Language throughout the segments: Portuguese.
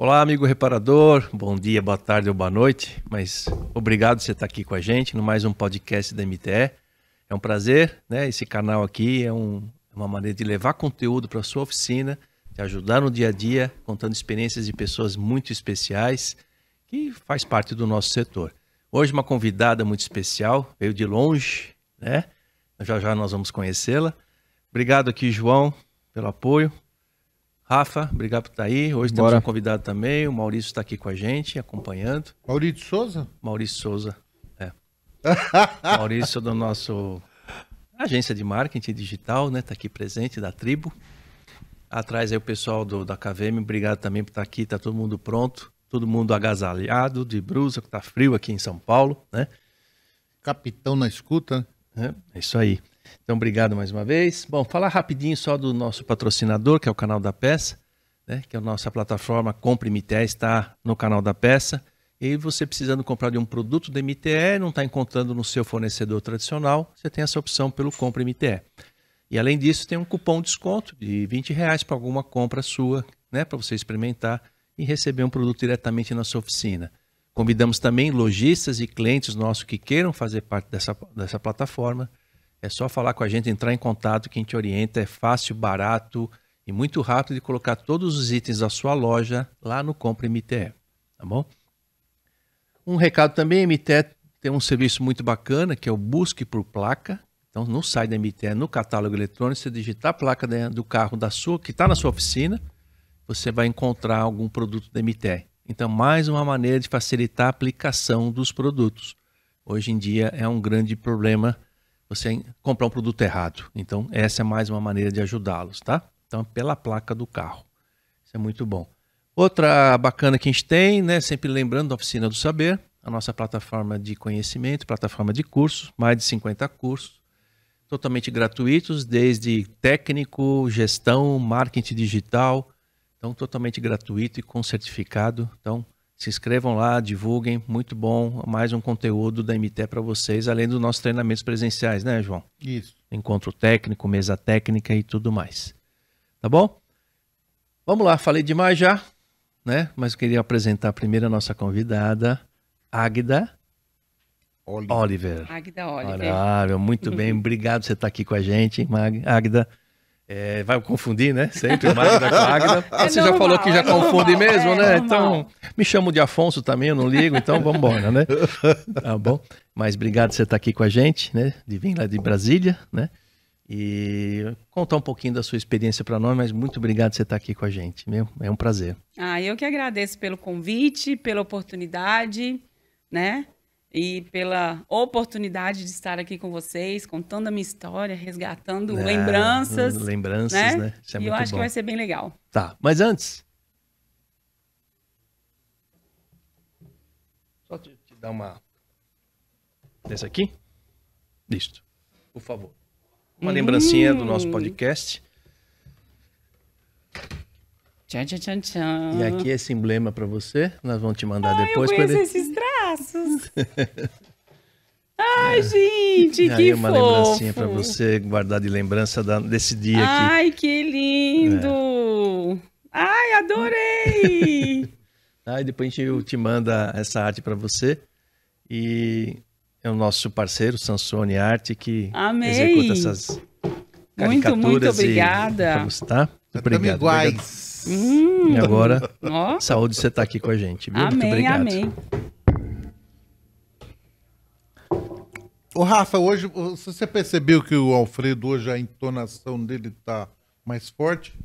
Olá, amigo reparador. Bom dia, boa tarde ou boa noite. Mas obrigado você estar aqui com a gente no mais um podcast da MTE. É um prazer, né? Esse canal aqui é um, uma maneira de levar conteúdo para sua oficina, de ajudar no dia a dia, contando experiências de pessoas muito especiais que faz parte do nosso setor. Hoje uma convidada muito especial, veio de longe, né? Já já nós vamos conhecê-la. Obrigado aqui, João, pelo apoio. Rafa, obrigado por estar aí. Hoje Bora. temos um convidado também. O Maurício está aqui com a gente, acompanhando. Maurício Souza? Maurício Souza, é. Maurício do nosso agência de marketing digital, né? Está aqui presente, da tribo. Atrás aí o pessoal do, da KVM, obrigado também por estar aqui, está todo mundo pronto, todo mundo agasalhado, de brusa, que está frio aqui em São Paulo, né? Capitão na escuta. É, é isso aí. Então, obrigado mais uma vez. Bom, falar rapidinho só do nosso patrocinador, que é o canal da Peça, né? que é a nossa plataforma Compre MTE, está no canal da Peça. E você precisando comprar de um produto da MTE, não está encontrando no seu fornecedor tradicional, você tem essa opção pelo Compre MTE. E além disso, tem um cupom de desconto de 20 reais para alguma compra sua, né? para você experimentar e receber um produto diretamente na sua oficina. Convidamos também lojistas e clientes nossos que queiram fazer parte dessa, dessa plataforma é só falar com a gente, entrar em contato, que a gente orienta. É fácil, barato e muito rápido de colocar todos os itens da sua loja lá no Compre MTE. Tá bom? Um recado também, a MTE tem um serviço muito bacana que é o Busque por Placa. Então, no site da MTE, no catálogo eletrônico, você digitar a placa do carro da sua, que está na sua oficina, você vai encontrar algum produto da MTE. Então, mais uma maneira de facilitar a aplicação dos produtos. Hoje em dia é um grande problema você comprar um produto errado. Então, essa é mais uma maneira de ajudá-los, tá? Então, pela placa do carro. Isso é muito bom. Outra bacana que a gente tem, né? Sempre lembrando da Oficina do Saber, a nossa plataforma de conhecimento, plataforma de cursos, mais de 50 cursos, totalmente gratuitos, desde técnico, gestão, marketing digital, então totalmente gratuito e com certificado. Então, se inscrevam lá, divulguem, muito bom. Mais um conteúdo da MT para vocês, além dos nossos treinamentos presenciais, né, João? Isso. Encontro técnico, mesa técnica e tudo mais. Tá bom? Vamos lá, falei demais já, né? Mas eu queria apresentar primeiro a nossa convidada, Águida Oliver. Oliver. Águida Oliver. muito bem, obrigado por você estar aqui com a gente, Águida. É, vai confundir, né? Sempre Magda com Magda. É Você normal, já falou que já é confunde normal, mesmo, né? É então, me chamo de Afonso também, eu não ligo, então vamos embora, né? Tá bom. Mas obrigado por você estar aqui com a gente, né? De vir lá de Brasília, né? E contar um pouquinho da sua experiência para nós, mas muito obrigado por você estar aqui com a gente, meu. É um prazer. Ah, eu que agradeço pelo convite, pela oportunidade, né? E pela oportunidade de estar aqui com vocês, contando a minha história, resgatando é, lembranças. Lembranças, né? né? É e eu acho bom. que vai ser bem legal. Tá, mas antes. Só te, te dar uma. Esse aqui? Listo. Por favor. Uma hum. lembrancinha do nosso podcast. Tchan, tchan, tchan, E aqui esse emblema para você. Nós vamos te mandar Ai, depois. Eu conheço ele... esses traços. Ai, gente, que uma fofo. lembrancinha para você guardar de lembrança da, desse dia aqui. Ai, que lindo. É. Ai, adorei. Aí depois a gente te manda essa arte para você. E é o nosso parceiro, Sansone Arte, que Amei. executa essas muito, muito obrigada. Vamos, tá? Obrigado. iguais. Hum. E agora, oh. saúde você estar tá aqui com a gente, viu? Amém, Muito obrigado. Amém. Ô Rafa, hoje você percebeu que o Alfredo hoje a entonação dele tá mais forte?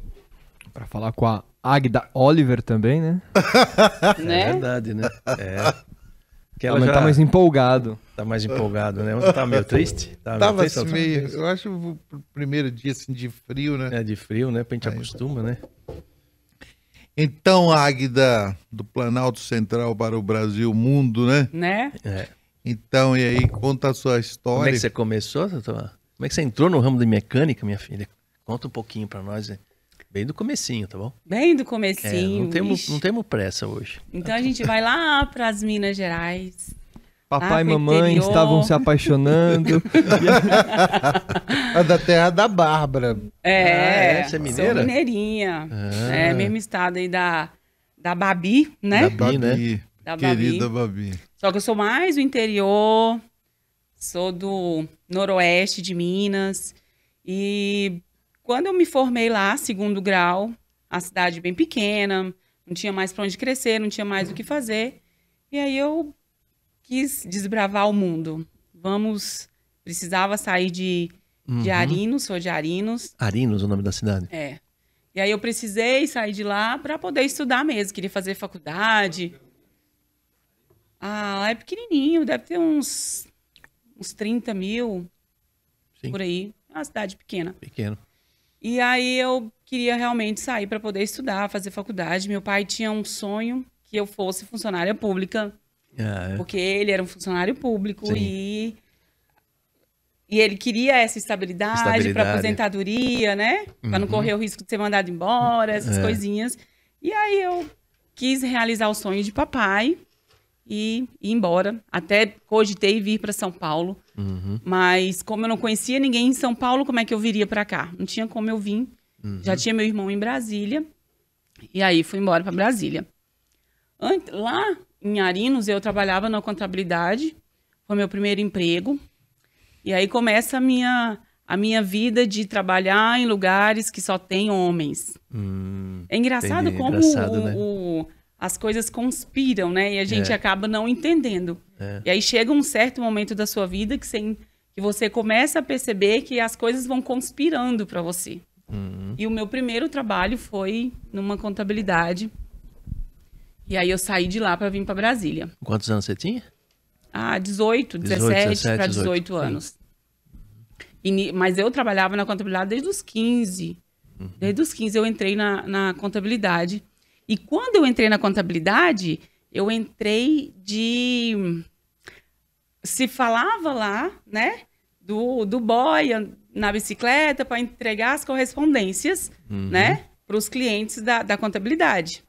Para falar com a Agda Oliver também, né? né? É verdade, né? É. Que ela já... tá mais empolgado. Tá mais empolgado, né? Tá meio triste. Tá Tava meio triste, assim, meio, eu acho o primeiro dia assim de frio, né? É, de frio, né? Pra gente Aí, acostuma, né? Então, Águida, do Planalto Central para o Brasil, mundo, né? Né? É. Então, e aí, conta a sua história. Como é que você começou, doutor? Como é que você entrou no ramo de mecânica, minha filha? Conta um pouquinho para nós, né? Bem do comecinho, tá bom? Bem do comecinho. É, não, temos, não temos pressa hoje. Então a gente vai lá para as Minas Gerais. Papai e mamãe interior. estavam se apaixonando. é da terra da Bárbara. É, ah, é, você é mineira? Sou mineirinha. Ah. É, mesmo estado aí da, da Babi, né? Da Babi, né? Babi, Da Babi. querida Babi. Só que eu sou mais do interior, sou do noroeste de Minas. E quando eu me formei lá, segundo grau, a cidade bem pequena, não tinha mais para onde crescer, não tinha mais o que fazer. E aí eu quis desbravar o mundo. Vamos, precisava sair de, de Uhum. Arinos, sou de Arinos. Arinos, o nome da cidade. É. E aí eu precisei sair de lá para poder estudar mesmo, queria fazer faculdade. Ah, é pequenininho, deve ter uns, uns 30 mil Sim. por aí. É uma cidade pequena. Pequeno. E aí eu queria realmente sair para poder estudar, fazer faculdade. Meu pai tinha um sonho que eu fosse funcionária pública, é. porque ele era um funcionário público Sim. e e ele queria essa estabilidade, Estabilidade. para aposentadoria, né? Para não Uhum. correr o risco de ser mandado embora, essas É. coisinhas. E aí eu quis realizar o sonho de papai e ir embora. Até cogitei vir para São Paulo, Uhum. mas como eu não conhecia ninguém em São Paulo, como é que eu viria para cá? Não tinha como eu vir. Uhum. Já tinha meu irmão em Brasília. E aí fui embora para Brasília. Lá em Arinos eu trabalhava na contabilidade. Foi meu primeiro emprego. E aí começa a minha a minha vida de trabalhar em lugares que só tem homens. Hum, É engraçado Entendi, como engraçado, o- né? o- as coisas conspiram, né? E a gente É. acaba não entendendo. É. E aí chega um certo momento da sua vida que, sem, que você começa a perceber que as coisas vão conspirando para você. Uhum. E o meu primeiro trabalho foi numa contabilidade. E aí eu saí de lá para vir para Brasília. Quantos anos você tinha? Ah, 18, 18, 17 17, para 18 18, anos. E mas eu trabalhava na contabilidade desde os 15. Uhum. Desde os 15 eu entrei na, na contabilidade. E quando eu entrei na contabilidade, eu entrei de. Se falava lá, né? Do, do boy na bicicleta para entregar as correspondências, Uhum. né? Para os clientes da, da contabilidade.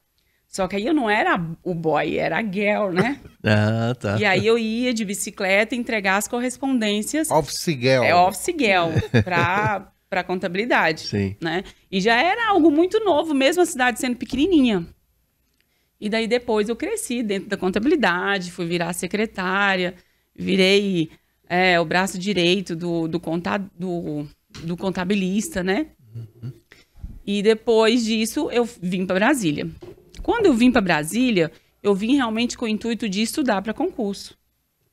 Só que aí eu não era o boy, era a girl, né? Ah, tá. E aí eu ia de bicicleta entregar as correspondências. Office Girl. É office girl para para contabilidade, Sim. né? E já era algo muito novo, mesmo a cidade sendo pequenininha. E daí depois eu cresci dentro da contabilidade, fui virar secretária, virei é, o braço direito do, do, conta, do, do contabilista, né? E depois disso eu vim para Brasília. Quando eu vim para Brasília, eu vim realmente com o intuito de estudar para concurso,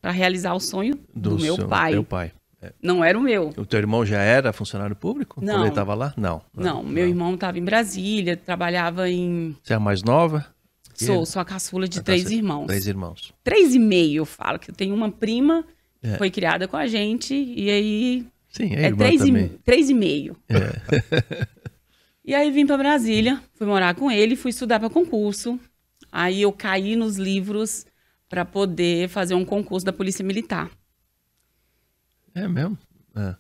para realizar o sonho do, meu seu- pai. Teu pai. Não era o meu. O teu irmão já era funcionário público? Não. Quando ele estava lá? Não. Não, meu irmão estava em Brasília, trabalhava em. Você é a mais nova? Sou, ele? sou a caçula de tá, três irmãos. Três irmãos. Três e meio, eu falo, que eu tenho uma prima que É. foi criada com a gente, e aí Sim, é, é, irmã três, também. e, três e meio. e aí vim para Brasília, fui morar com ele, fui estudar para concurso. Aí eu caí nos livros para poder fazer um concurso da Polícia Militar. É mesmo? É.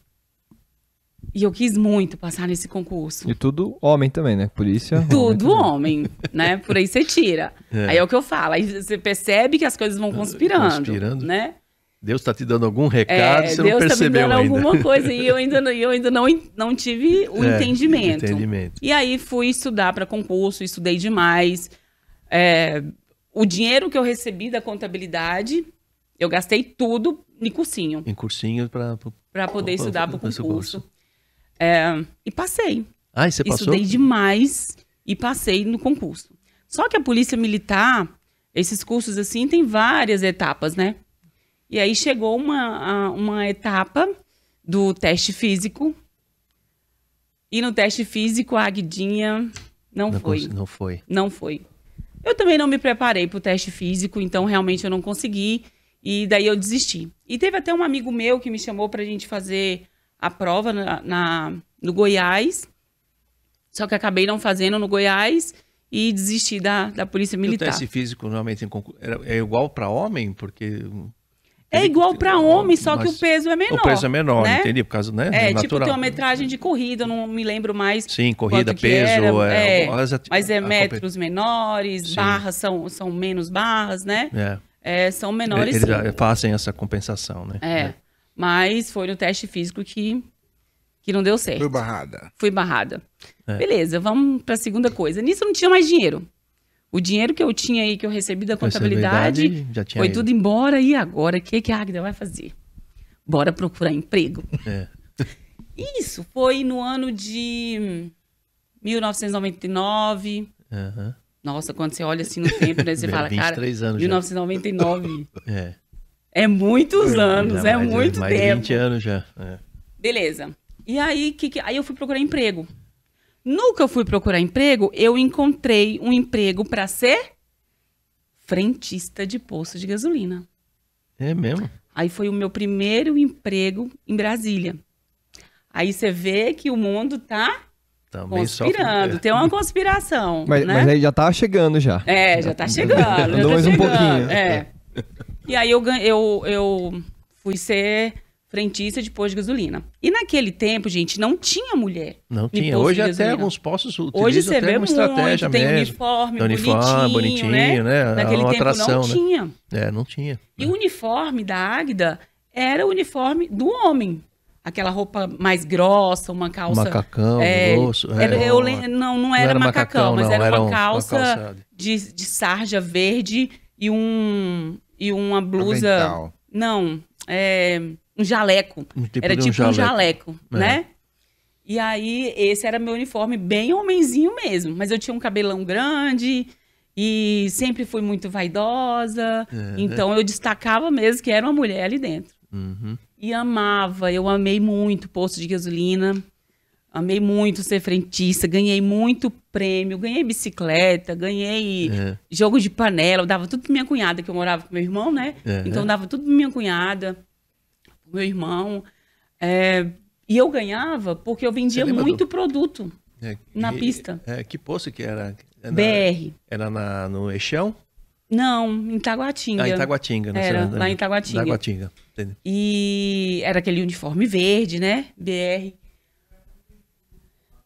E eu quis muito passar nesse concurso. E tudo homem também, né? Polícia. Tudo homem homem, né? Por aí você tira. É. Aí é o que eu falo. Aí você percebe que as coisas vão conspirando, Conspirando. né? Deus está te dando algum recado, É, você Deus não tá me percebeu dando ainda. alguma coisa e eu ainda, não- eu ainda não, não tive o É, entendimento. entendimento. E aí fui estudar para concurso, estudei demais. É, o dinheiro que eu recebi da contabilidade, eu gastei tudo em cursinho Em cursinho para... para poder estudar para o concurso. É, e passei. Ah, e você passou? Estudei demais e passei no concurso. Só que a polícia militar, esses cursos assim, tem várias etapas, né? E aí chegou uma, uma etapa do teste físico. E no teste físico a Agdinha não, Não, foi. não foi. Não foi. Eu também não me preparei para o teste físico, então realmente eu não consegui. E daí eu desisti. E teve até um amigo meu que me chamou para a gente fazer a prova na, na- no Goiás. Só que acabei não fazendo no Goiás e desisti da, da Polícia E o Militar. teste físico normalmente é igual para homem? Porque... É igual para homem, só que o peso é menor. O peso é menor, né? entendi, por causa, né? É, tipo, natural. tem uma metragem de corrida, eu não me lembro mais. Sim, corrida, peso, era, é, é, Mas é metros menores, Sim. barras são, são menos barras, né? É. É, são menores. Eles sim. já fazem essa compensação, né? É. Mas foi no teste físico que, que não deu certo. Foi barrada. Fui barrada. É. Beleza, vamos para a segunda coisa. Nisso eu não tinha mais dinheiro. O dinheiro que eu tinha aí, que eu recebi da contabilidade, tinha foi ido. tudo embora. E agora, o que, que a Águida vai fazer? Bora procurar emprego. É. Isso foi no ano de 1999. Aham. Nossa, quando você olha assim no tempo, né, você fala, cara, 23 anos já. 1999 É. é muitos anos, é mais de- muito mais tempo. 20 anos já. É. Beleza. E aí, que, que- aí eu fui procurar emprego. No que eu fui procurar emprego, eu encontrei um emprego para ser frentista de posto de gasolina. É mesmo? Aí foi o meu primeiro emprego em Brasília. Aí você vê que o mundo tá Também conspirando, tem uma conspiração, Mas, né? mas aí já tá chegando já. É, já tá chegando. já Andou tá mais um chegando, pouquinho. É. E aí eu, eu, eu fui ser frentista de posto de gasolina. E naquele tempo, gente, não tinha mulher. Não tinha. Hoje de até alguns postos utilizam Hoje você até vê uma muito, estratégia tem mesmo. uniforme, Tem uniforme, bonitinho, bonitinho, né? É Naquele uma tempo atração, não né? tinha. É, não tinha. E o uniforme da Águida era o uniforme do homem. Aquela roupa mais grossa, uma calça... Macacão, é, grosso. é. era- eu lem- não, não era, macacão, mas não, era, um- uma calça, calça de, de sarja verde e um e uma blusa. Avental. Não, é um jaleco. Um tipo era de um tipo um jaleco. jaleco, É. né? E aí esse era meu uniforme bem homenzinho mesmo, mas eu tinha um cabelão grande e sempre fui muito vaidosa, É. então eu destacava mesmo que era uma mulher ali dentro. Uhum. E amava, eu amei muito posto de gasolina. Amei muito ser frentista, ganhei muito prêmio, ganhei bicicleta, ganhei É. jogo de panela, eu dava tudo pra minha cunhada, que eu morava com meu irmão, né? É. Então eu dava tudo pra minha cunhada, meu irmão. É, E eu ganhava porque eu vendia muito produto É, na e- pista. É, que posto que era? Era, BR. era na, no Eixão? Não, em Taguatinga. Ah, em Taguatinga. né? Era, lá em Taguatinga. Taguatinga. entendi. E era aquele uniforme verde, né? BR.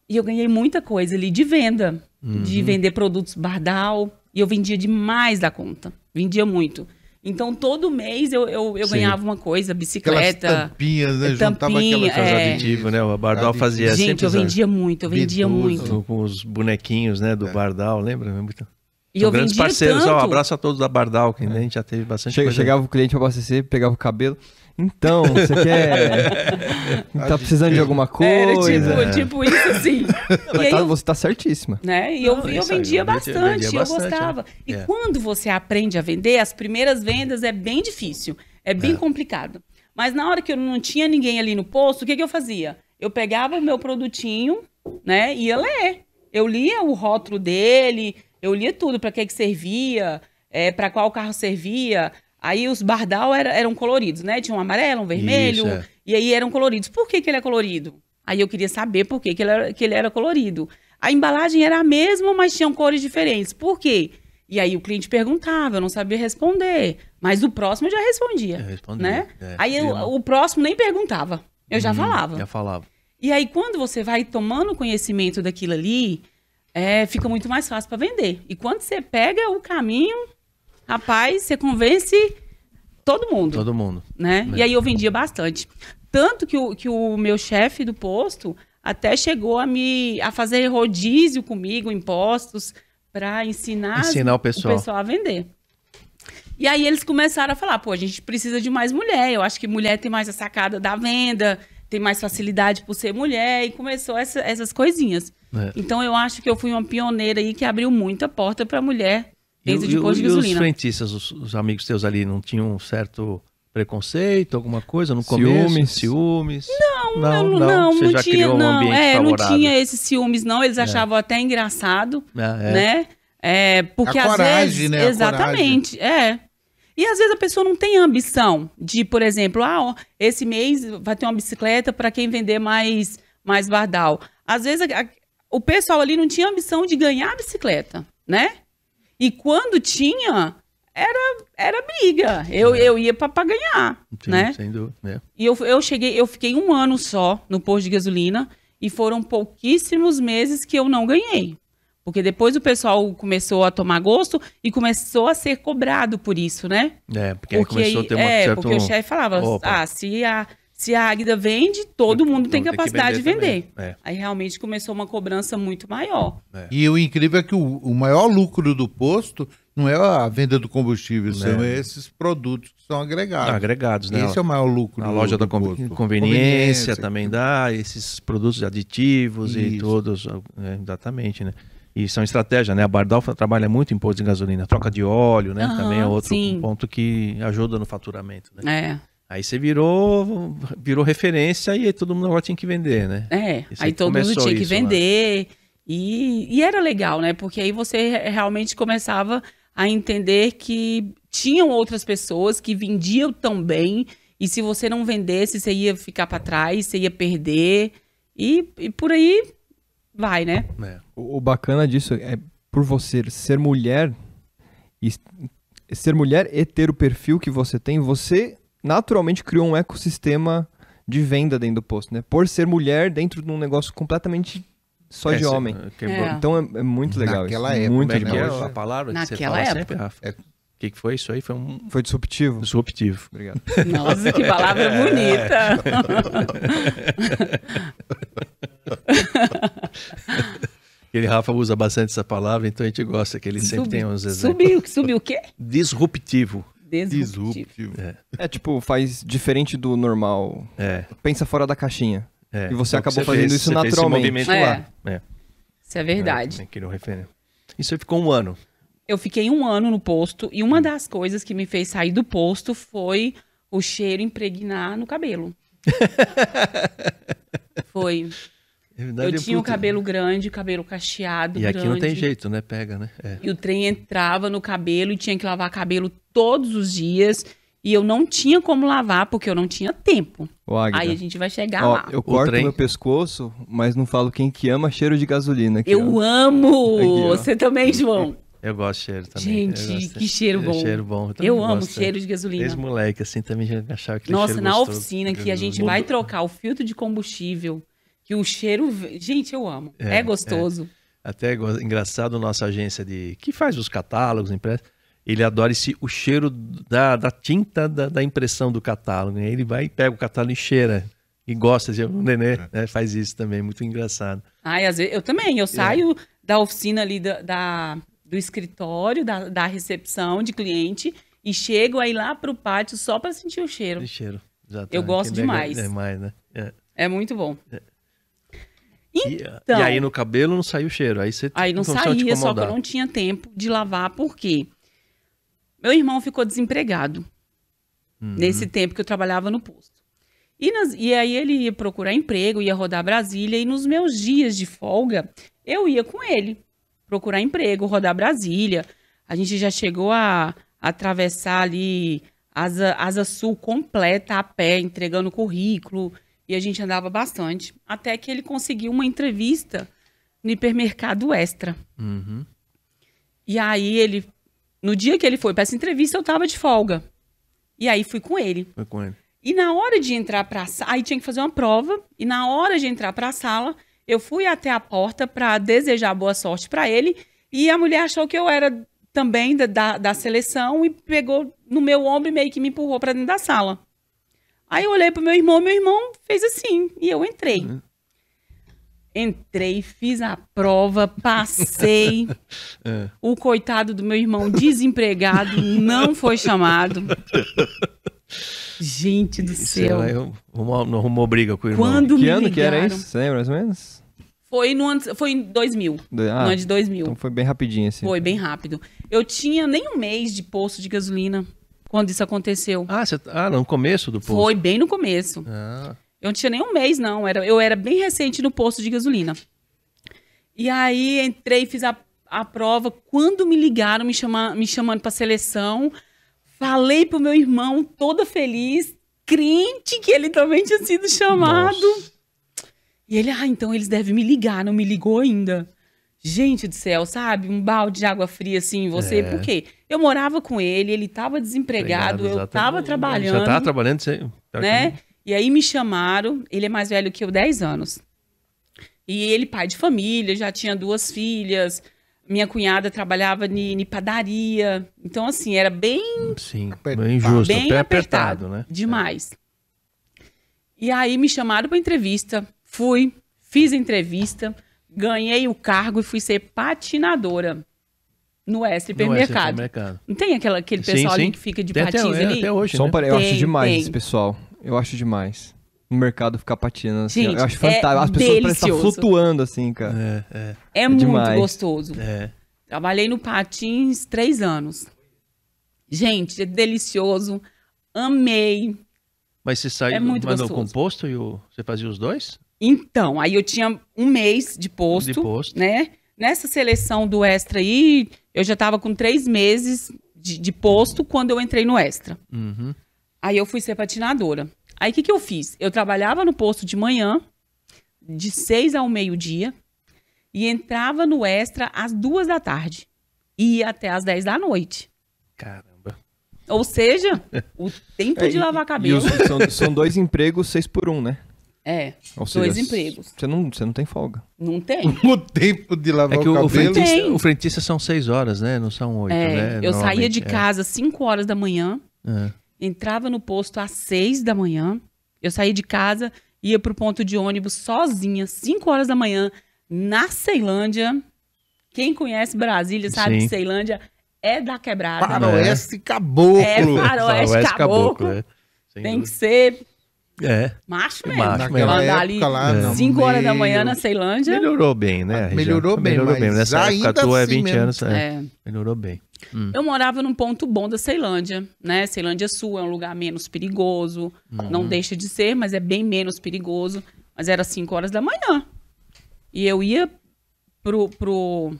E eu ganhei muita coisa ali de venda, de vender produtos Bardal. E eu vendia demais da conta. Vendia muito. Então, todo mês eu, eu, eu ganhava uma coisa, Aquelas bicicleta. tampinhas, né? É, Juntava tampinha, aquelas é. Aditivo, né? O Bardal Aditivo. fazia Gente, sempre eu vendia muito, eu vendia muito. com, os bonequinhos, né, É. do Bardal, lembra? Muito... E São eu grandes vendia parceiros. tanto. Ó, abraço a todos da Bardal, que né, a gente já teve bastante Chega- coisa. chegava o cliente pra abastecer, pegava o cabelo. Então, você quer. tá precisando de alguma Era coisa? tipo, tipo isso assim. e Mas aí tá- eu você tá certíssima. né? E eu, Não, eu isso aí, vendia eu vendia- bastante, vendia eu bastante, gostava. é. E É. quando você aprende a vender, as primeiras vendas é bem difícil, é bem complicado. Mas na hora que eu não tinha ninguém ali no posto, o que, que eu fazia? Eu pegava o meu produtinho, né, e ia ler. Eu lia o rótulo dele, eu lia tudo, para que que servia, é, para qual carro servia. Aí os bardal era- eram coloridos, né? Tinha um amarelo, um vermelho, Isso, é. e aí eram coloridos. Por que, que ele é colorido? Aí eu queria saber por que, que, ele era, que ele era colorido. A embalagem era a mesma, mas tinham cores diferentes. Por quê? E aí o cliente perguntava, eu não sabia responder. Mas o próximo eu já respondia. Eu respondia, né? é. aí eu- o próximo nem perguntava. Eu já Hum, falava. Já falava. E aí, quando você vai tomando conhecimento daquilo ali, é, fica muito mais fácil para vender. E quando você pega o caminho, rapaz, você convence todo mundo Todo mundo. né? É. E aí eu vendia bastante. Tanto que o, que o meu chefe do posto até chegou a me a fazer rodízio comigo, impostos, para ensinar, Ensinar o pessoal. a vender. E aí eles começaram a falar, pô, a gente precisa de mais mulher. Eu acho que mulher tem mais a sacada da venda, tem mais facilidade por ser mulher, e começou essa- essas coisinhas. É. Então eu acho que eu fui uma pioneira aí que abriu muita porta para mulher E, dentro o- de e o- posto de e os gasolina. frentistas, os, os amigos teus ali, não tinham um certo preconceito, alguma coisa no começo? Ciúmes. Ciúmes? Não, não, não, não, Você não já tinha, criou um não, ambiente é, favorável. não tinha esses ciúmes, não. Eles achavam até engraçado, Ah, é. né? É, porque A às coragem, vezes, né? Exatamente, é. E às vezes a pessoa não tem ambição de, por exemplo, ah, ó, esse mês vai ter uma bicicleta para quem vender mais mais bardal. Às vezes a- a- o pessoal ali não tinha ambição de ganhar a bicicleta, né? E quando tinha, era era briga. Eu, eu ia para ganhar, Sim, né? Sem dúvida. é. E eu, eu cheguei, eu fiquei um ano só no posto de gasolina e foram pouquíssimos meses que eu não ganhei. Porque depois o pessoal começou a tomar gosto e começou a ser cobrado por isso, né? É, porque, aí começou a ter uma é, certo... porque o chefe falava, Opa. ah, se, a, Se a Águida vende, todo mundo tem que capacidade de vender. também. É, Aí realmente começou uma cobrança muito maior. E o incrível é que o, o maior lucro do posto não é a venda do combustível, são esses produtos que são agregados. agregados, né? Esse é o maior lucro Na do- loja do da conve- posto. conveniência, também dá, esses produtos aditivos e Isso. todos, é, exatamente, né? E são estratégias, né? A Bardal trabalha muito em posto de gasolina, troca de óleo, né? Aham, também é outro sim. ponto que ajuda no faturamento, né? É, Aí você virou, virou referência e aí todo mundo agora tinha que vender, né? é. Isso Aí aí todo mundo tinha que isso, né? vender. E, e era legal, né? Porque aí você re- realmente começava a entender que tinham outras pessoas que vendiam tão bem. E se você não vendesse, você ia ficar para trás, você ia perder. E, e por aí vai, né? É. O, o bacana disso é por você ser mulher e ser mulher e ter o perfil que você tem, você naturalmente criou um ecossistema de venda dentro do posto, né? Por ser mulher dentro de um negócio completamente só É, de homem. quebrou. É. Então é, é muito legal Naquela isso. época, muito né? legal. a palavra que você Naquela fala época. sempre, Rafa? É. O que, que foi isso aí? Foi um Foi disruptivo. disruptivo. Obrigado. Nossa, que palavra bonita. Ele, Rafa, usa bastante essa palavra, então a gente gosta que ele sempre Subi- tem uns exemplos. Subiu, subiu o quê? Disruptivo. Disruptivo. Disruptivo. É tipo, faz diferente do normal. É. Pensa fora da caixinha. é. E você É acabou fazendo fez, isso você fez esse naturalmente. movimento É. lá. É. Isso é verdade. É. Isso aí ficou um ano. Eu fiquei um ano no posto e uma das coisas que me fez sair do posto foi o cheiro impregnar no cabelo. foi. É Eu tinha o cabelo grande, o cabelo cacheado, E aqui não tem grande. jeito, né? Pega, né? É. E o trem entrava no cabelo e tinha que lavar cabelo todos os dias. E eu não tinha como lavar porque eu não tinha tempo. Ô. Aí a gente vai chegar Ó, lá. eu corto meu pescoço, mas não falo quem que ama cheiro de gasolina. aqui, Eu ó. amo! Aqui. Você também, João? Eu gosto de cheiro também. Gente, Eu que cheiro bom. cheiro bom. também Eu amo gosto, cheiro de gasolina. Desde moleque, assim, também já achava aquele Nossa, cheiro na gostoso. oficina que a gente vai trocar o filtro de combustível, que o cheiro. Gente, eu amo. É, É, gostoso. Até é go- engraçado, nossa agência de que faz os catálogos, impressos, ele adora esse, o cheiro da, da tinta da, da impressão do catálogo. né? Ele vai e pega o catálogo e cheira. E gosta, de- o Nenê né, faz isso também, muito engraçado. Ai, às vezes, eu também. Eu saio da oficina ali da, da- do escritório, da, da recepção de cliente, e chego aí lá pro pátio só para sentir o cheiro. Esse cheiro. Já Eu gosto legal- demais. Demais, né? É. É muito bom. E, Então- e aí no cabelo não saiu o cheiro. Aí você Aí não saía, só que eu não tinha tempo de lavar, por quê? Meu irmão ficou desempregado Uhum. nesse tempo que eu trabalhava no posto. E, nas- e aí ele ia procurar emprego, ia rodar Brasília, e nos meus dias de folga, eu ia com ele procurar emprego, rodar Brasília. A gente já chegou a, a atravessar ali Asa, Asa Sul completa a pé, entregando currículo, e a gente andava bastante. Até que ele conseguiu uma entrevista no hipermercado Extra. Uhum. E aí ele, no dia que ele foi para essa entrevista, eu tava de folga. E aí fui com ele. Foi com ele. E na hora de entrar para sala, aí tinha que fazer uma prova, e na hora de entrar para a sala, eu fui até a porta para desejar boa sorte para ele, e a mulher achou que eu era também da, da, da seleção e pegou no meu ombro e meio que me empurrou para dentro da sala. Aí eu olhei pro meu irmão, meu irmão fez assim, e eu entrei. Entrei, fiz a prova, passei. É. O coitado do meu irmão desempregado não foi chamado. Gente do Isso céu. aí eu- arrumou, não arrumou briga com o irmão. Quando Que me ano que era ligaram- isso? Você lembra mais ou menos? Foi, no ano, foi em 2000. Do- no Ah, ano de 2000. então foi bem rapidinho assim. Foi bem rápido. Eu tinha nem um mês de posto de gasolina quando isso aconteceu. Ah, você, ah, no começo do posto. Foi bem no começo. Ah, Eu não tinha nem um mês, não. Era, eu era bem recente no posto de gasolina. E aí entrei, fiz a, a prova. Quando me ligaram, me, chama, me chamando para seleção, falei pro meu irmão, toda feliz, crente que ele também tinha sido chamado. Nossa. E ele, ah, então eles devem me ligar, não me ligou ainda. Gente do céu, sabe? Um balde de água fria assim você. É. Por quê? Eu morava com ele, ele estava desempregado, eu estava trabalhando Já tava trabalhando, você... né? E aí me chamaram, ele é mais velho que eu, 10 anos. E ele, pai de família, já tinha duas filhas. Minha cunhada trabalhava em padaria. Então, assim, era bem, Sim, Apertado. bem justo, bem apertado. apertado, né? Demais. E aí me chamaram para entrevista. Fui, fiz a entrevista, ganhei o cargo e fui ser patinadora no é Hipermercado. supermercado. Não tem aquela, aquele Sim, pessoal ali sim. que fica de Tem patins é, ali? até hoje, Só um né? eu acho demais tem. esse pessoal. Eu acho demais. No mercado ficar patinando assim. Gente, eu acho é fantástico. As pessoas parecem estar flutuando assim, cara. É, é, É, muito demais. gostoso. é. Trabalhei no Patins três anos. Gente, é delicioso. Amei. Mas você saiu, É muito mandou gostoso. com posto e o, você fazia os dois? Então, aí eu tinha um mês de posto, De posto. né? Nessa seleção do Extra aí, eu já tava com três meses de, de posto quando eu entrei no Extra. Uhum. Aí eu fui ser patinadora. Aí o que, que eu fiz? Eu trabalhava no posto de manhã, de seis ao meio-dia, e entrava no Extra às duas da tarde. E ia até às dez da noite. Caramba. Ou seja, o tempo É, de lavar E cabelo. os- são, são dois empregos, seis por um, né? É, Ou dois seja, empregos. Você não, você não tem folga. Não tem. O tempo de lavar É que o o, o, cabelo. frentista, Tem. o frentista são seis horas, né? Não são oito, É, né? eu saía de é. casa às 5 horas da manhã, É. entrava no posto às 6 da manhã. Eu saía de casa, ia pro ponto de ônibus sozinha, 5 horas da manhã, na Ceilândia. Quem conhece Brasília sabe Sim. que Ceilândia é da quebrada. Faroeste caboclo. É, faroeste Faroeste caboclo. é. Tem que dúvida. ser É. macho É mesmo. macho Naquela Andar época ali lá, não, 5 horas da manhã na Ceilândia. Melhorou bem, né? a região? Melhorou bem, Melhorou bem. mas Nessa época ainda tua é assim 20 mesmo. anos. É. É. Melhorou bem. Eu morava num ponto bom da Ceilândia, né? Ceilândia Sul é um lugar menos perigoso. Uhum. Não deixa de ser, mas é bem menos perigoso. Mas era 5 horas da manhã. E eu ia pro, pro,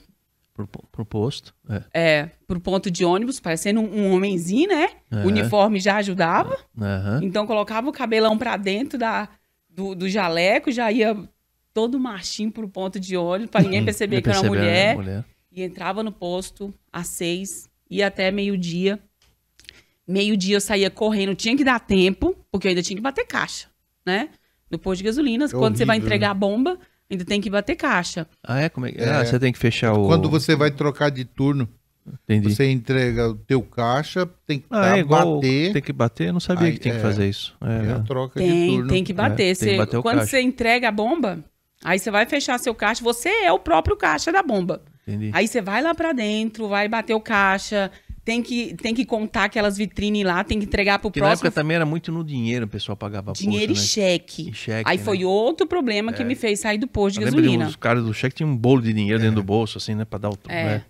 Pro, pro posto. É. é, pro ponto de ônibus, parecendo um, um homenzinho, né? É. O uniforme já ajudava. Aham. Então colocava o cabelão pra dentro da, do, do jaleco, já ia todo machinho pro ponto de ônibus, pra ninguém perceber que eu era né, mulher. E entrava no posto às seis, ia até meio-dia. Meio-dia eu saía correndo, tinha que dar tempo, porque eu ainda tinha que bater caixa, né? No posto de gasolina, quando você vai horrível, entregar a bomba, ainda tem que bater caixa. Ah, é? Como é? que- É. Ah, você tem que fechar o... Quando você vai trocar de turno, Entendi. você entrega o teu caixa, tem que Ah, tá, é igual... bater. Tem que bater? Eu não sabia Aí, que tinha que é. fazer isso. É, É a troca de Tem, turno. tem que bater. tem que Você- bater quando caixa. você entrega a bomba, aí você vai fechar seu caixa, você é o próprio caixa da bomba. Entendi. Aí você vai lá pra dentro, vai bater o caixa, tem que, tem que contar aquelas vitrines lá, tem que entregar pro na próximo época também era muito no dinheiro, o pessoal pagava dinheiro posto, e né? cheque. E cheque, Aí né? foi outro problema que me fez sair do posto de Eu lembro de gasolina. uns caras do cheque tinham um bolo de dinheiro dentro do bolso, assim, né? Pra dar o... É. né?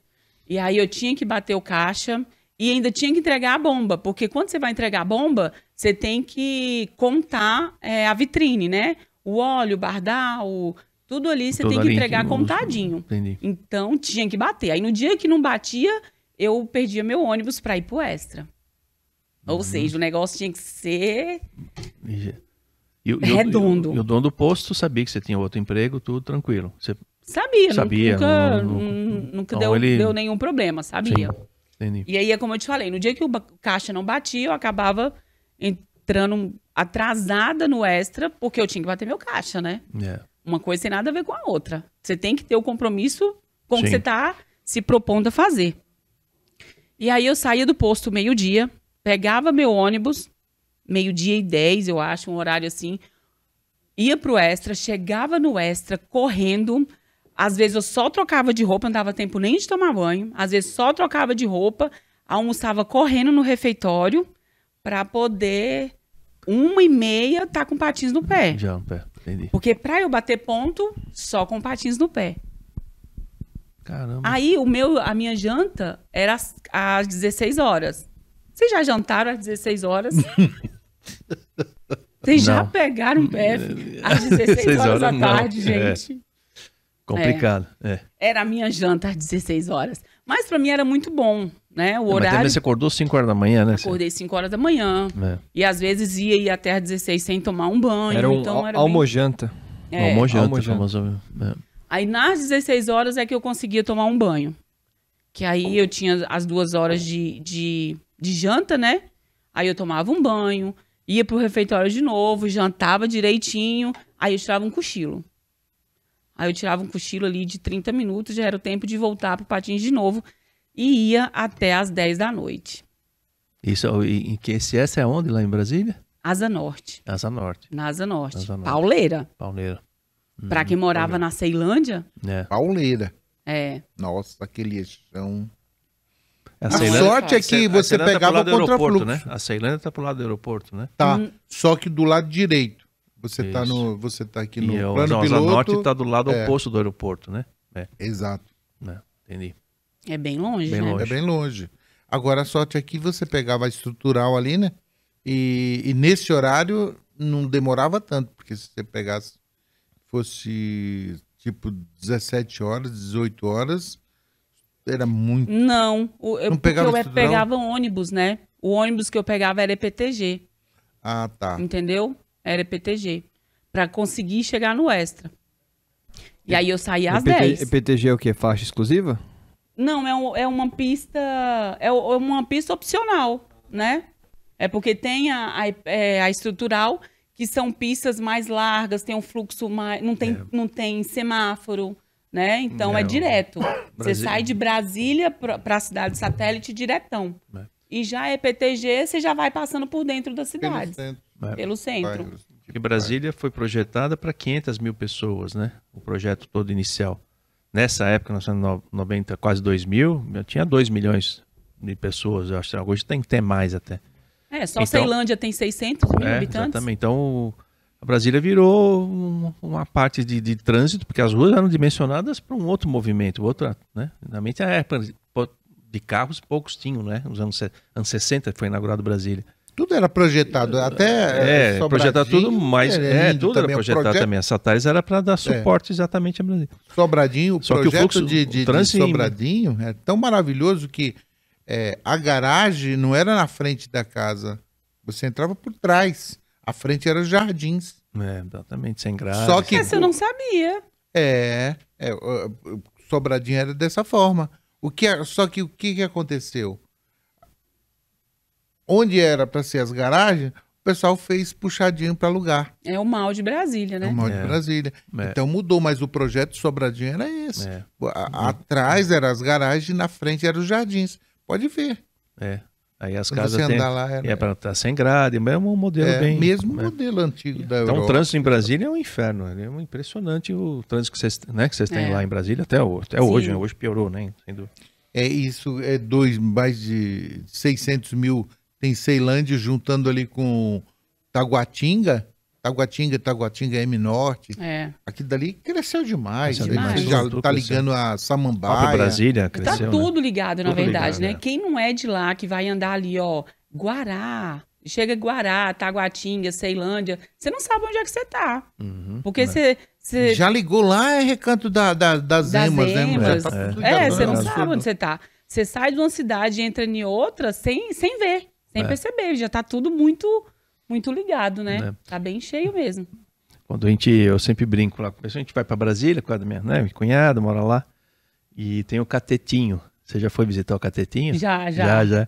E aí eu tinha que bater o caixa e ainda tinha que entregar a bomba, porque quando você vai entregar a bomba, você tem que contar é, a vitrine, né? O óleo, o bardal, tudo ali você Tudo tem que entregar contadinho. Entendi. Então tinha que bater. Aí no dia que não batia, eu perdia meu ônibus pra ir pro extra. Uhum. Ou seja, o negócio tinha que ser E, Redondo. E o, dono do posto sabia que você tinha outro emprego, tudo tranquilo. Você, Sabia, Sabia, nunca, não- não- nun- nunca então deu, ele- deu nenhum problema, sabia. entendi. E aí é como eu te falei, no dia que o caixa não batia, eu acabava entrando atrasada no extra, porque eu tinha que bater meu caixa, né? É. Uma coisa tem nada a ver com a outra. Você tem que ter o compromisso com o que você tá se propondo a fazer. E aí eu saía do posto meio-dia, pegava meu ônibus, meio-dia e dez, eu acho, um horário assim, ia pro extra, chegava no extra correndo. Às vezes eu só trocava de roupa, não dava tempo nem de tomar banho. Às vezes só trocava de roupa, almoçava correndo no refeitório para poder uma e meia tá com patins no pé. Já, pé. Entendi. Porque pra eu bater ponto, só com patins no pé. Caramba. Aí o meu, a minha janta era às, às 16 horas. Vocês já jantaram às 16 horas? Vocês já pegaram um PF às 16 horas da não. tarde, É. gente? Complicado. É. Era a minha janta às 16 horas. Mas pra mim era muito bom, né? O Mas horário. também você acordou 5 horas da manhã, né? Acordei 5 horas da manhã. É. E às vezes ia ir até às 16 sem tomar um banho. Era um então al- era bem- almojanta. É. Almojanta, almojanta. famoso. É. Aí nas 16 horas é que eu conseguia tomar um banho. Que aí eu tinha as duas horas de, de, de janta, né? Aí eu tomava um banho, ia pro refeitório de novo, jantava direitinho, aí eu tirava um cochilo. Aí eu tirava um cochilo ali de 30 minutos, já era o tempo de voltar pro patins de novo e ia até as 10 da noite. Isso, e, e que esse essa é onde? Lá em Brasília? Asa Norte. Asa Norte, Na Asa Norte. Asa Norte. Pauleira. Palmeira. Pra quem morava na Ceilândia, É. Pauleira. é. Nossa, aquele chão. A, A sorte é a que a você Ceilândia tá pegava lado do aeroporto, contrafluxo. né? A Ceilândia tá pro lado do aeroporto, né? Tá. Hum. Só que do lado direito. Você tá no, você tá aqui no e o plano Asa piloto. Norte tá do lado é. oposto do aeroporto, né? É, Exato. né? entendi. É bem longe, Bem né? longe. É bem longe. Agora a sorte é que você pegava a estrutural ali, né? E, e nesse horário não demorava tanto, porque se você pegasse fosse tipo 17 horas, 18 horas, era muito. Não, o, eu, Não porque pegava eu estudo, não? pegava ônibus, né? O ônibus que eu pegava era EPTG, Ah, tá. entendeu? Era EPTG. Pra conseguir chegar no extra. E aí eu saía às EPT 10. EPTG é o quê? Faixa exclusiva? Não, é, um- é uma pista. É é uma pista opcional, né? É porque tem a, a, é, a estrutural, que são pistas mais largas, tem um fluxo mais. Não tem, não tem semáforo, né? Então é, É, direto. Você sai de Brasília para a cidade satélite diretão. É. E já é PTG, você já vai passando por dentro da Pelo cidade, centro, É. pelo centro. bairros. Porque Brasília foi projetada para 500 mil pessoas, né? O projeto todo inicial. Nessa época, nós estamos no 90, quase 2 mil, eu tinha 2 milhões de pessoas. Eu acho que hoje tem que ter mais até. É, só Então- Ceilândia tem 600 mil É, habitantes. exatamente. Então, a Brasília virou um- uma parte de, de trânsito, porque as ruas eram dimensionadas para um outro movimento, outra, né? Realmente a época de carros poucos tinham, né? Nos anos, anos 60 foi inaugurado Brasília. Tudo era projetado, até É, Sobradinho projetar tudo, mas é, lindo tudo era também. O projetado projeto- também. A Satares era para dar suporte exatamente a Brasília. Sobradinho, o Só que o projeto fluxo- de, o de- de trânsito em- Sobradinho é tão maravilhoso que é, a garagem não era na frente da casa. Você entrava por trás. A frente era os jardins. É, exatamente, sem graça. Só que- Essa eu não sabia. É, é, o- o Sobradinho era dessa forma. O que, é- só que o que, que aconteceu? Onde era para ser as garagens, o pessoal fez puxadinho para alugar. É o mal de Brasília, né? No mal É. de Brasília. É. Então mudou, mas o projeto Sobradinho era esse. É, A- Atrás eram as garagens, na frente eram os jardins. Pode ver. é. Aí as Quando casas andar lá, era, é para estar sem grade, mas é um modelo é, bem... mesmo é. modelo antigo da Então, Europa. o trânsito em Brasília é um inferno. É um impressionante o trânsito que vocês, né, que vocês têm É. lá em Brasília até, ho- até Sim. hoje. né? Hoje piorou, né? Sem dúvida. É isso, é dois, mais de 600 mil. Tem Ceilândia juntando ali com Taguatinga. Taguatinga, Taguatinga M Norte. É. Aqui dali cresceu demais. Cresceu demais. Você já Tudo tá cresceu. ligando a A Samambaia. própria Brasília Tá cresceu, né? tudo ligado, na Tudo verdade, ligado, né? é. Quem não é de lá, que vai andar ali, ó, Guará, chega Guará, Taguatinga, Ceilândia, você não sabe onde é que você tá. Uhum, Porque né? você... você- Já ligou lá, é recanto da, da- das, Das emas, né? emas. Já tá É, você não né? sabe onde você tá. Você sai de uma cidade e entra em outra sem, sem ver, sem É. perceber. Já tá tudo muito muito ligado, né? É. Tá bem cheio mesmo. Quando a gente, eu sempre brinco lá, a gente vai para Brasília, com a minha, né, minha cunhada mora lá, e tem o Catetinho. Você já foi visitar o Catetinho? Já, já. Já, já.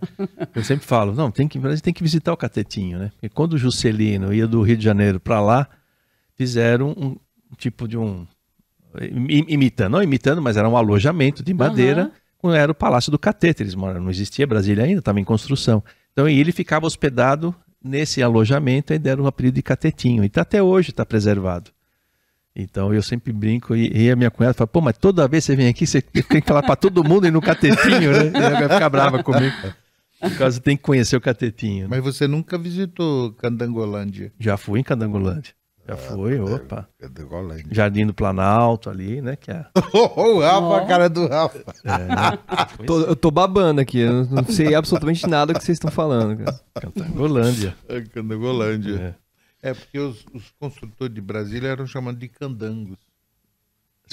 Eu sempre falo, não, tem que, a tem que visitar o Catetinho, né? Porque quando o Juscelino ia do Rio de Janeiro para lá, fizeram um tipo de um im- imitando, não imitando, mas era um alojamento de madeira, com- era o Palácio do Catete, eles moraram, não existia Brasília ainda, estava em construção. Então e ele ficava hospedado nesse alojamento e deram o apelido de Catetinho. E tá até hoje está preservado. Então eu sempre brinco e, e a minha cunhada fala, pô, mas toda vez que você vem aqui, você tem que falar para todo mundo ir no Catetinho, né? E ela vai ficar brava comigo. Por causa tem que conhecer o Catetinho. né? Mas você nunca visitou Candangolândia? Já fui em Candangolândia. Já fui, opa. Candangolândia. Jardim do Planalto ali, né? Que é, o Rafa, a cara do Rafa. é, né? Foi Tô- eu tô babando aqui, eu não sei absolutamente nada do que vocês estão falando. Candangolândia. É, Candangolândia. É. É, porque os, os construtores de Brasília eram chamados de candangos.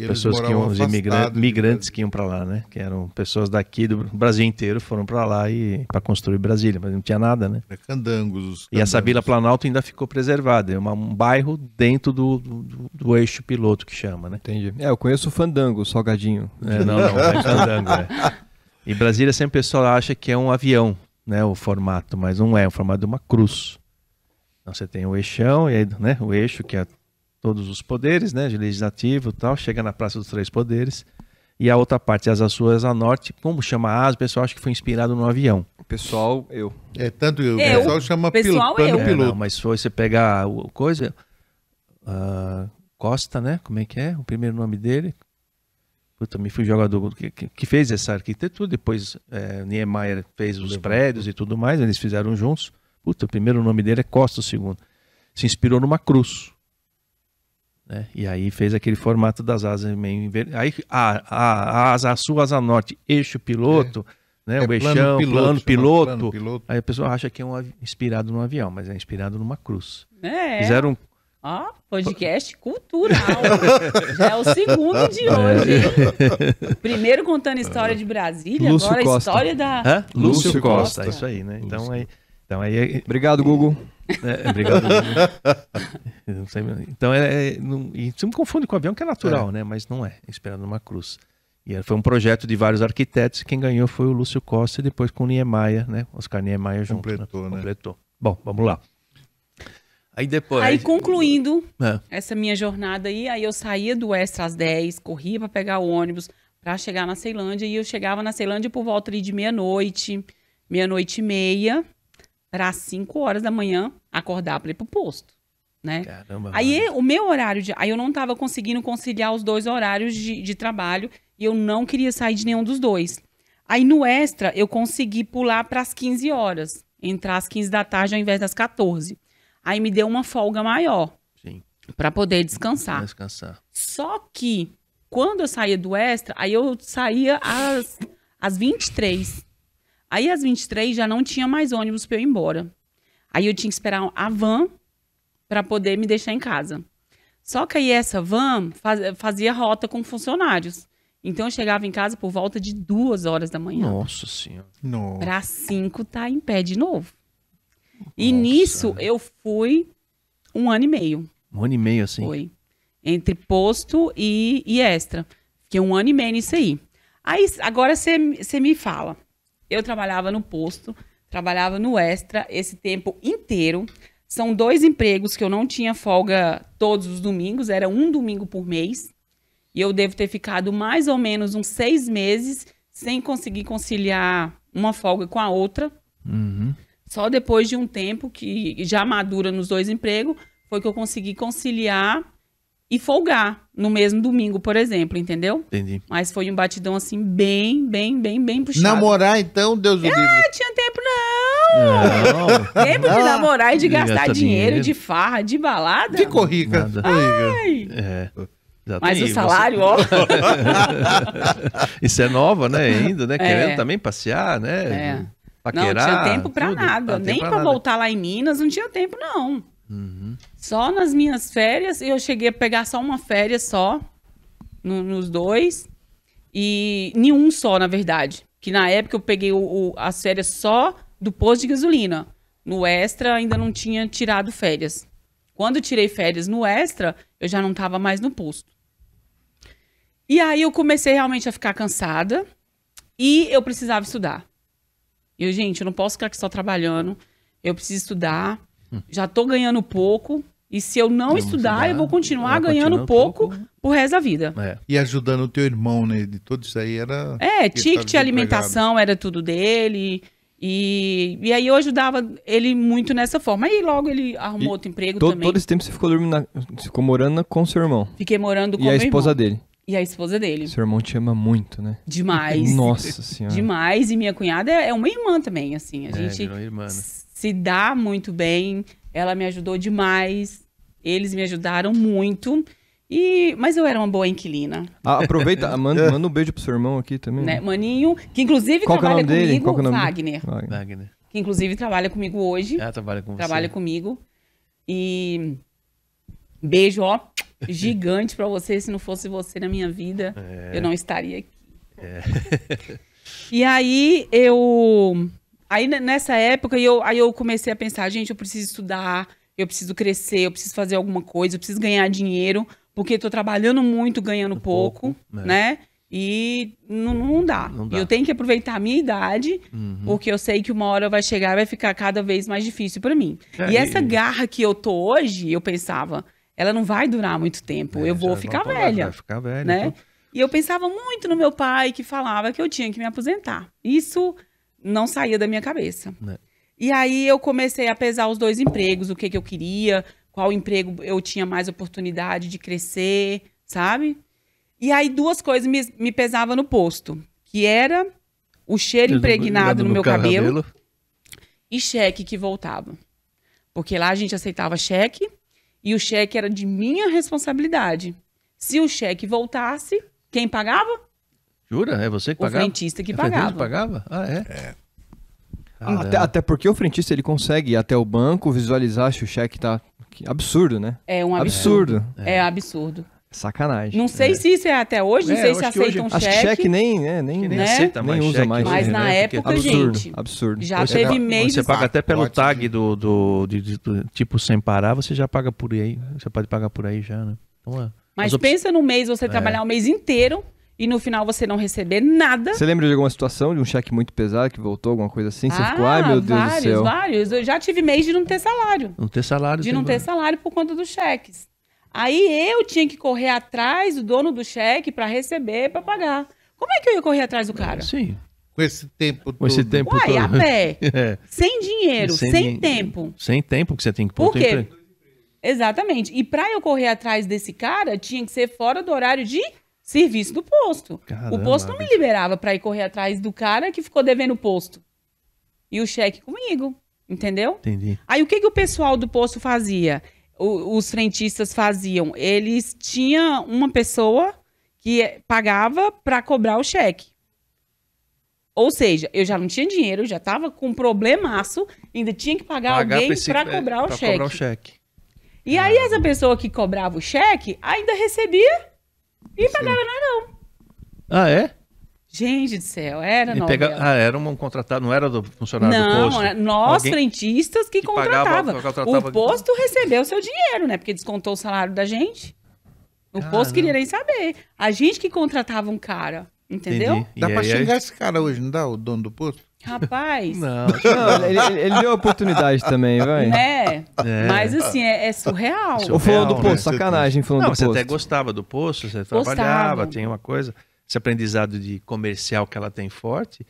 As eles pessoas que iam, os imigrantes, migrantes que iam para lá, né? Que eram pessoas daqui do Brasil inteiro foram para lá e para construir Brasília, mas não tinha nada, né? Brasília. Candangos. Os E essa candangos. Vila Planalto ainda ficou preservada, é uma- um bairro dentro do, do, do eixo piloto que chama, né? Entendi. É, eu conheço o Fandango, o Salgadinho. É, não, não, é Fandango, é. E Brasília sempre o pessoal acha que é um avião, né, o formato, mas não é, é o formato de uma cruz. Então você tem o eixão, e aí, né, o eixo que é todos os poderes, né, de legislativo e tal, chega na Praça dos Três Poderes, E a outra parte, Asa Sul, Asa Norte, como chama asa, o pessoal acha que foi inspirado no avião. Pessoal, eu. É, tanto o Eu. pessoal chama Pessoal, piloto, eu. É, piloto. não, mas foi você pegar o coisa. ah, Costa, né? Como é que é? O primeiro nome dele. Puta, me fui jogador que, que, que fez essa arquitetura. Depois é, Niemeyer fez os prédios e tudo mais. Eles fizeram juntos. Puta, o primeiro nome dele é Costa, o segundo. Se inspirou numa cruz. Né? E aí fez aquele formato das asas meio inver... Aí a, a, a asa sul, asa norte, eixo piloto, né? o eixão, plano chama piloto. plano piloto. Aí a pessoa acha que é um inspirado num avião, mas é inspirado numa cruz. É. Fizeram um podcast cultural. Já é o segundo de hoje. hein? Primeiro contando história de Brasília, Lúcio agora a Costa. história da. Hã? Lúcio, Lúcio Costa, Costa. isso aí, né? Então aí, então aí é- Obrigado, Google. É, obrigado. Não sei, então é, é não, e você me confunde com o avião que é natural, né? Mas não é, é inspirado numa cruz. E foi um projeto de vários arquitetos. Quem ganhou foi o Lúcio Costa e depois com o Niemeyer, né? Oscar Niemeyer junto. Completou, né? Completou. Bom, vamos lá. Aí depois. Aí, concluindo É. essa minha jornada aí, aí eu saía do Extra às 10, corria para pegar o ônibus para chegar na Ceilândia e eu chegava na Ceilândia por volta ali de meia-noite, meia-noite e meia, para 5 horas da manhã acordar para ir pro posto, né? Caramba. Aí o meu horário de. Aí eu não tava conseguindo conciliar os dois horários de, de trabalho e eu não queria sair de nenhum dos dois. Aí no extra eu consegui pular para as 15 horas, entrar às 15 da tarde ao invés das 14. Aí me deu uma folga maior Sim, para poder descansar. descansar. Só que quando eu saía do extra, aí eu saía às, às 23. Aí às 23 já não tinha mais ônibus para eu ir embora. Aí eu tinha que esperar a van para poder me deixar em casa. Só que aí essa van faz- fazia rota com funcionários. Então eu chegava em casa por volta de duas horas da manhã. Nossa senhora. Não. Para cinco tá em pé de novo. E Nossa. nisso eu fui um ano e meio. Um ano e meio assim. Foi. Entre posto e, e extra. Fiquei um ano e meio nisso aí. Aí, agora você me fala. Eu trabalhava no posto, trabalhava no extra esse tempo inteiro. São dois empregos que eu não tinha folga todos os domingos, era um domingo por mês. E eu devo ter ficado mais ou menos uns seis meses sem conseguir conciliar uma folga com a outra. Uhum. Só depois de um tempo que já madura nos dois empregos, foi que eu consegui conciliar e folgar no mesmo domingo, por exemplo, entendeu? Entendi. Mas foi um batidão assim bem, bem, bem, bem puxado. Namorar, então, Deus o livre. Não tinha tempo não. Não, Tempo de Ah, namorar e de de gastar dinheiro, dinheiro. de farra, de balada. Nada. Ficou rica. Ai, é. Já Mas tem- o você- salário, ó. Isso é nova, né? Ainda, né? É. Querendo também passear, né? É. Não Paquerar, tinha tempo pra tudo. nada. Ah, tem Nem pra pra nada. voltar lá em Minas, não tinha tempo, não. Uhum. Só nas minhas férias, eu cheguei a pegar só uma férias só, no- nos dois, e nenhum só, na verdade. Que na época eu peguei o- o- as férias só do posto de gasolina. No extra ainda não tinha tirado férias. Quando eu tirei férias no extra, eu já não estava mais no posto. E aí eu comecei realmente a ficar cansada e eu precisava estudar. Eu, gente, eu não posso ficar aqui só trabalhando. Eu preciso estudar. Já tô ganhando pouco. E se eu não Não estudar, estudar, eu vou continuar ganhando pouco, pouco. pro resto da vida. É. E ajudando o teu irmão, né? De tudo isso aí era. É, ticket de alimentação era tudo dele. E, e aí eu ajudava ele muito nessa forma. Aí logo ele arrumou E outro emprego Todo, também. todo esse tempo você ficou dormindo, na, você ficou morando com seu irmão. Fiquei morando com E a esposa irmão. dele. E a esposa dele. Seu irmão te ama muito, né? Demais. Nossa senhora. Demais. E minha cunhada é é uma irmã também, assim. A É, gente irmã, né? se dá muito bem. Ela me ajudou demais. Eles me ajudaram muito. E, mas eu era uma boa inquilina, Ah, aproveita, manda, manda um beijo pro seu irmão aqui também. né? Maninho, que inclusive Qual que é o trabalha nome dele? comigo, Qual que é o nome dele? Wagner. Wagner. Que inclusive trabalha comigo hoje. Ah, trabalha com você. trabalha comigo. E beijo, ó, gigante pra você. Se não fosse você na minha vida, É. eu não estaria aqui. e aí eu. Aí ne- nessa época eu, aí eu comecei a pensar, gente, eu preciso estudar, eu preciso crescer, eu preciso fazer alguma coisa, eu preciso ganhar dinheiro, porque eu tô trabalhando muito, ganhando pouco, pouco, né? né? E não, não dá. Não dá. E eu tenho que aproveitar a minha idade, Uhum. porque eu sei que uma hora vai chegar e vai ficar cada vez mais difícil pra mim. É, e essa e- garra que eu tô hoje, eu pensava, ela não vai durar muito tempo. É, eu vou ficar velha. Vai ficar velha. né? então. E eu pensava muito no meu pai, que falava que eu tinha que me aposentar. Isso não saía da minha cabeça. Né. E aí eu comecei a pesar os dois empregos, o que, que eu queria, qual emprego eu tinha mais oportunidade de crescer, sabe? E aí duas coisas me, me pesavam no posto, que era o cheiro impregnado no meu cabelo, e cheque que voltava. Porque lá a gente aceitava cheque e o cheque era de minha responsabilidade. Se o cheque voltasse, quem pagava? Jura? É você que O pagava? frentista que É frentista pagava. que pagava? Ah, é? Ah, Até, até porque o frentista ele consegue ir até o banco, visualizar se o cheque tá. que absurdo, né? É um absurdo. Absurdo. É absurdo. Sacanagem. Não sei se isso é até hoje, não É, sei se que hoje- aceitam Acho que cheque. cheque nem, né, nem, Que nem né? aceita nem mais usa cheque mais hoje, Mas né? na Porque época, absurdo, gente, absurdo. Já Você teve meses. Você paga até pelo tag do, do, de- de- do- tipo sem parar, você já paga por aí. Você pode pagar por aí já, né? Então, é. Mas pensa no mês você trabalhar o mês inteiro e no final você não receber nada. Você lembra de alguma situação de um cheque muito pesado que voltou, alguma coisa assim? Você ah, ficou, ai meu Deus vários, do céu. vários. Eu já tive mês de não ter salário. Não ter salário. De não ter mais. salário por conta dos cheques. Aí eu tinha que correr atrás do dono do cheque para receber, para pagar. Como é que eu ia correr atrás do cara? Sim, Com esse tempo com esse todo. tempo Uai, todo. a pé. É. Sem dinheiro, sem, din- tempo. Sem tempo que você tem que pôr Por quê? Exatamente. E para eu correr atrás desse cara, tinha que ser fora do horário de serviço do posto. Caramba, o posto não me liberava para ir correr atrás do cara que ficou devendo o posto. E o cheque comigo, entendeu? Entendi. Aí o que, que o pessoal do posto fazia? O- os frentistas faziam? Eles tinham uma pessoa que pagava para cobrar o cheque. Ou seja, eu já não tinha dinheiro, já estava com um problemaço, ainda tinha que pagar, alguém esse- para é, cobrar, o pra cheque. cobrar o cheque. E aí essa pessoa que cobrava o cheque ainda recebia e pagava nós não. Ah, é? Gente do céu, era novela. pega- Ah, era um contratado, não era do funcionário do Não, posto? era nós Alguém- frentistas que, que pagava- contratava. contratava- O posto recebeu seu dinheiro, né? Porque descontou o salário da gente. O Caramba. posto queria nem saber. A gente que contratava um cara, entendeu? Entendi. Dá E pra aí- xingar esse cara hoje, não dá? O dono do posto? Rapaz, Não, Não, ele, ele- ele deu a oportunidade também, vai. né? É. Mas assim, é, é surreal. Surreal. Ou falando do né? posto, sacanagem falando Não, do você posto. até gostava do posto, você trabalhava, tinha uma coisa. Esse aprendizado de comercial que ela tem forte,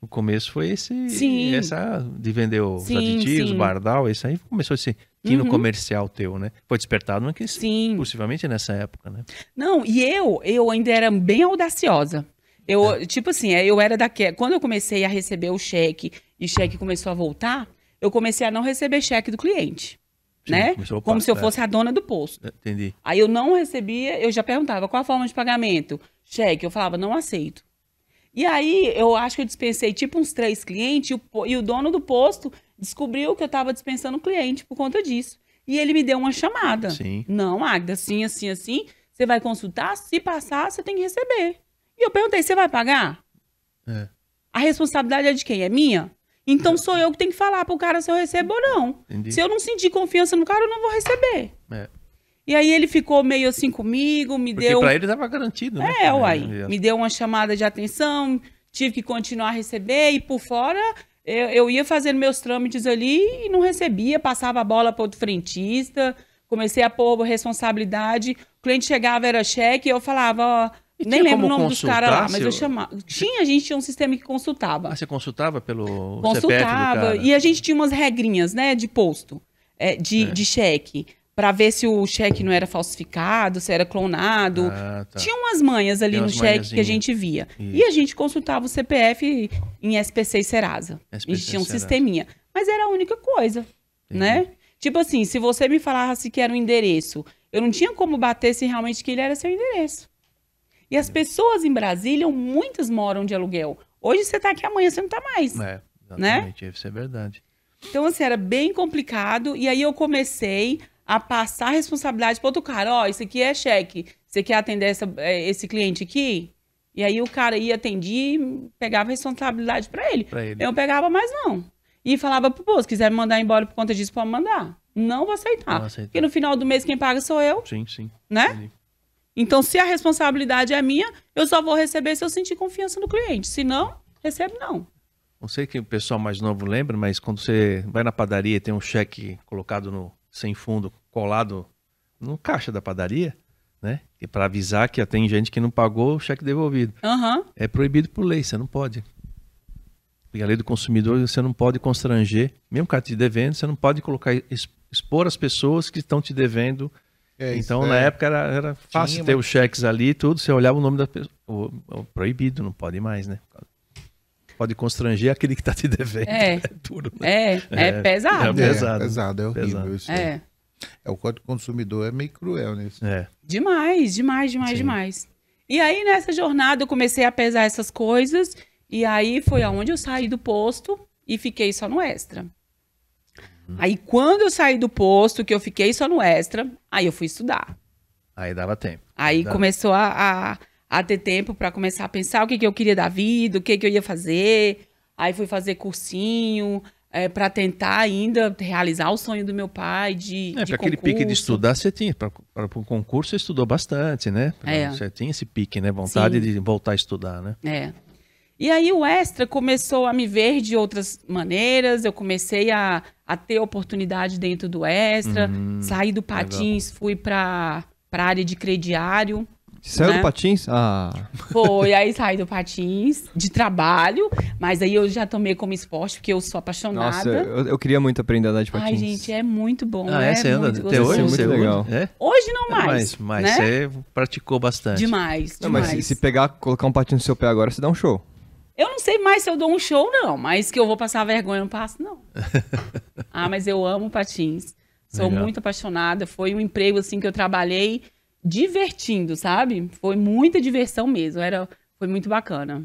o começo foi esse, Sim. essa de vender os Sim, aditivos, sim. bardal, isso aí começou esse tino Uhum. comercial teu, né? Foi despertado naquele, Sim. possivelmente nessa época, né? Não, e eu, eu ainda era bem audaciosa. Eu, tipo assim, eu era daquela. Quando eu comecei a receber o cheque e o cheque começou a voltar, eu comecei a não receber cheque do cliente. Sim, né? Como se eu passar. fosse a dona do posto. Entendi. Aí eu não recebia, eu já perguntava qual a forma de pagamento? Cheque. Eu falava, não aceito. E aí eu acho que eu dispensei tipo uns três clientes e o, e o dono do posto descobriu que eu estava dispensando cliente por conta disso. E ele me deu uma chamada. Sim. Não, Agda, assim, assim, assim. Você vai consultar, se passar, você tem que receber. E eu perguntei, você vai pagar? É. A responsabilidade é de quem? É minha? Então sou eu que tenho que falar pro cara se eu recebo ou não. Entendi. Se eu não sentir confiança no cara, eu não vou receber. É. E aí ele ficou meio assim comigo, me Porque deu. pra ele tava garantido, né? É, uai. É, Me deu uma chamada de atenção, tive que continuar a receber e por fora eu, eu ia fazendo meus trâmites ali e não recebia, passava a bola para outro frentista, comecei a pôr responsabilidade. O cliente chegava, era cheque, e eu falava, ó, E nem lembro o nome dos caras lá, mas eu chamava. Tinha, a gente tinha um sistema que consultava Ah, você consultava pelo consultava. E a gente tinha umas regrinhas, né, de posto, é, de, É. de cheque, para ver se o cheque não era falsificado, se era clonado. Ah, tá. Tinha umas manhas ali Tem no cheque que a gente via. E Isso. a gente consultava o CPF em SPC e Serasa. a SPC gente tinha um e Serasa. sisteminha. Mas era a única coisa, né? Tipo assim, se você me falasse que era um endereço, eu não tinha como bater se realmente aquele era seu endereço. E as pessoas em Brasília, muitas moram de aluguel. Hoje você tá aqui, amanhã você não tá mais. É, exatamente, isso é verdade. Então, assim, era bem complicado. E aí eu comecei a passar a responsabilidade para outro cara. Ó, isso aqui é cheque. Você quer atender essa- eh, esse cliente aqui? E aí o cara ia atender e pegava a responsabilidade para ele. Pra ele. Eu não pegava mais, não. E falava pro pô, se quiser me mandar embora por conta disso, pode mandar. Não vou aceitar. Não vou aceitar. Porque no final do mês quem paga sou eu, Sim, sim. né? Entendi. Então, se a responsabilidade é minha, eu só vou receber se eu sentir confiança no cliente. Se não, recebo não. Não sei que o pessoal mais novo lembra, mas quando você vai na padaria e tem um cheque colocado no sem fundo, colado no caixa da padaria, né? E para avisar que tem gente que não pagou o cheque devolvido. Aham. É proibido por lei, você não pode. Porque a lei do consumidor, você não pode constranger, mesmo que te devendo, você não pode colocar ex- expor as pessoas que estão te devendo. É, isso então, na é- época era, era fácil Tinha, ter mas- os cheques ali e tudo, você olhava o nome da pessoa. O- o Proibido, não pode mais, né? Pode constranger aquele que está te devendo. É. duro, né? É, é, É. pesado. É, pesado. pesado, é horrível Pesado. isso. É. É, o Código do Consumidor é meio cruel nisso. É. Demais, demais, demais, Sim. demais. E aí, nessa jornada, eu comecei a pesar essas coisas. E aí foi aonde eu saí do posto e fiquei só no extra. Aí, quando eu saí do posto, que eu fiquei só no extra, aí eu fui estudar. Aí dava tempo. Aí Dá. começou a, a, a ter tempo para começar a pensar o que, que eu queria da vida, o que, que eu ia fazer. Aí fui fazer cursinho para tentar ainda realizar o sonho do meu pai de, É, para aquele pique de estudar, você tinha. Para o concurso, você estudou bastante, né? Pra- É. Você tinha esse pique, né? Vontade Sim. de voltar a estudar, né? É. E aí o Extra começou a me ver de outras maneiras, eu comecei a, a ter oportunidade dentro do Extra, Uhum, saí do Patins, fui para a área de crediário, Você saiu Né? do patins? Ah, foi, aí saí do Patins, de trabalho, mas aí eu já tomei como esporte, porque eu sou apaixonada. nossa, eu, eu queria muito aprender a andar de patins. Ai, gente, é muito bom, ah, é, é? Você anda muito até gostoso. hoje? Muito Você legal. hoje- É? Hoje não É, mais, mas mas né? você praticou bastante. Demais, Não, demais. mas se, se pegar, colocar um patins no seu pé agora, você dá um show. Eu não sei mais se eu dou um show, não, mas que eu vou passar vergonha, eu não passo, não. ah, mas eu amo patins. Sou Legal. muito apaixonada. Foi um emprego, assim, que eu trabalhei divertindo, sabe? Foi muita diversão mesmo. Era, foi muito bacana.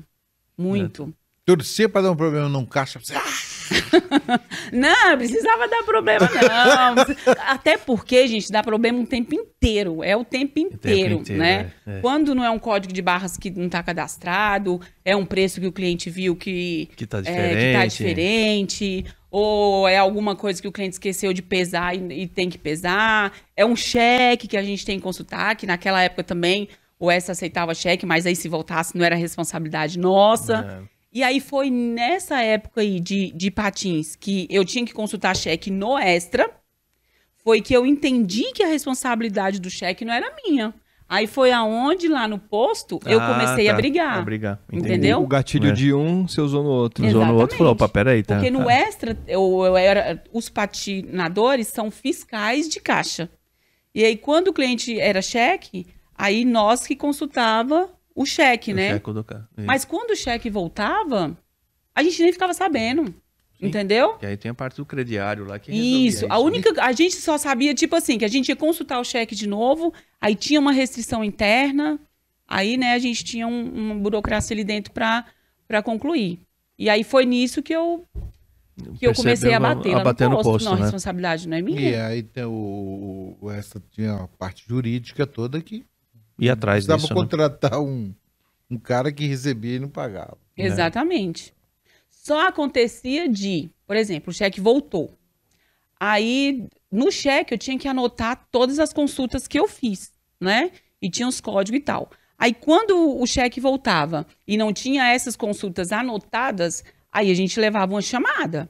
Muito. Torcia pra dar um problema num caixa. Ah, Não, precisava dar problema, não. Até porque, gente, dá problema o tempo inteiro. É o tempo inteiro, inteiro, né? é, é. Quando não é um código de barras que não está cadastrado, é um preço que o cliente viu que Que tá é, diferente. que tá diferente, ou é alguma coisa que o cliente esqueceu de pesar e, e tem que pesar, é um cheque que a gente tem que consultar, que naquela época também o S aceitava cheque, mas aí se voltasse não era responsabilidade nossa. É. E aí foi nessa época aí de, de patins que eu tinha que consultar cheque no extra, foi que eu entendi que a responsabilidade do cheque não era minha. Aí foi aonde, lá no posto, eu Ah, comecei a tá. brigar. A brigar. entendi. Entendeu? O gatilho É. de um, você usou no outro. Usou no outro Exatamente. falou, opa, peraí, tá. Porque no tá. extra, eu, eu era, os patinadores são fiscais de caixa. E aí, quando o cliente era cheque, aí nós que consultava o cheque, O né? cheque. Mas quando o cheque voltava, a gente nem ficava sabendo. Entendeu? E aí tem a parte do crediário lá que resolvia Isso. A única. A gente só sabia, tipo assim, que a gente ia consultar o cheque de novo, aí tinha uma restrição interna, aí, né, a gente tinha um- uma burocracia ali dentro para concluir. E aí foi nisso que eu, que eu comecei a Percebeu, bater, a bater no no posto. posto, não, a né? responsabilidade não é minha. E aí tem o, o essa tinha a parte jurídica toda que E atrás precisava disso, né? contratar um, um cara que recebia e não pagava. Exatamente. Só acontecia de, por exemplo, o cheque voltou. Aí, no cheque, eu tinha que anotar todas as consultas que eu fiz, né? E tinha os códigos e tal. Aí, quando o cheque voltava e não tinha essas consultas anotadas, aí a gente levava uma chamada.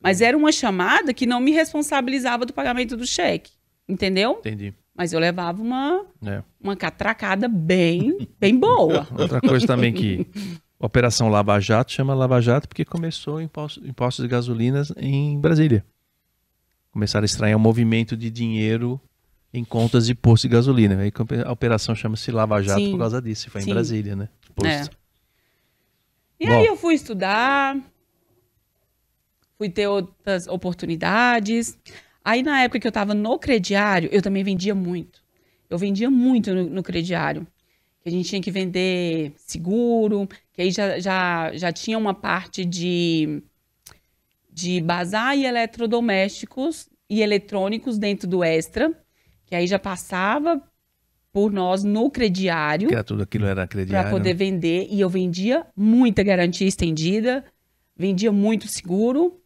Mas era uma chamada que não me responsabilizava do pagamento do cheque, entendeu? Entendi. Mas eu levava uma, É. uma catracada bem, bem boa. Outra coisa também que a Operação Lava Jato chama Lava Jato porque começou imposto, impostos de gasolinas em Brasília. Começaram a extrair um movimento de dinheiro em contas de posto de gasolina. Aí a operação chama-se Lava Jato Sim. por causa disso. Foi Sim. em Brasília, né? Posto. E Bom. aí eu fui estudar, fui ter outras oportunidades. Aí na época que eu estava no crediário, eu também vendia muito. Eu vendia muito no, no crediário. Que a gente tinha que vender seguro, que aí já, já, já tinha uma parte de, de bazar e eletrodomésticos e eletrônicos dentro do Extra, que aí já passava por nós no crediário Que era tudo aquilo era para crediário. poder né? vender e eu vendia muita garantia estendida, vendia muito seguro.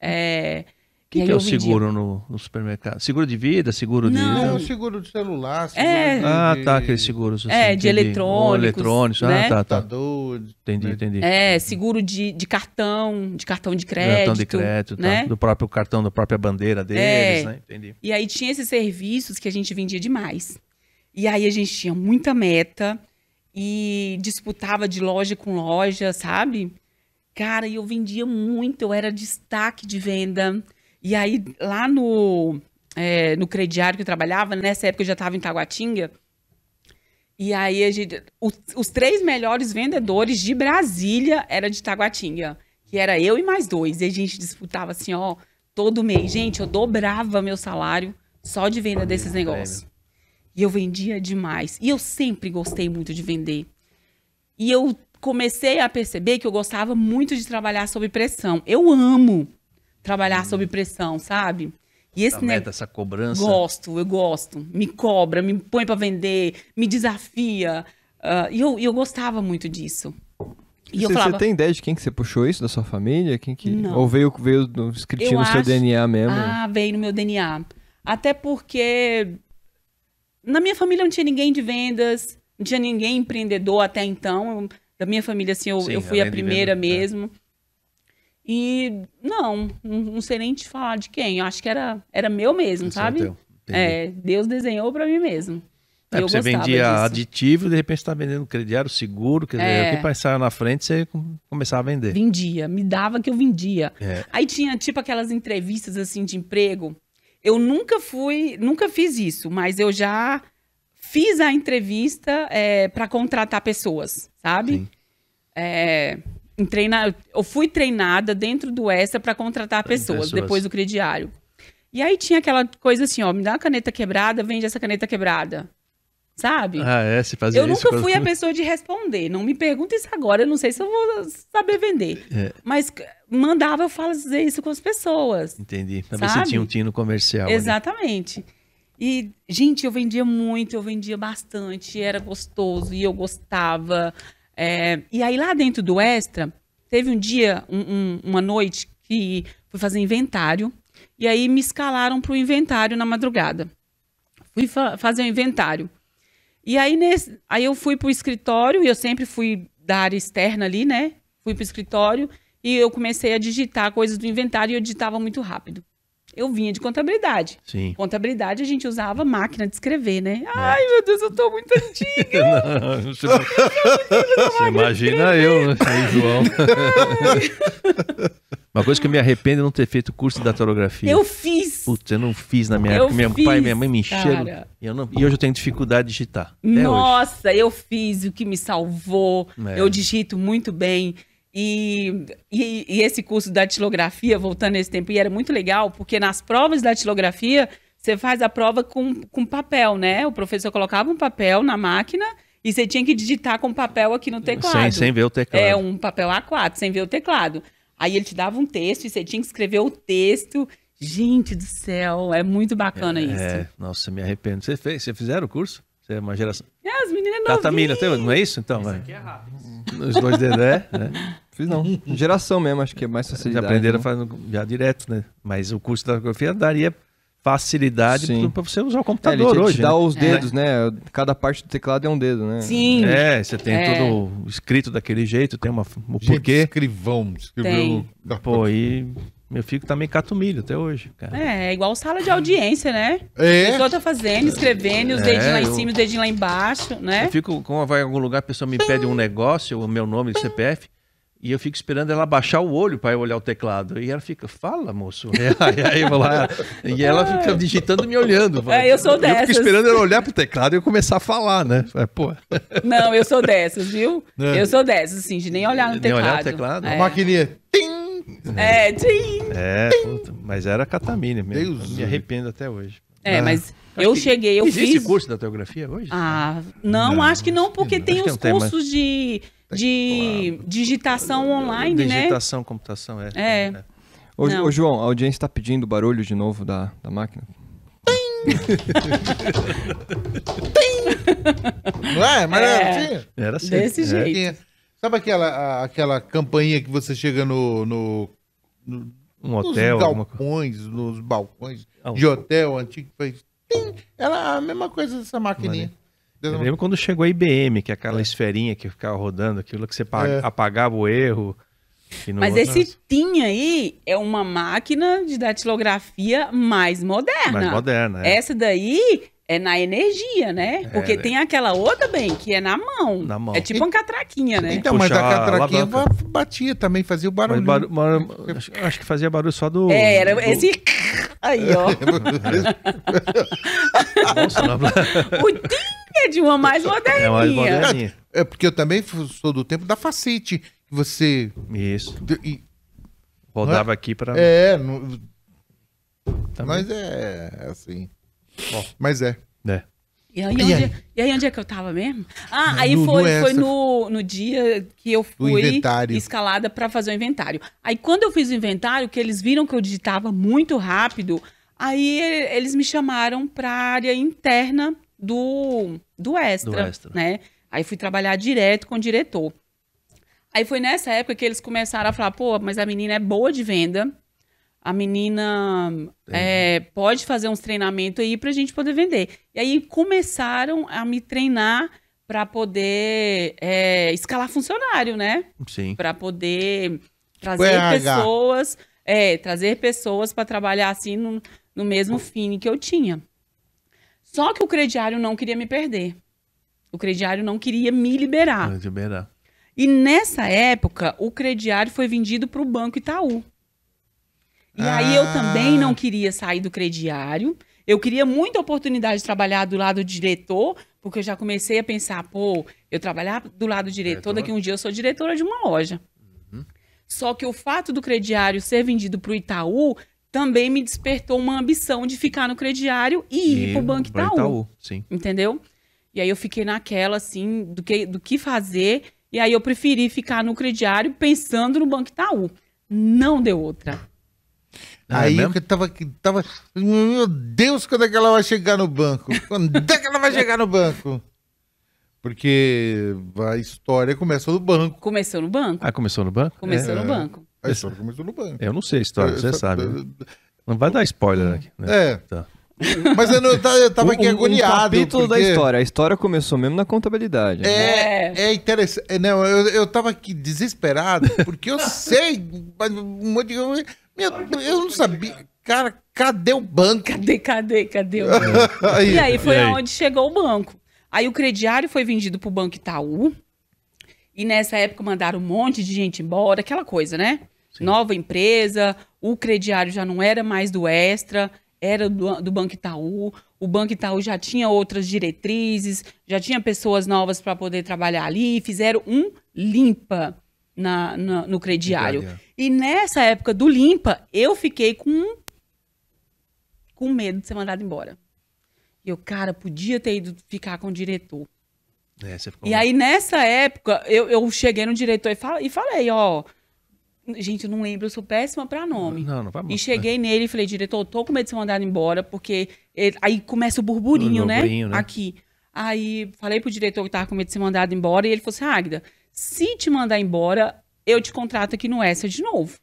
É, que, que é o vendia- seguro no, no supermercado? Seguro de vida? Seguro Não. De. seguro de celular, seguro É. de, Ah, tá, aqueles seguros. Assim, É, de eletrônicos, eletrônicos. né? Ah, tá, tá. Entendi, né? entendi. É, seguro de, de cartão, de cartão de crédito. Cartão de crédito, tá. né? do próprio cartão, da própria bandeira deles, É. né? Entendi. E aí tinha esses serviços que a gente vendia demais. E aí a gente tinha muita meta e disputava de loja com loja, sabe? Cara, e eu vendia muito, eu era destaque de venda. E aí, lá no, é, no crediário que eu trabalhava, nessa época eu já estava em Taguatinga. E aí, a gente, os, os três melhores vendedores de Brasília era de Taguatinga. Que era eu e mais dois. E a gente disputava assim, ó, todo mês. Gente, eu dobrava meu salário só de venda desses negócios. E eu vendia demais. E eu sempre gostei muito de vender. E eu comecei a perceber que eu gostava muito de trabalhar sob pressão. Eu amo trabalhar sob pressão, sabe? E esse meta, essa cobrança. Gosto, eu gosto. Me cobra, me põe pra vender, me desafia. Ah, e eu, eu gostava muito disso. E eu você, falava, você tem ideia de quem que você puxou isso da sua família? Quem que... Não. Ou veio, veio no escritinho Eu no seu acho- DNA mesmo? ah, veio no meu DNA. Até porque na minha família não tinha ninguém de vendas, não tinha ninguém empreendedor até então. Eu- Da minha família, assim, eu, Sim, eu fui a primeira venda, é. E não, não sei nem te falar de quem. Eu acho que era, era meu mesmo, Esse é sabe? Entendi. É, Deus desenhou pra mim mesmo. É, você vendia disso. aditivo e de repente você está vendendo crediário seguro, quer dizer, É. o que passava na frente você com- começava a vender. Vendia, me dava que eu vendia. É. Aí tinha tipo aquelas entrevistas assim de emprego. Eu nunca fui, nunca fiz isso, mas eu já fiz a entrevista para contratar pessoas, sabe? Sim. É, treina- eu fui treinada dentro do Extra para contratar pessoas, pessoas. depois do crediário. E aí tinha aquela coisa assim, ó, me dá uma caneta quebrada, vende essa caneta quebrada. Sabe? Ah, é? Você fazia Eu isso? nunca fui a pessoa de responder. Não me pergunta isso agora. Eu não sei se eu vou saber vender. É. Mas mandava eu fazer isso com as pessoas. Entendi. Também Sabe? você tinha um tino comercial. ali. Exatamente. E, gente, eu vendia muito, eu vendia bastante, era gostoso e eu gostava. É, e aí, lá dentro do Extra, teve um dia, um- um- uma noite, que fui fazer inventário. E aí me escalaram para o inventário na madrugada. Fui fa- fazer o inventário. E aí, nesse, aí eu fui pro escritório, e eu sempre fui da área externa ali, né? Fui pro escritório e eu comecei a digitar coisas do inventário e eu digitava muito rápido. Eu vinha de contabilidade. Sim. Contabilidade a gente usava máquina de escrever, né? É. Ai, meu Deus, eu tô muito antiga. Não, você, você imagina eu, né? João. Uma coisa que eu me arrependo é não ter feito curso de datilografia. eu fiz. Putz, eu não fiz na minha Eu época. Meu pai e minha mãe me encheram. E, eu não- e hoje eu tenho dificuldade de digitar. Até hoje. Nossa, eu fiz o que me salvou. É. Eu digito muito bem. E, e, e esse curso da datilografia, voltando nesse tempo, e era muito legal, porque nas provas da datilografia, você faz a prova com, com papel, né? O professor colocava um papel na máquina e você tinha que digitar com papel aqui no teclado. Sem, sem ver o teclado. É, um papel A4, sem ver o teclado. Aí ele te dava um texto e você tinha que escrever o texto. Gente do céu, é muito bacana isso. É, nossa, me arrependo. Você fez? Você fizeram o curso? Você é uma geração. É, as meninas novinhas. tem- não é isso? Então, vai. Aqui é rápido. Os dois Dedé, né? Fiz não. Geração mesmo, acho que é mais facilidade. aprenderam né? fazendo já direto, né? Mas o curso da datilografia daria facilidade para você usar o É, ele computador te, te hoje. dá né? os dedos, né? Cada parte do teclado é um dedo, né? Sim. É, você tem É. tudo escrito daquele jeito, tem uma, o Gente, porquê. escrivão. Escreveu. Tem. Pô, e meu filho também cata o milho até hoje, cara. É, é igual sala de audiência, né? A É. pessoa tá fazendo, escrevendo, os É, dedinhos lá em eu- cima, os dedinhos lá embaixo, né? Eu fico, quando vai em algum lugar, a pessoa me pede um negócio, o meu nome de CPF, e eu fico esperando ela baixar o olho para eu olhar o teclado. E ela fica, fala, moço. E aí eu vou lá, e ela fica digitando e me olhando. É, eu sou Eu dessas. fico esperando ela olhar pro teclado e eu começar a falar, né? Falei, Pô, Não, eu sou dessas, viu? É. Eu sou dessas, assim, de nem olhar no Nem teclado. olhar no teclado? A É, maquininha. Tim! é, tchim. é, puta, mas era catamine mesmo. Deus me arrependo até hoje. É, Ah. mas eu cheguei, eu Existe fiz... curso da teografia hoje? Ah, não, Não, acho que não, porque não. tem os mais. cursos de, de digitação online, né? Digitação, computação, é. É. Ô, Não. ô, João, a audiência tá pedindo barulho de novo da, da máquina. Não é? Mas É. era assim. Era assim. Desse é. jeito. Tinha- Sabe aquela, a- aquela campainha que você chega no, no, no- Um nos hotel, alguma coisa. galpões, nos balcões Ah, de hotel antigo que faz. Era a mesma coisa dessa maquininha. Eu lembro quando chegou a IBM, que é aquela esferinha que ficava rodando, aquilo que você É. apagava o erro. Mas outro- esse TIM aí é uma máquina de datilografia mais moderna. Mais moderna, é. Essa daí é na energia, né? Porque né? tem aquela outra bem, que é na mão. Na mão. É tipo uma catraquinha, né? Então, mas a catraquinha ba- batia também, fazia o barulho. baru- baru- acho, acho que fazia barulho só do. É, era do- esse. Aí, ó. Nossa, não- o tim é de uma mais é mais moderninha. moderninha. É porque eu também sou do tempo da facite. que Você. Isso. e- Rodava aqui pra. É, não- também. mas é assim. Bom. Mas é. É. E aí, E onde, aí? e aí, onde é que eu tava mesmo? Ah, aí No- no foi, foi extra. no, no dia que eu fui inventário. escalada pra fazer o inventário. Aí, quando eu fiz o inventário, que eles viram que eu digitava muito rápido, aí eles me chamaram pra área interna do, do extra, Do extra. né? Aí fui trabalhar direto com o diretor. Aí foi nessa época que eles começaram a falar, pô, mas a menina é boa de venda, a menina é, pode fazer uns treinamentos aí pra gente poder vender. E aí começaram a me treinar pra poder é, escalar funcionário, né? Sim. Pra poder trazer RH. pessoas, é, trazer pessoas pra trabalhar assim no, no mesmo fim que eu tinha. Só que o crediário não queria me perder. O crediário não queria me liberar. Pode liberar. E nessa época, o crediário foi vendido para o Banco Itaú. E aí eu Ah. também não queria sair do crediário. Eu queria muita oportunidade de trabalhar do lado do diretor, porque eu já comecei a pensar, pô, eu trabalhar do lado do diretor, daqui um dia eu sou diretora de uma loja. Só que o fato do crediário ser vendido para o Itaú também me despertou uma ambição de ficar no crediário e, ir para o Banco pra Itaú Sim. entendeu? E aí eu fiquei naquela, assim, do que, do que fazer. E aí eu preferi ficar no crediário pensando no Banco Itaú. Não deu outra. Ah, é Aí mesmo? eu tava, tava. Meu Deus, quando é que ela vai chegar no banco? Quando é que ela vai chegar no banco? Porque a história começou no banco. Começou no banco. Ah, começou no banco? Começou É. no banco. A história começou no banco. É, eu não sei a história, você Essa- sabe. né? Não vai dar spoiler aqui. Né? É. Tá. Mas eu, não, eu tava- aqui um, um agoniado. capítulo da porque história. A história começou mesmo na contabilidade. É, é interessante. é, Não, eu, eu tava aqui desesperado, porque eu sei, mas um monte de. Meu, eu não sabia. Cara, cadê o banco? Cadê, cadê, cadê? o banco? Aí, E aí foi E aí? aonde chegou o banco. Aí o crediário foi vendido pro Banco Itaú. E nessa época mandaram um monte de gente embora, aquela coisa, né? Nova empresa, o crediário já não era mais do Extra, era do, do Banco Itaú. O Banco Itaú já tinha outras diretrizes, já tinha pessoas novas para poder trabalhar ali. Fizeram um limpa na, na- no crediário. Crediário. E nessa época do limpa, eu fiquei com, com medo de ser mandado embora. E eu, cara, podia ter ido ficar com o diretor. É, você ficou... E aí, nessa época, eu, eu cheguei no diretor e, fal- e falei, ó. Gente, eu não lembro, eu sou péssima pra nome. Não, não vai E cheguei nele e falei, diretor, tô com medo de ser mandado embora, porque ele- aí começa o burburinho, O né? burburinho, né? Aqui. Aí falei pro diretor que tava com medo de ser mandado embora, e ele falou assim: Águida, se te mandar embora, eu te contrato aqui no Essa de novo.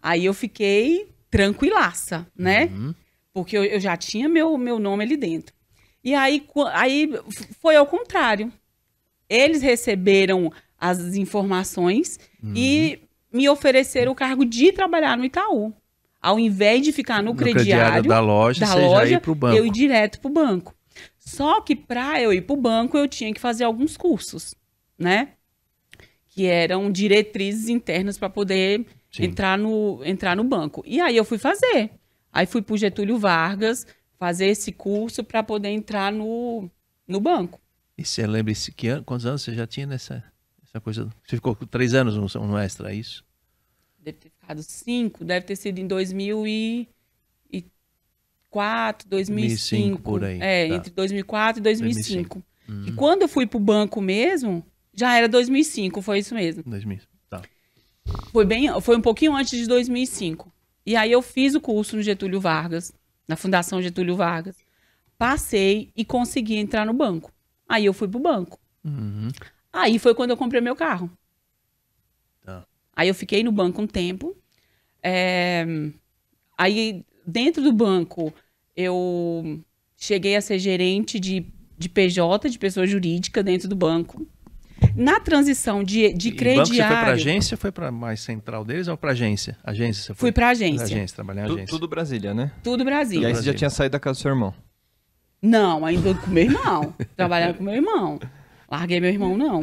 Aí eu fiquei tranquilaça, né? Uhum. Porque eu, eu já tinha meu, meu nome ali dentro. E aí, aí foi ao contrário. Eles receberam as informações e me ofereceram o cargo de trabalhar no Itaú. Ao invés de ficar no, No crediário crediário, da loja, da você já loja, pro banco. eu ir direto pro banco. Só que para eu ir pro banco, eu tinha que fazer alguns cursos, né? Que eram diretrizes internas para poder Sim. entrar no, entrar no banco. E aí eu fui fazer. Aí fui pro Getúlio Vargas fazer esse curso para poder entrar no, no banco. E você lembra esse, que ano, quantos anos você já tinha nessa essa coisa? Você ficou com três anos no, no extra, é isso? Deve ter ficado cinco, deve ter sido em 2004, 2005. 2005, por aí. É, Tá. entre 2004 e 2005. 2005. E quando eu fui pro banco mesmo, já era 2005, foi isso mesmo. 2000. Tá. Foi bem, foi um pouquinho antes de 2005. E aí eu fiz o curso no Getúlio Vargas, na Fundação Getúlio Vargas. Passei e consegui entrar no banco. Aí eu fui pro banco. Uhum. Aí foi quando eu comprei meu carro. Tá. Aí eu fiquei no banco um tempo. É, Aí, dentro do banco, eu cheguei a ser gerente de, de PJ, de pessoa jurídica, dentro do banco. Na transição de, de E banco você foi pra crediário, agência, foi pra mais central deles ou pra agência? Agência, você foi? fui para Pra agência. agência, trabalhar em Tu- agência. tudo Brasília, né? Tudo Brasil. E aí você já tinha saído da casa do seu irmão. Não, ainda com meu irmão. Trabalhava com meu irmão. Larguei meu irmão, não.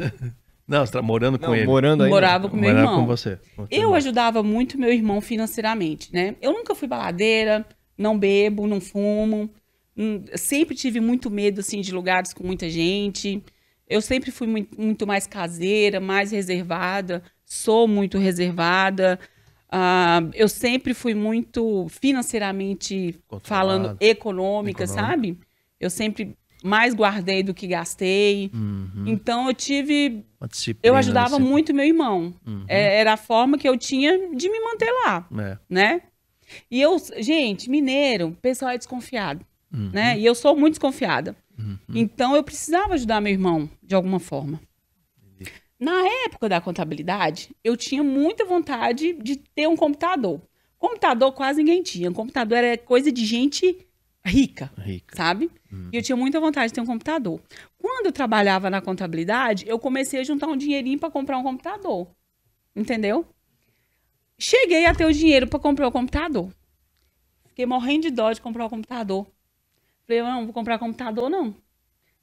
Não, você tá morando com Não, ele. morando aí. Morava com meu Morava irmão. com você. com Eu irmão. ajudava muito meu irmão financeiramente, né? Eu nunca fui baladeira, não bebo, não fumo. hum, Sempre tive muito medo, assim, de lugares com muita gente. Eu sempre fui mui- muito mais caseira, mais reservada. Sou muito reservada. Ah, eu sempre fui muito financeiramente Controlada. falando econômica, sabe? Eu sempre mais guardei do que gastei. Uhum. Então eu tive eu ajudava muito meu irmão. Uhum. É, Era a forma que eu tinha de me manter lá, É. né? E eu, gente, mineiro, o pessoal é desconfiado, Uhum. né? E eu sou muito desconfiada. Uhum. Então eu precisava ajudar meu irmão de alguma forma. Na época da contabilidade, eu tinha muita vontade de ter um computador. Computador quase ninguém tinha. computador era coisa de gente rica Rica. sabe? Uhum. E eu tinha muita vontade de ter um computador. Quando eu trabalhava na contabilidade, eu comecei a juntar um dinheirinho para comprar um computador. Entendeu? Cheguei a ter o dinheiro para comprar o computador. Fiquei morrendo de dó de comprar o computador. Falei, não, vou comprar computador não.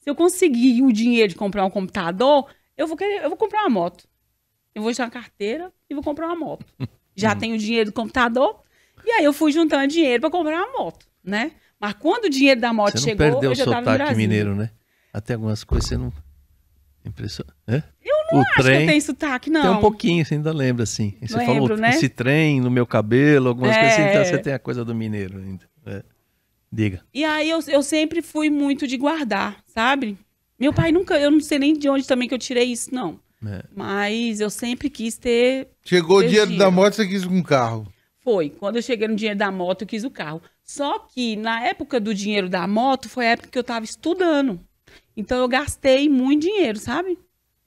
Se eu conseguir o dinheiro de comprar um computador, eu vou querer, eu vou comprar uma moto. Eu vou tirar uma carteira e vou comprar uma moto. Já tenho o dinheiro do computador. E aí eu fui juntando dinheiro para comprar uma moto, né? Mas quando o dinheiro da moto Você chegou, perdeu eu o já tava no sotaque Brasil. mineiro, né? Até algumas coisas você não. Impressão. É? Eu não o acho que trem eu tenho sotaque, não. tem um pouquinho, você ainda lembra assim. Você Lembro, falou né? esse trem no meu cabelo, algumas coisas assim, então É. você tem a coisa do mineiro ainda. É. Diga. E aí eu, eu sempre fui muito de guardar, sabe? Meu pai nunca, eu não sei nem de onde também que eu tirei isso, não. É. Mas eu sempre quis ter. Chegou o Esse dinheiro dinheiro. da moto, você quis um carro. Foi. Quando eu cheguei no dinheiro da moto, eu quis o carro. Só que na época do dinheiro da moto, foi a época que eu tava estudando. Então eu gastei muito dinheiro, sabe?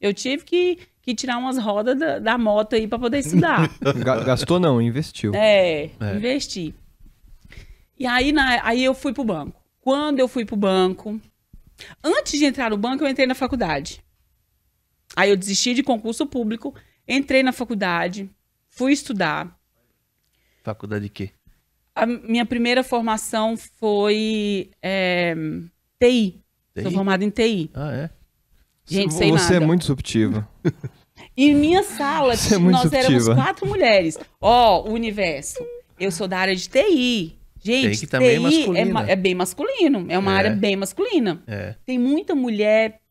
Eu tive que, que tirar umas rodas da, da moto aí para poder estudar. Ga- Gastou não, investiu. É, É. investi. E aí, na- aí eu fui pro banco. Quando eu fui pro banco, antes de entrar no banco, eu entrei na faculdade. Aí eu desisti de concurso público, entrei na faculdade, fui estudar. Faculdade de quê? A minha primeira formação foi é, TI. Sou TI? formada em TI. Ah, é? Gente, sem Você nada. é muito subtiva. E minha sala, é nós éramos subtiva. quatro mulheres. Ó, o universo. Eu sou da área de TI. Gente, TI também é é, ma- é bem masculino. É uma É. área bem masculina. É. Tem muita mulher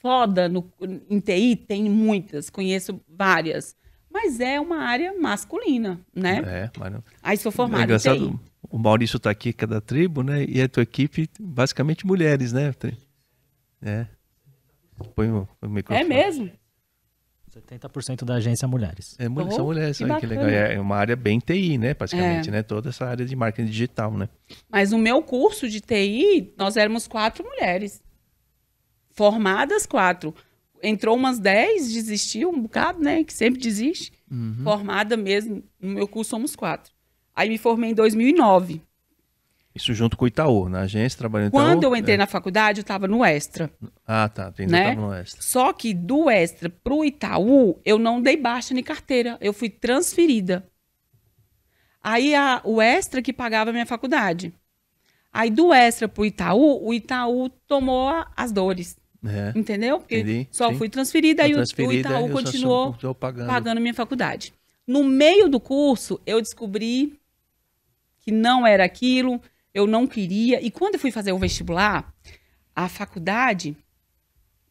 foda no, em TI, tem muitas. Conheço várias. Mas é uma área masculina, né? É, mas. Aí sou É formada em TI. engraçado, o Maurício tá aqui, que é tribo, né? E a tua equipe, basicamente mulheres, né? É. Põe o, o É microfone. mesmo? 70% da agência mulheres. É, mulher, Oh, são mulheres, que olha que legal. É uma área bem TI, né? Basicamente, É. né? Toda essa área de marketing digital, né? Mas no meu curso de TI, nós éramos quatro mulheres. Formadas quatro. Entrou umas dez, desistiu um bocado, né? Que sempre desiste. Uhum. Formada mesmo, no meu curso somos quatro. Aí me formei em 2009. Isso junto com o Itaú, na agência, trabalhando Quando Itaú. eu entrei é. na faculdade, eu estava no Extra. Ah, tá. Ainda né? no extra. Só que do Extra pro Itaú, eu não dei baixa nem carteira. Eu fui transferida. Aí a- o Extra que pagava a minha faculdade. Aí do Extra pro Itaú, o Itaú tomou as dores. É. Entendeu? Porque Entendi, só sim. fui transferida, aí o- o Itaú continuou pagando. pagando a minha faculdade. No meio do curso, eu descobri que não era aquilo, eu não queria. E quando eu fui fazer o vestibular, a faculdade,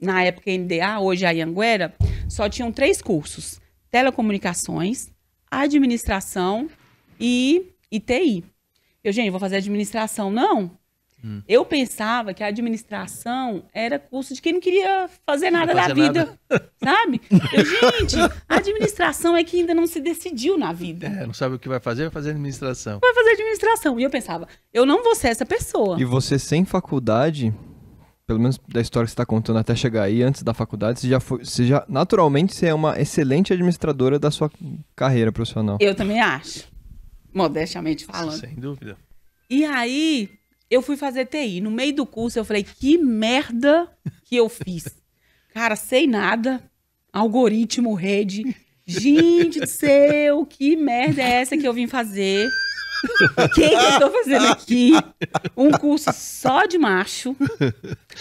na época NDA, hoje a Anhanguera, só tinham três cursos: telecomunicações, administração e ITI. Eu, gente, vou fazer administração. Não. Hum. Eu pensava que a administração era curso de quem não queria fazer nada da fazer vida, sabe? Eu, gente, a administração é que ainda não se decidiu na vida. É, não sabe o que vai fazer, vai fazer administração. Vai fazer administração. E eu pensava, eu não vou ser essa pessoa. E você sem faculdade, pelo menos da história que você está contando até chegar aí, antes da faculdade, você já foi. Você já, naturalmente, você é uma excelente administradora da sua carreira profissional. Eu também acho. Modestamente falando. Sem dúvida. E aí, eu fui fazer TI. No meio do curso, eu falei, que merda que eu fiz. Cara, sei nada. Algoritmo, rede. Gente do céu, que merda é essa que eu vim fazer? O que, que eu tô fazendo aqui? Um curso só de macho.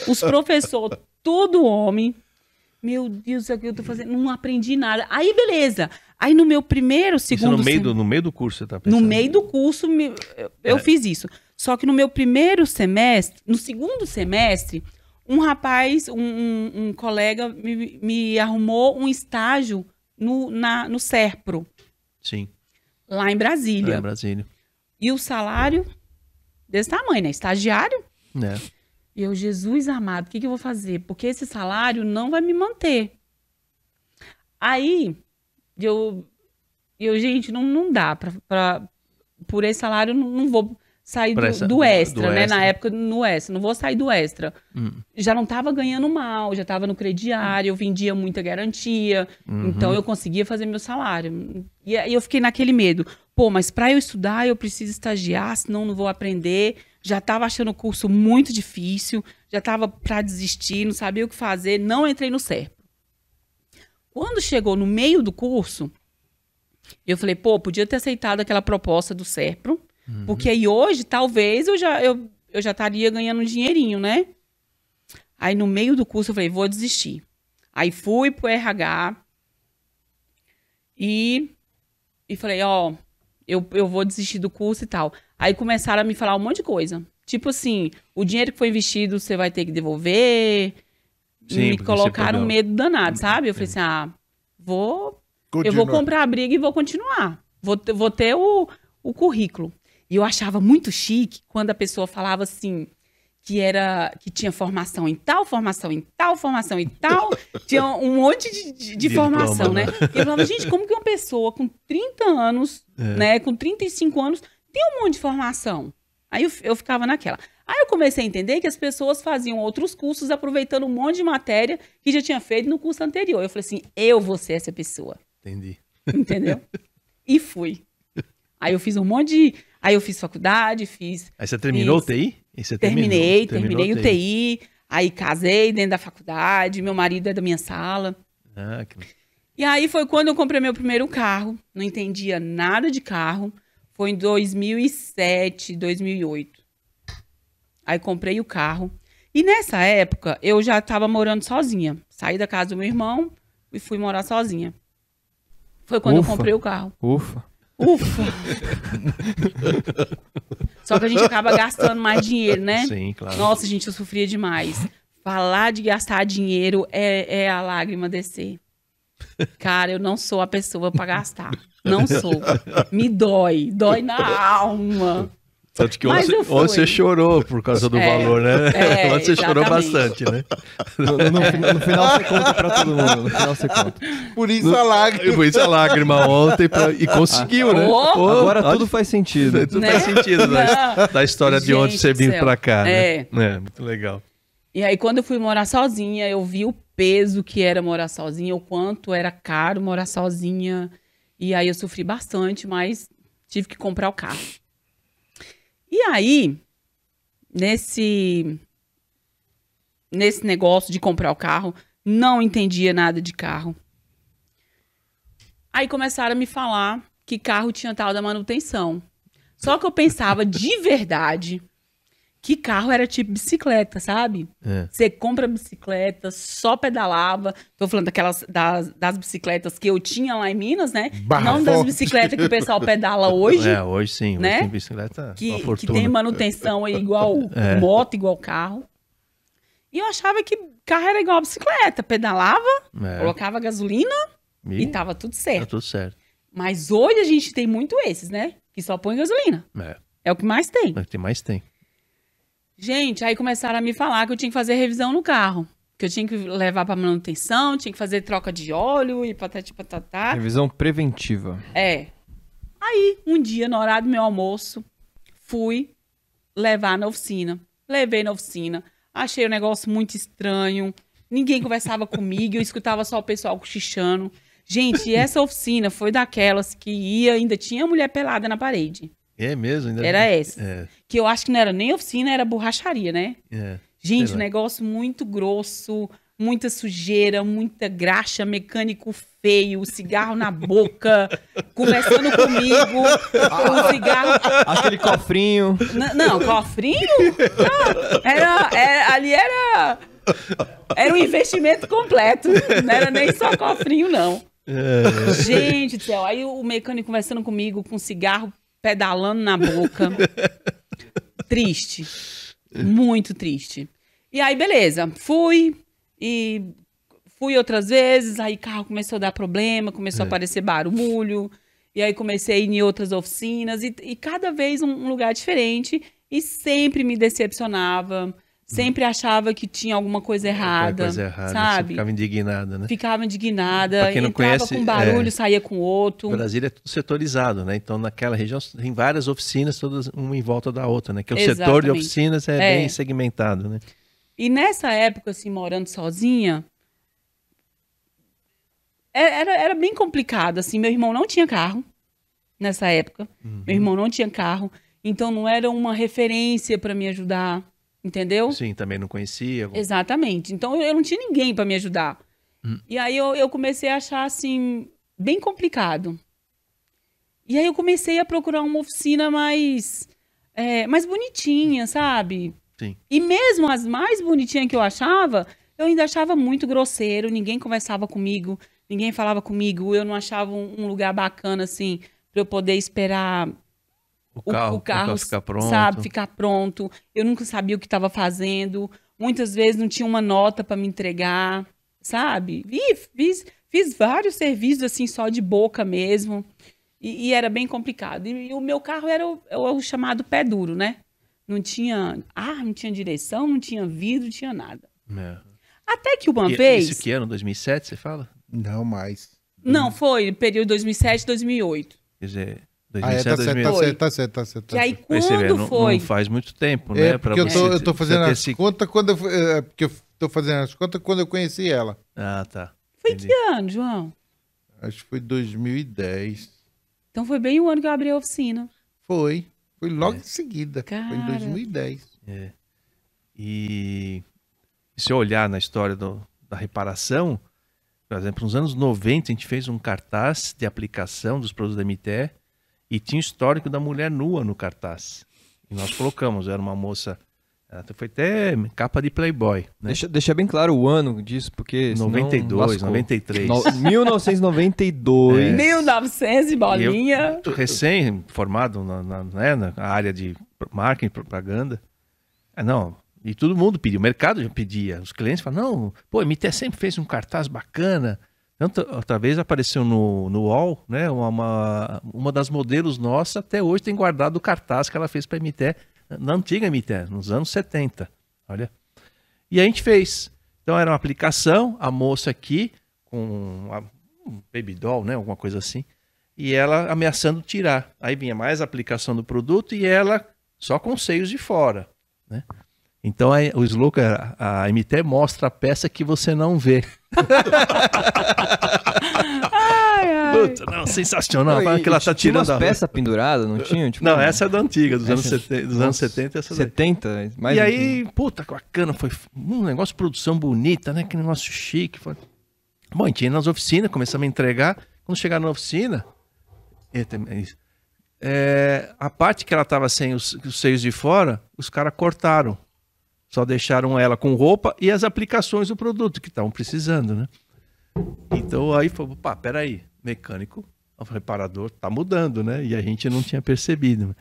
Os professores, tudo homem. Meu Deus, o que eu tô fazendo? Não aprendi nada. Aí, beleza. Aí no meu primeiro, Isso segundo... no meio, sem- do, no meio do curso você tá pensando? no meio do curso, eu, eu É. fiz isso. Só que no meu primeiro semestre, no segundo semestre, um rapaz, um, um- um colega, me, me arrumou um estágio no, na, no Serpro, Sim, lá em Brasília. é Brasília. E o salário desse tamanho, né? Estagiário. É. E eu, Jesus amado, o que, que eu vou fazer? Porque esse salário não vai me manter. Aí, eu, eu gente, não, não dá pra, pra- Por esse salário, não, não vou sair do, essa- do extra, do né? extra. Na época, no extra. Não vou sair do extra. Hum. Já não tava ganhando mal, já tava no crediário, eu vendia muita garantia. Uhum. Então, eu conseguia fazer meu salário. E aí eu fiquei naquele medo. Pô, mas para eu estudar, eu preciso estagiar, senão não vou aprender. Já estava achando o curso muito difícil, já estava para desistir, não sabia o que fazer, não entrei no CERPRO. Quando chegou no meio do curso, eu falei, pô, podia ter aceitado aquela proposta do CERPRO, porque aí hoje, talvez, eu já, eu, eu já estaria ganhando um dinheirinho, né? Aí no meio do curso eu falei, vou desistir. Aí fui pro RH e, e falei, ó, eu, eu vou desistir do curso e tal. Aí começaram a me falar um monte de coisa. Tipo assim, o dinheiro que foi investido você vai ter que devolver. Sim, me colocaram um perdeu. medo danado, sabe? Eu falei assim, ah, vou eu vou Continua. comprar a briga e vou continuar. Vou, ter- vou ter o, o currículo. E eu achava muito chique quando a pessoa falava assim que era que tinha formação em tal, formação em tal, formação em tal, tinha um monte de, de- de formação, diploma, né? E eu falava, gente, como que uma pessoa com 30 anos, É. né, com 35 anos, tem um monte de formação? Aí eu, eu ficava naquela. Aí eu comecei a entender que as pessoas faziam outros cursos aproveitando um monte de matéria que já tinha feito no curso anterior. Eu falei assim, eu vou ser essa pessoa. Entendi. Entendeu? e fui. Aí eu fiz um monte de. Aí eu fiz faculdade, fiz. Aí você terminou o TI? Você Terminei, terminou- terminei o TI. Aí casei dentro da faculdade. Meu marido é da minha sala. Ah, que... E aí foi quando eu comprei meu primeiro carro. Não entendia nada de carro. Foi em 2007, 2008. Aí comprei o carro. E nessa época eu já estava morando sozinha. Saí da casa do meu irmão e fui morar sozinha. Foi quando Ufa. eu comprei o carro. Ufa. Ufa! Só que a gente acaba gastando mais dinheiro, né? Sim, claro. Nossa, gente, eu sofria demais. Falar de gastar dinheiro é, é a lágrima descer. Cara, eu não sou a pessoa pra gastar. Não sou. Me dói. Dói na alma. Tanto que ontem, você chorou por causa do É, valor, né? é, ontem você chorou bastante, né? No, no- no final você conta pra todo mundo. No final você conta. Por isso a lágrima. Eu pus a lágrima ontem pra- e conseguiu, né? Oh! Pô, Agora olha, tudo faz sentido. tudo Né? faz sentido da, Não. da história de ontem Gente você céu. pra cá, né? É. É, muito legal. E aí, quando eu fui morar sozinha, eu vi o peso que era morar sozinha, o quanto era caro morar sozinha. E aí eu sofri bastante, mas tive que comprar o carro. E aí, nesse nesse negócio de comprar o carro, não entendia nada de carro. Aí começaram a me falar que carro tinha tal da manutenção. Só que eu pensava de verdade que carro era tipo bicicleta, sabe? É. Você compra bicicleta, só pedalava. Tô falando daquelas das, das bicicletas que eu tinha lá em Minas, né? Barra Não das bicicletas que o pessoal pedala hoje, É, hoje sim. Hoje né? tem bicicleta, que, que tem manutenção aí igual É. moto, igual carro. E eu achava que carro era igual bicicleta, pedalava, É. colocava gasolina E e tava tudo tá certo. tudo certo. Mas hoje a gente tem muito esses, né? Que só põe gasolina. É, É o que mais tem. mas tem mais tem. Gente, aí começaram a me falar que eu tinha que fazer revisão no carro. Que eu tinha que levar pra manutenção, tinha que fazer troca de óleo e patati patatá. Revisão preventiva. É. Aí, um dia, na hora do meu almoço, fui levar na oficina. Levei na oficina. Achei o negócio muito estranho. Ninguém conversava comigo, eu escutava só o pessoal cochichando. Gente, essa oficina foi daquelas que ia, ainda tinha mulher pelada na parede. É mesmo? Ainda... Era essa. É, Que eu acho que não era nem oficina, era borracharia, né? é. Gente, um negócio muito grosso, muita sujeira, muita graxa, mecânico feio, cigarro na boca, conversando comigo, com cigarro. Aquele cofrinho. N- não, cofrinho? Não, era, era- ali era. Era um investimento completo. Não era nem só cofrinho, não. Gente do céu, aí o mecânico conversando comigo com cigarro pedalando na boca. Triste. Muito triste. E aí, beleza. Fui e fui outras vezes, aí carro começou a dar problema, começou a aparecer barulho. E aí comecei a ir em outras oficinas e, e cada vez um, um lugar diferente e sempre me decepcionava. Sempre achava que tinha alguma coisa errada, coisa errada, sabe? ficava indignada, né? Ficava indignada, Pra quem não entrava conhece, com barulho, é. saía com outro. Brasília é tudo setorizado, né? Então, naquela região tem várias oficinas, todas uma em volta da outra, né? Que o setor de Exatamente. oficinas é, É. bem segmentado, né? E nessa época, assim, morando sozinha, é- era, era bem complicado, assim. Meu irmão não tinha carro nessa época. Meu irmão não tinha carro. Então, não era uma referência para me ajudar, entendeu? Sim, também não conhecia. Exatamente. Então, eu não tinha ninguém para me ajudar. E aí, eu, eu comecei a achar, assim, bem complicado. E aí, eu comecei a procurar uma oficina mais, é, mais bonitinha, sabe? Sim. E mesmo as mais bonitinhas que eu achava, eu ainda achava muito grosseiro, ninguém conversava comigo, ninguém falava comigo, eu não achava um, um lugar bacana, assim, pra eu poder esperar O o, carro, o carro, ficar pronto. sabe, ficar pronto. Eu nunca sabia o que estava fazendo. Muitas vezes não tinha uma nota para me entregar, sabe? E fiz, fiz vários serviços assim só de boca mesmo. E, e era bem complicado. E, e o meu carro era o, é o chamado pé duro, né? Não tinha ar, não tinha direção, não tinha vidro, não tinha nada. É. Até que uma E- vez. Isso que ano? 2007, você fala? Não mais. Não, foi período 2007, 2008. Quer dizer, Ah, é, 2007, tá certo, tá 2008. Foi. certo, tá certo, tá certo. Que aí Aí você vê, quando não, foi. não faz muito tempo, né? É, pra porque eu tô, você eu tô fazendo as esse- contas quando eu, é, porque eu tô fazendo as contas quando eu conheci ela. Ah, tá. Foi Entendi. que ano, João? Acho que foi 2010. Então foi bem o ano que eu abri a oficina. Foi. Foi logo É. em seguida. Foi em Cara. 2010. E, e se eu olhar na história do- da reparação, por exemplo, nos anos 90 a gente fez um cartaz de aplicação dos produtos da MTE e tinha o histórico da mulher nua no cartaz. E nós colocamos, era uma moça, ela foi até capa de Playboy, né? Deixa, deixa bem claro o ano disso, porque. senão 92, lascou. 93. No, 1992. É. 1900 e bolinha. Muito recém-formado na, na, né, na área de marketing e propaganda. Ah, não, e todo mundo pediu, o mercado já pedia. Os clientes falavam, não, pô, a MT sempre fez um cartaz bacana. Tanto, outra vez apareceu no, no UOL, né, uma, uma, uma das modelos nossas, até hoje tem guardado o cartaz que ela fez para a MT, na antiga MT, nos anos 70. Olha. E a gente fez. Então era uma aplicação, a moça aqui, com a- um baby doll, né, alguma coisa assim, e ela ameaçando tirar. Aí vinha mais aplicação do produto e ela só com os seios de fora. Né? Então aí, o slogan, era, a MT mostra a peça que você não vê. Ai, ai. Puta, não, sensacional. Não, e- que ela tá tinha tirando umas a peças penduradas, não tinha? Tipo, Não, essa é da antiga, dos, anos, Essa- 70, dos anos Nossa, 70. Essa daí. 70? Mais e aí, puta, bacana, foi um negócio de produção bonita, né? Que negócio chique. Foi... Bom, a gente ia nas oficinas, começamos a entregar. Quando chegar na oficina, eita, é isso. É, a parte que ela tava sem os, os seios de fora, os caras cortaram. Só deixaram ela com roupa e as aplicações do produto que estavam precisando, né? Então aí falou, pá, peraí, mecânico, o reparador tá mudando, né? E a gente não tinha percebido.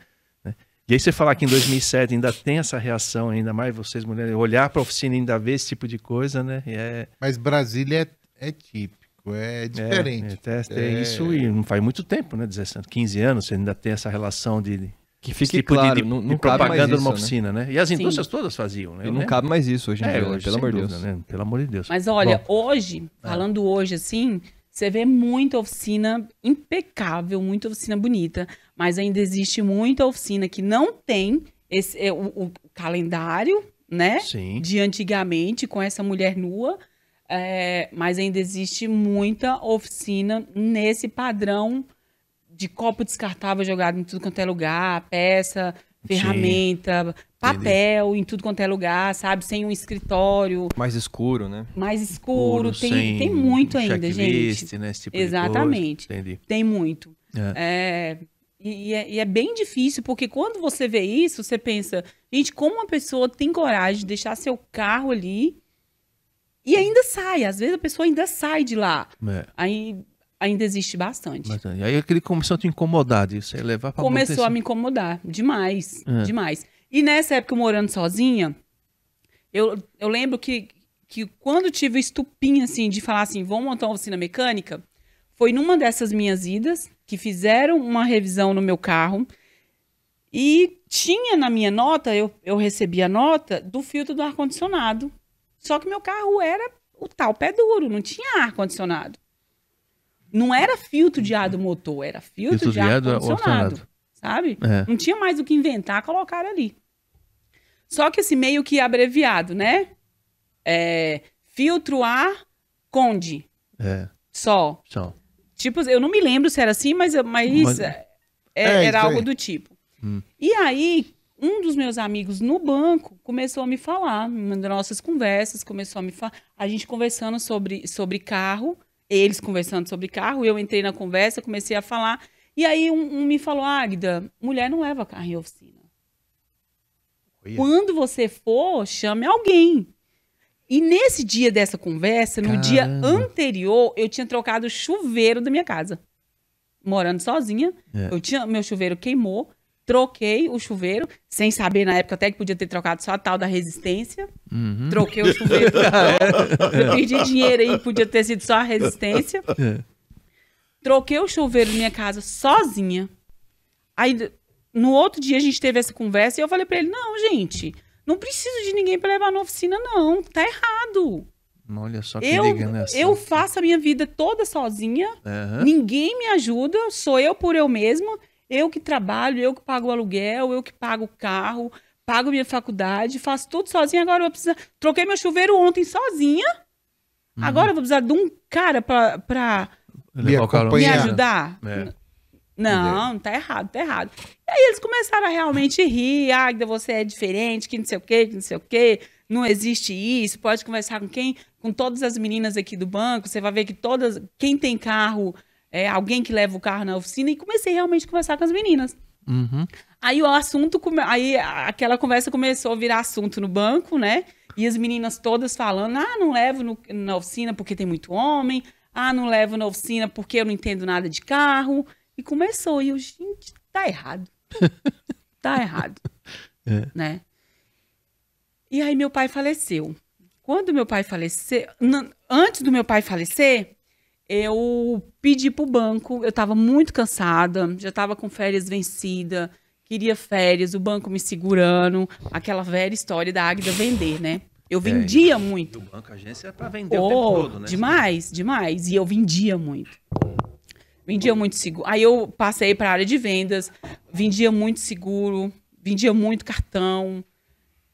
Né? E aí você falar que em 2007 ainda tem essa reação, ainda mais vocês mulheres, olhar para a oficina e ainda ver esse tipo de coisa, né? E é, Mas Brasília é, é típico, é diferente. É, é, tem É. isso e não faz muito tempo, né? 17, 15 anos, você ainda tem essa relação de, Que fique tipo de- claro, de, não, de não cabe mais propaganda isso, numa né? oficina, né? E as Sim. indústrias todas faziam, né? E não lembro. cabe mais isso hoje em É, dia, né? hoje, pelo amor de Deus. né? Pelo amor de Deus. Mas olha, hoje, falando hoje assim, você vê muita oficina impecável, muita oficina bonita, mas ainda existe muita oficina que não tem esse, é, o, o calendário, né? Sim. De antigamente, com essa mulher nua. é, mas ainda existe muita oficina nesse padrão de copo descartável jogado em tudo quanto é lugar, peça, ferramenta, papel em tudo quanto é lugar, sabe? Sem um escritório Mais escuro, né? mais escuro. Puro, tem, tem muito ainda, gente. Né, esse tipo Exatamente. Entendi. Tem muito. É, e, e é, e é bem difícil, porque quando você vê isso, você pensa, gente, como uma pessoa tem coragem de deixar seu carro ali e ainda sai? Às vezes a pessoa ainda sai de lá. É, Aí ainda existe bastante. bastante. Aí aquele começou a te incomodar disso, aí levar pra Começou a me incomodar demais, É. demais. E nessa época, eu morando sozinha, eu, eu lembro que, que quando tive o estupim, assim, de falar assim, vamos montar uma oficina mecânica, foi numa dessas minhas idas, que fizeram uma revisão no meu carro, e tinha na minha nota, eu, eu recebi a nota do filtro do ar-condicionado. Só que meu carro era o tal pé duro, não tinha ar-condicionado. Não era filtro de ar do motor, era filtro, Filtro de de ar do ar-condicionado. ar-condicionado. Sabe? É. Não tinha mais o que inventar, colocar ali. Só que esse meio que abreviado, né? É, filtro ar conde. É, Só. só. Tipo, eu não me lembro se era assim, mas, mas, Mas- é, É, era algo do tipo. Hum. E aí, um dos meus amigos no banco começou a me falar, das nossas conversas, começou a me falar, a gente conversando sobre, sobre carro, eles conversando sobre carro, eu entrei na conversa, comecei a falar, e aí um, um me falou, Águida, mulher não leva carro em oficina. Quando você for, chame alguém. E nesse dia dessa conversa, no dia Caramba. anterior, eu tinha trocado o chuveiro da minha casa. Morando sozinha, É. eu tinha meu chuveiro queimou, troquei o chuveiro, sem saber na época até que podia ter trocado só a tal da resistência. Uhum. Troquei o chuveiro. eu perdi dinheiro aí, podia ter sido só a resistência. É. Troquei o chuveiro na minha casa sozinha. Aí, no outro dia, a gente teve essa conversa e eu falei pra ele: não, gente, não preciso de ninguém pra levar na oficina, não. Tá errado. Olha só que Eu, liga nessa. eu faço a minha vida toda sozinha. Aham. Ninguém me ajuda, sou eu por eu mesma. Eu que trabalho, eu que pago o aluguel, eu que pago o carro, pago minha faculdade, faço tudo sozinha. Agora eu vou precisar. Troquei meu chuveiro ontem sozinha. Uhum. Agora eu vou precisar de um cara pra, pra me acompanhar. ajudar. É. Não, tá errado, tá errado. E aí eles começaram a realmente rir. Águida, você é diferente, que não sei o quê, que não sei o quê. Não existe isso. Pode conversar com quem? Com todas as meninas aqui do banco. Você vai ver que todas. Quem tem carro, é alguém que leva o carro na oficina. E comecei realmente a conversar com as meninas. Uhum. Aí o assunto, aí aquela conversa começou a virar assunto no banco, né? E as meninas todas falando: ah, não levo no- na oficina porque tem muito homem, ah, não levo na oficina porque eu não entendo nada de carro. E começou, e eu, gente, tá errado. tá errado. É. Né? E aí meu pai faleceu. Quando meu pai faleceu, antes do meu pai falecer, eu pedi pro banco, eu tava muito cansada, já tava com férias vencida, queria férias, o banco me segurando, aquela velha história da Águida vender, né? Eu vendia muito. Do banco, a agência é pra vender o Oh, tempo todo, né? demais, demais. E eu vendia muito. Vendia muito seguro. Aí eu passei para a área de vendas, vendia muito seguro, vendia muito cartão.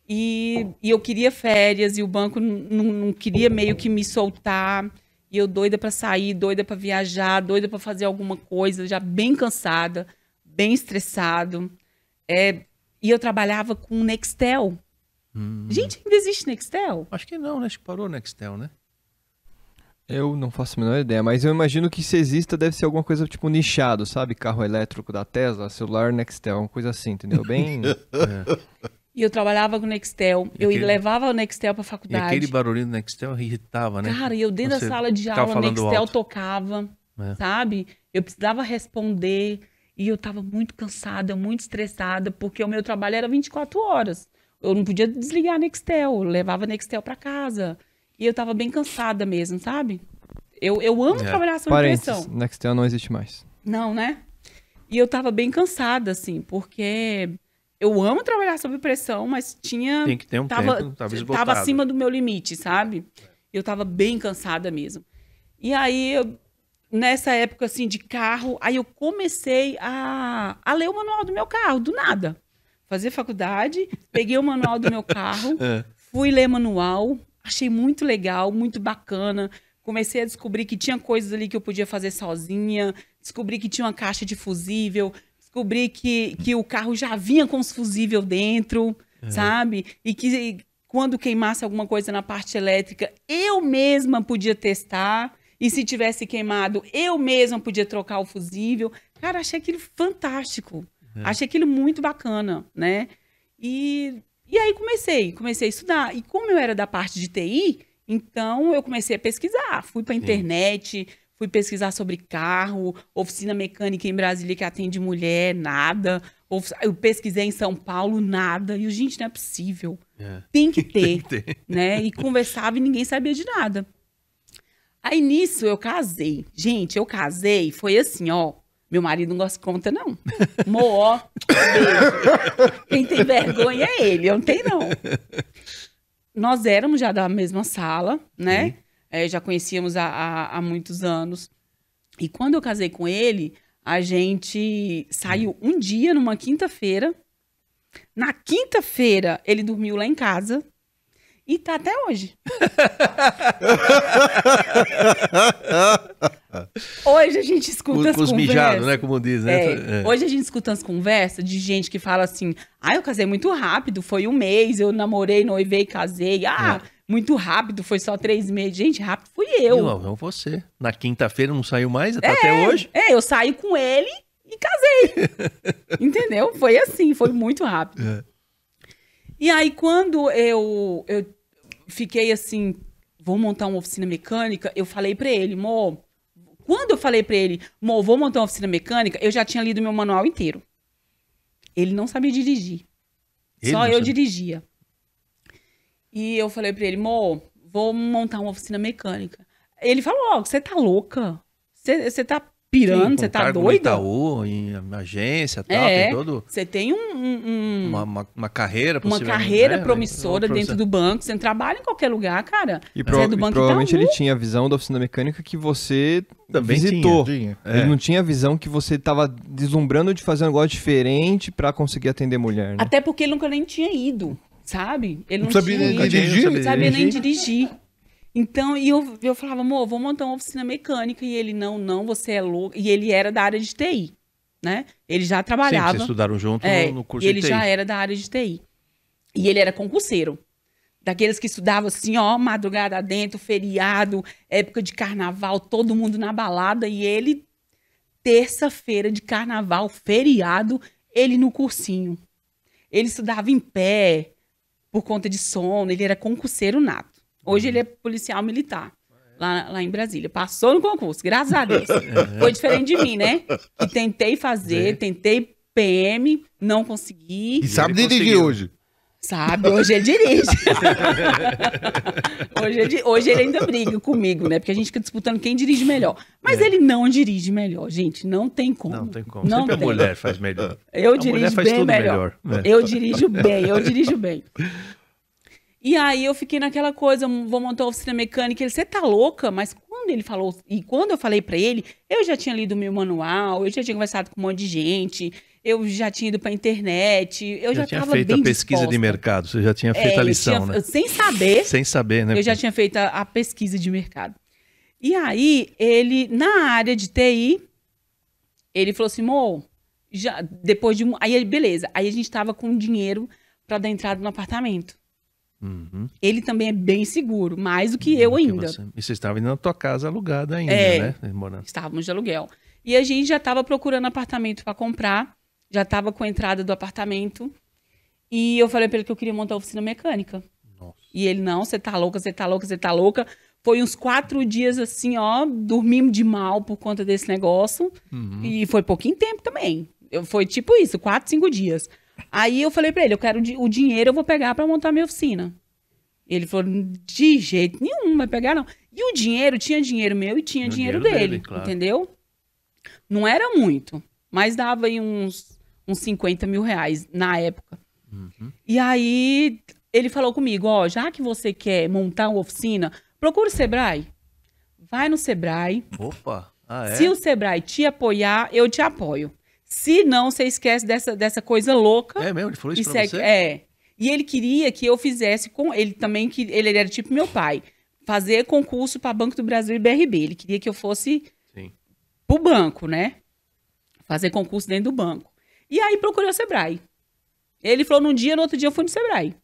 E, e eu queria férias e o banco n- n- não queria meio que me soltar. E eu doida para sair, doida para viajar, doida para fazer alguma coisa, já bem cansada, bem estressado. É, e eu trabalhava com Nextel. Hum. Gente, ainda existe Nextel? Acho que não, né? Acho que parou o Nextel, né? Eu não faço a menor ideia, mas eu imagino que se exista deve ser alguma coisa tipo nichado, sabe? Carro elétrico da Tesla, celular Nextel, uma coisa assim, entendeu? Bem. E eu trabalhava com o Nextel. E eu aquele- levava o Nextel pra E faculdade. aquele barulhinho do Nextel irritava, né? Cara, e eu dentro Você da sala de aula, o Nextel alto. tocava, É. sabe? Eu precisava responder e eu tava muito cansada, muito estressada, porque o meu trabalho era 24 horas. Eu não podia desligar a Nextel, eu levava a Nextel pra casa. E eu tava bem cansada mesmo, sabe? Eu, eu amo É. trabalhar sob pressão. Nextel não existe mais. Não, né? E eu tava bem cansada, assim, porque eu amo trabalhar sob pressão, mas tinha. Tem que ter um tava, tempo, tava esgotado. tava acima do meu limite, sabe? Eu tava bem cansada mesmo. E aí, eu- nessa época, assim, de carro, aí eu comecei a, a ler o manual do meu carro, do nada. Fazer faculdade, peguei o manual do meu carro, É. fui ler manual, achei muito legal, muito bacana. Comecei a descobrir que tinha coisas ali que eu podia fazer sozinha, descobri que tinha uma caixa de fusível, descobri que, que o carro já vinha com os fusível dentro, sabe? E que quando queimasse alguma coisa na parte elétrica, eu mesma podia testar. E se tivesse queimado, eu mesma podia trocar o fusível. Cara, achei aquilo fantástico. É. Achei aquilo muito bacana, né? E, e aí comecei, comecei a estudar. E como eu era da parte de TI, então eu comecei a pesquisar. Fui para internet, fui pesquisar sobre carro, oficina mecânica em Brasília que atende mulher, nada. Eu pesquisei em São Paulo, nada. E eu, gente, não é possível. É. Tem que ter, Tem. né? E conversava e ninguém sabia de nada. Aí nisso eu casei. Gente, eu casei, foi assim, ó. Meu marido não gosta de conta, não. Moó, beijo. Quem tem vergonha é ele, eu não tenho, não. Nós éramos já da mesma sala, né? É, já conhecíamos há, há, há muitos anos. E quando eu casei com ele, a gente saiu um dia, numa quinta-feira. Na quinta-feira, ele dormiu lá em casa. E tá até hoje. hoje a gente escuta Com, as com os conversas. mijados, né? Como diz, né? É, Hoje a gente escuta as conversas de gente que fala assim: ah, eu casei muito rápido, foi um mês, eu namorei, noivei, casei. Ah, muito rápido, foi só três meses. Gente, rápido fui eu. ó, não você. Na quinta-feira não saiu mais, tá até hoje. É, eu saí com ele e casei. Entendeu? Foi assim, foi muito rápido. É. E aí, quando eu, eu fiquei assim, vou montar uma oficina mecânica, eu falei pra ele, mo, quando eu falei pra ele, mo, vou montar uma oficina mecânica, eu já tinha lido meu manual inteiro. Ele não sabia dirigir. Ele Só não eu sabia? dirigia. E eu falei pra ele, mo, vou montar uma oficina mecânica. Ele falou, ó, você tá louca? Você você tá pirando? Você tá doida? Itaú, em agência e tal, É, tem todo Você tem um- um- um, uma, uma, uma carreira uma carreira né? promissora dentro do banco. Você não trabalha em qualquer lugar, cara. E, Você prova- é do e Banco provavelmente Itaú. ele tinha a visão da oficina mecânica que você Também visitou. Tinha. É. Ele não tinha a visão que você estava deslumbrando de fazer um negócio diferente pra conseguir atender mulher, né? Até porque ele nunca nem tinha ido, sabe? Ele não, Não sabia tinha nem dirigir? Não sabia nem dirigir. Então, e eu, eu falava, amor, vou montar uma oficina mecânica. E ele, não, não, você é louco. E ele era da área de TI, né? Ele já Sim, trabalhava. vocês estudaram junto É, no, no curso e ele de TI. já era da área de TI. E ele era concurseiro. Daqueles que estudavam assim, ó, madrugada dentro, feriado, época de carnaval, todo mundo na balada. E ele, terça-feira de carnaval, feriado, ele no cursinho. Ele estudava em pé, por conta de sono, ele era concurseiro nato. Hoje ele é policial militar. Lá, lá em Brasília. Passou no concurso, graças a Deus. Foi diferente de mim, né? Que tentei fazer, É. tentei PM, não consegui. E sabe ele dirigir hoje. Sabe, hoje ele dirige. hoje, ele, hoje ele ainda briga comigo, né? Porque a gente fica disputando quem dirige melhor. Mas ele não dirige melhor, gente. Não tem como. É. Não tem como. Não Sempre tem. a mulher faz melhor. Eu A dirijo faz bem tudo melhor. melhor, né? Eu dirijo bem, eu dirijo bem. E aí eu fiquei naquela coisa, vou montar uma oficina mecânica. Ele, você tá louca? Mas quando ele falou, e quando eu falei pra ele, eu já tinha lido o meu manual, eu já tinha conversado com um monte de gente, eu já tinha ido pra internet, eu já, já tinha tava feito bem a pesquisa de disposta. mercado, você já tinha É, feito a eu lição, tinha- né? Sem saber, Sem saber, né? eu já tinha feito a, a pesquisa de mercado. E aí, ele, na área de TI, ele falou assim, Mo, já, depois de... um- Aí, beleza. Aí a gente tava com dinheiro para dar entrada no apartamento. Uhum. Ele também é bem seguro, mais do que eu Que ainda. você- E você estava indo na tua casa alugada ainda, É. né? Morando. Estávamos de aluguel. E a gente já estava procurando apartamento para comprar, já estava com a entrada do apartamento. E eu falei para ele que eu queria montar a oficina mecânica. Nossa. E ele, não, você tá louca, você tá louca, você tá louca. Foi uns quatro dias assim, ó, dormimos de mal por conta desse negócio. Uhum. E foi pouquinho tempo também. Eu, foi tipo isso, quatro, cinco dias. Aí eu falei pra ele, eu quero o dinheiro, eu vou pegar pra montar minha oficina. Ele falou, de jeito nenhum, vai pegar não. E o dinheiro, tinha dinheiro meu e tinha dinheiro, dinheiro dele, dele, claro. entendeu? Não era muito, mas dava aí uns, uns 50 mil reais na época. Uhum. E aí ele falou comigo, ó, já que você quer montar uma oficina, procura o Sebrae. Vai no Sebrae. Opa! Ah, é? Se o Sebrae te apoiar, eu te apoio. Se não, você esquece dessa, dessa coisa louca. É mesmo? Ele falou isso pra segue- você? É. E ele queria que eu fizesse com ele também, que ele era tipo meu pai, fazer concurso para Banco do Brasil e BRB. Ele queria que eu fosse Sim. pro banco, né? Fazer concurso dentro do banco. E aí procurei o Sebrae. Ele falou num dia, no outro dia eu fui no Sebrae.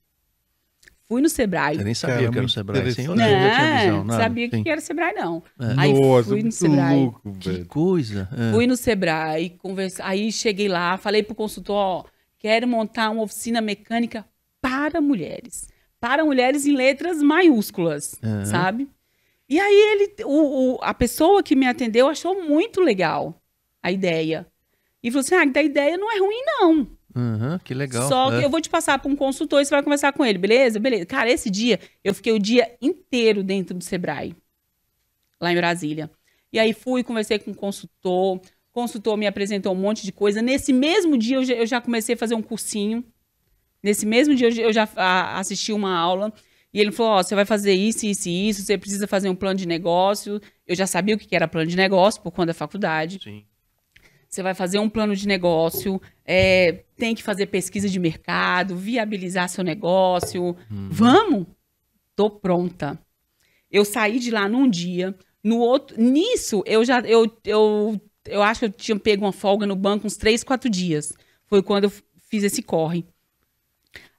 Fui no Sebrae. Você nem sabia Cara, o que era o Sebrae, sim? Interessante. nem já tinha Não, visão? Nada? sabia Sim. que era Sebrae, não. É. Aí Nossa, fui no Sebrae. louco, Que coisa. é. Fui no Sebrae, conversa... aí cheguei lá, falei pro consultor, ó, quero montar uma oficina mecânica para mulheres. Para mulheres em letras maiúsculas, Aham. sabe? E aí ele, o, o- a pessoa que me atendeu achou muito legal a ideia. E falou assim, ah, a ideia não é ruim, não. Aham, que legal. Só é. que eu vou te passar para um consultor e você vai conversar com ele, beleza? Beleza. Cara, esse dia eu fiquei o dia inteiro dentro do Sebrae, lá em Brasília. E aí fui, conversei com o consultor, o consultor me apresentou um monte de coisa. Nesse mesmo dia eu já, eu já comecei a fazer um cursinho. Nesse mesmo dia eu já- assisti uma aula. E ele falou: Ó, você vai fazer isso, isso e isso, você precisa fazer um plano de negócio. Eu já sabia o que que era plano de negócio por conta da faculdade. Sim. Você vai fazer um plano de negócio, é, tem que fazer pesquisa de mercado, viabilizar seu negócio. Vamos? Tô pronta. Eu saí de lá num dia, no outro, nisso eu já eu, eu, eu acho que eu tinha pego uma folga no banco uns três, quatro dias. Foi quando eu fiz esse corre.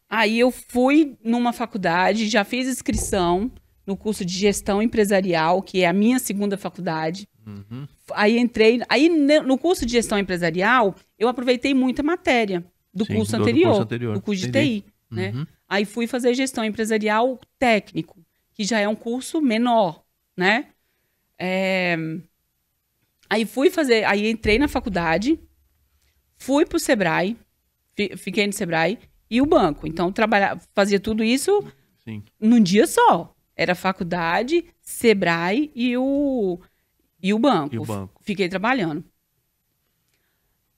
Aí eu fui numa faculdade, já fiz inscrição no curso de gestão empresarial, que é a minha segunda faculdade. Uhum. Aí entrei. Aí no curso de gestão empresarial, eu aproveitei muita matéria do, Sim, curso, do- do anterior, curso anterior. do curso de Entendi. TI. Né? Uhum. Aí fui fazer gestão empresarial técnico, que já é um curso menor, né? É, Aí fui fazer, aí entrei na faculdade, fui pro Sebrae, fi- fiquei no Sebrae e o banco. Então trabalhava, fazia tudo isso Sim. num dia só. Era faculdade, Sebrae e o, e o banco. E o banco. Fiquei trabalhando.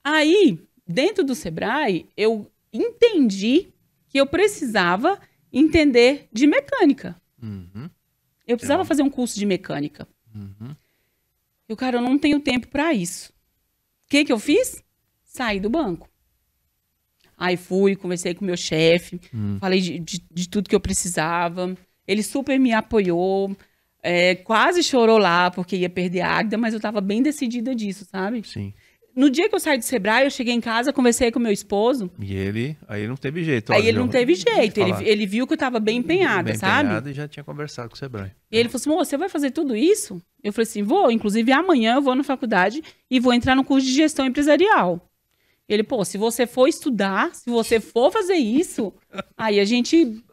Aí, dentro do Sebrae, eu entendi que eu precisava entender de mecânica. Uhum. Eu precisava Legal. fazer um curso de mecânica. Uhum. Eu, cara, eu não tenho tempo para isso. O que que eu fiz? Saí do banco. Aí fui, conversei com o meu chefe, Hum. falei de, de, de tudo que eu precisava. Ele super me apoiou, é, quase chorou lá porque ia perder a Águida, mas eu tava bem decidida disso, sabe? Sim. No dia que eu saí do Sebrae, eu cheguei em casa, conversei com meu esposo, E ele, aí não teve jeito. aí ele não teve jeito, ele, ele viu que eu tava bem empenhada, Bem sabe? empenhado e já tinha conversado com o Sebrae. E ele falou assim: "Mô, você vai fazer tudo isso? Eu falei assim: vou. Inclusive, amanhã eu vou na faculdade e vou entrar no curso de gestão empresarial. Ele, pô, se você for estudar, se você for fazer isso, aí a gente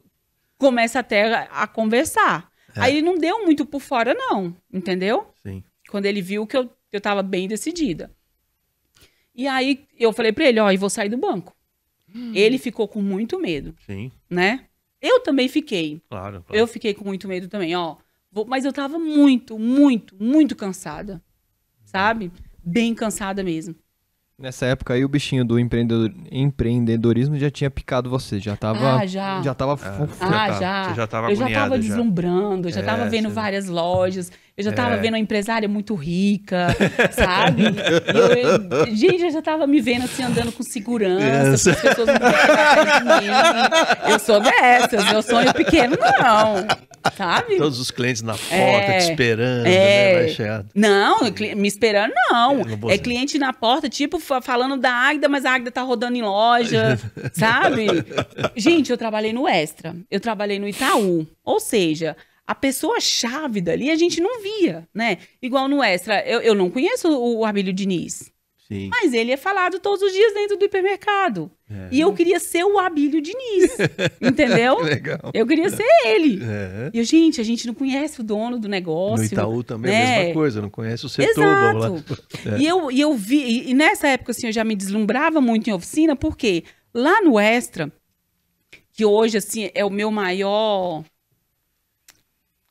começa até a, a conversar. É. Aí ele não deu muito por fora, não, entendeu? Sim. Quando ele viu que eu, eu tava bem decidida. E aí eu falei pra ele: ó, e vou sair do banco. Hum. Ele ficou com muito medo, Sim, né? Eu também fiquei. claro. claro. Eu fiquei com muito medo também, ó. Vou- Mas eu tava muito, muito, muito cansada. Sabe? Bem cansada mesmo. Nessa época aí o bichinho do empreendedor- empreendedorismo já tinha picado você, já tava ah, já. já tava fu- você Ah, tava- já. Você já tava eu já tava já. deslumbrando, eu já É, tava vendo você- várias lojas, eu já tava É. vendo uma empresária muito rica, sabe? E eu- eu- gente, eu já tava me vendo assim, andando com segurança, com as pessoas mim. Eu sou dessas, meu sonho pequeno não, sabe? Todos os clientes na porta É, te esperando, é. né? Vai. Não, me esperando não. É, É cliente na porta, tipo, fa- falando da Águida, mas a Águida tá rodando em loja, sabe? Gente, eu trabalhei no Extra, eu trabalhei no Itaú. Ou seja, a pessoa-chave dali a gente não via, né? Igual no Extra, eu, eu não conheço o Abílio Diniz, Sim. mas ele é falado todos os dias dentro do hipermercado. É. E eu queria ser o Abílio Diniz, entendeu? Legal. Eu queria ser ele. É. E gente, a gente não conhece o dono do negócio. No Itaú também é a né? mesma coisa, não conhece o setor. Exato. E, eu, e eu vi, e nessa época assim, eu já me deslumbrava muito em oficina, porque lá no Extra, que hoje assim é o meu maior.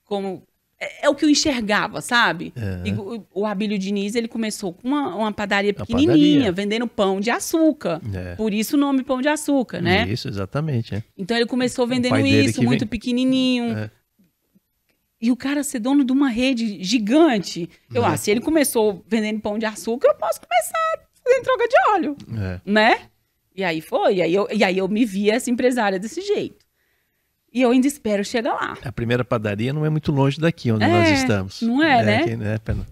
Como. É, é o que eu enxergava, sabe? É. E o, o Abílio Diniz, ele começou com uma, uma padaria pequenininha, padaria. vendendo pão de açúcar. É. Por isso o nome pão de açúcar, né? Isso, exatamente. É. Então ele começou vendendo isso, muito vem- pequenininho. É. E o cara ser dono de uma rede gigante. Eu acho, se ele começou vendendo pão de açúcar, eu posso começar fazendo troca de óleo, né? E aí foi. E aí eu, e aí eu me vi essa empresária desse jeito. E eu ainda espero chegar lá. A primeira padaria não é muito longe daqui onde É, nós estamos. não é, né? que- né, pena-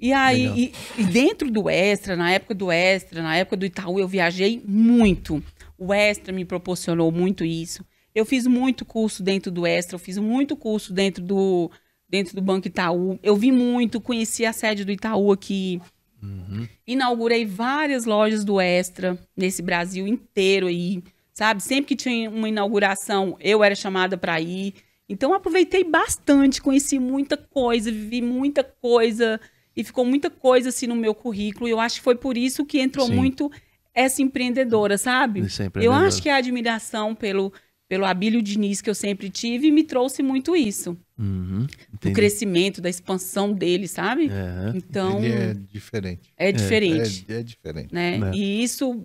E aí, e, e dentro do Extra, na época do Extra, na época do Itaú, eu viajei muito. O Extra me proporcionou muito isso. Eu fiz muito curso dentro do Extra, eu fiz muito curso dentro do, dentro do Banco Itaú. Eu vi muito, conheci a sede do Itaú aqui. Uhum. Inaugurei várias lojas do Extra nesse Brasil inteiro aí, sabe? Sempre que tinha uma inauguração, eu era chamada para ir. Então aproveitei bastante, conheci muita coisa, vivi muita coisa e ficou muita coisa assim no meu currículo. E eu acho que foi por isso que entrou Sim. muito essa empreendedora, sabe? Essa Eu empreendedora. acho que a admiração pelo pelo Abílio Diniz que eu sempre tive me trouxe muito isso, Uhum. do Entendi. crescimento, da expansão dele, sabe? É. Então Ele é diferente. é diferente É, é diferente. né? Né. E isso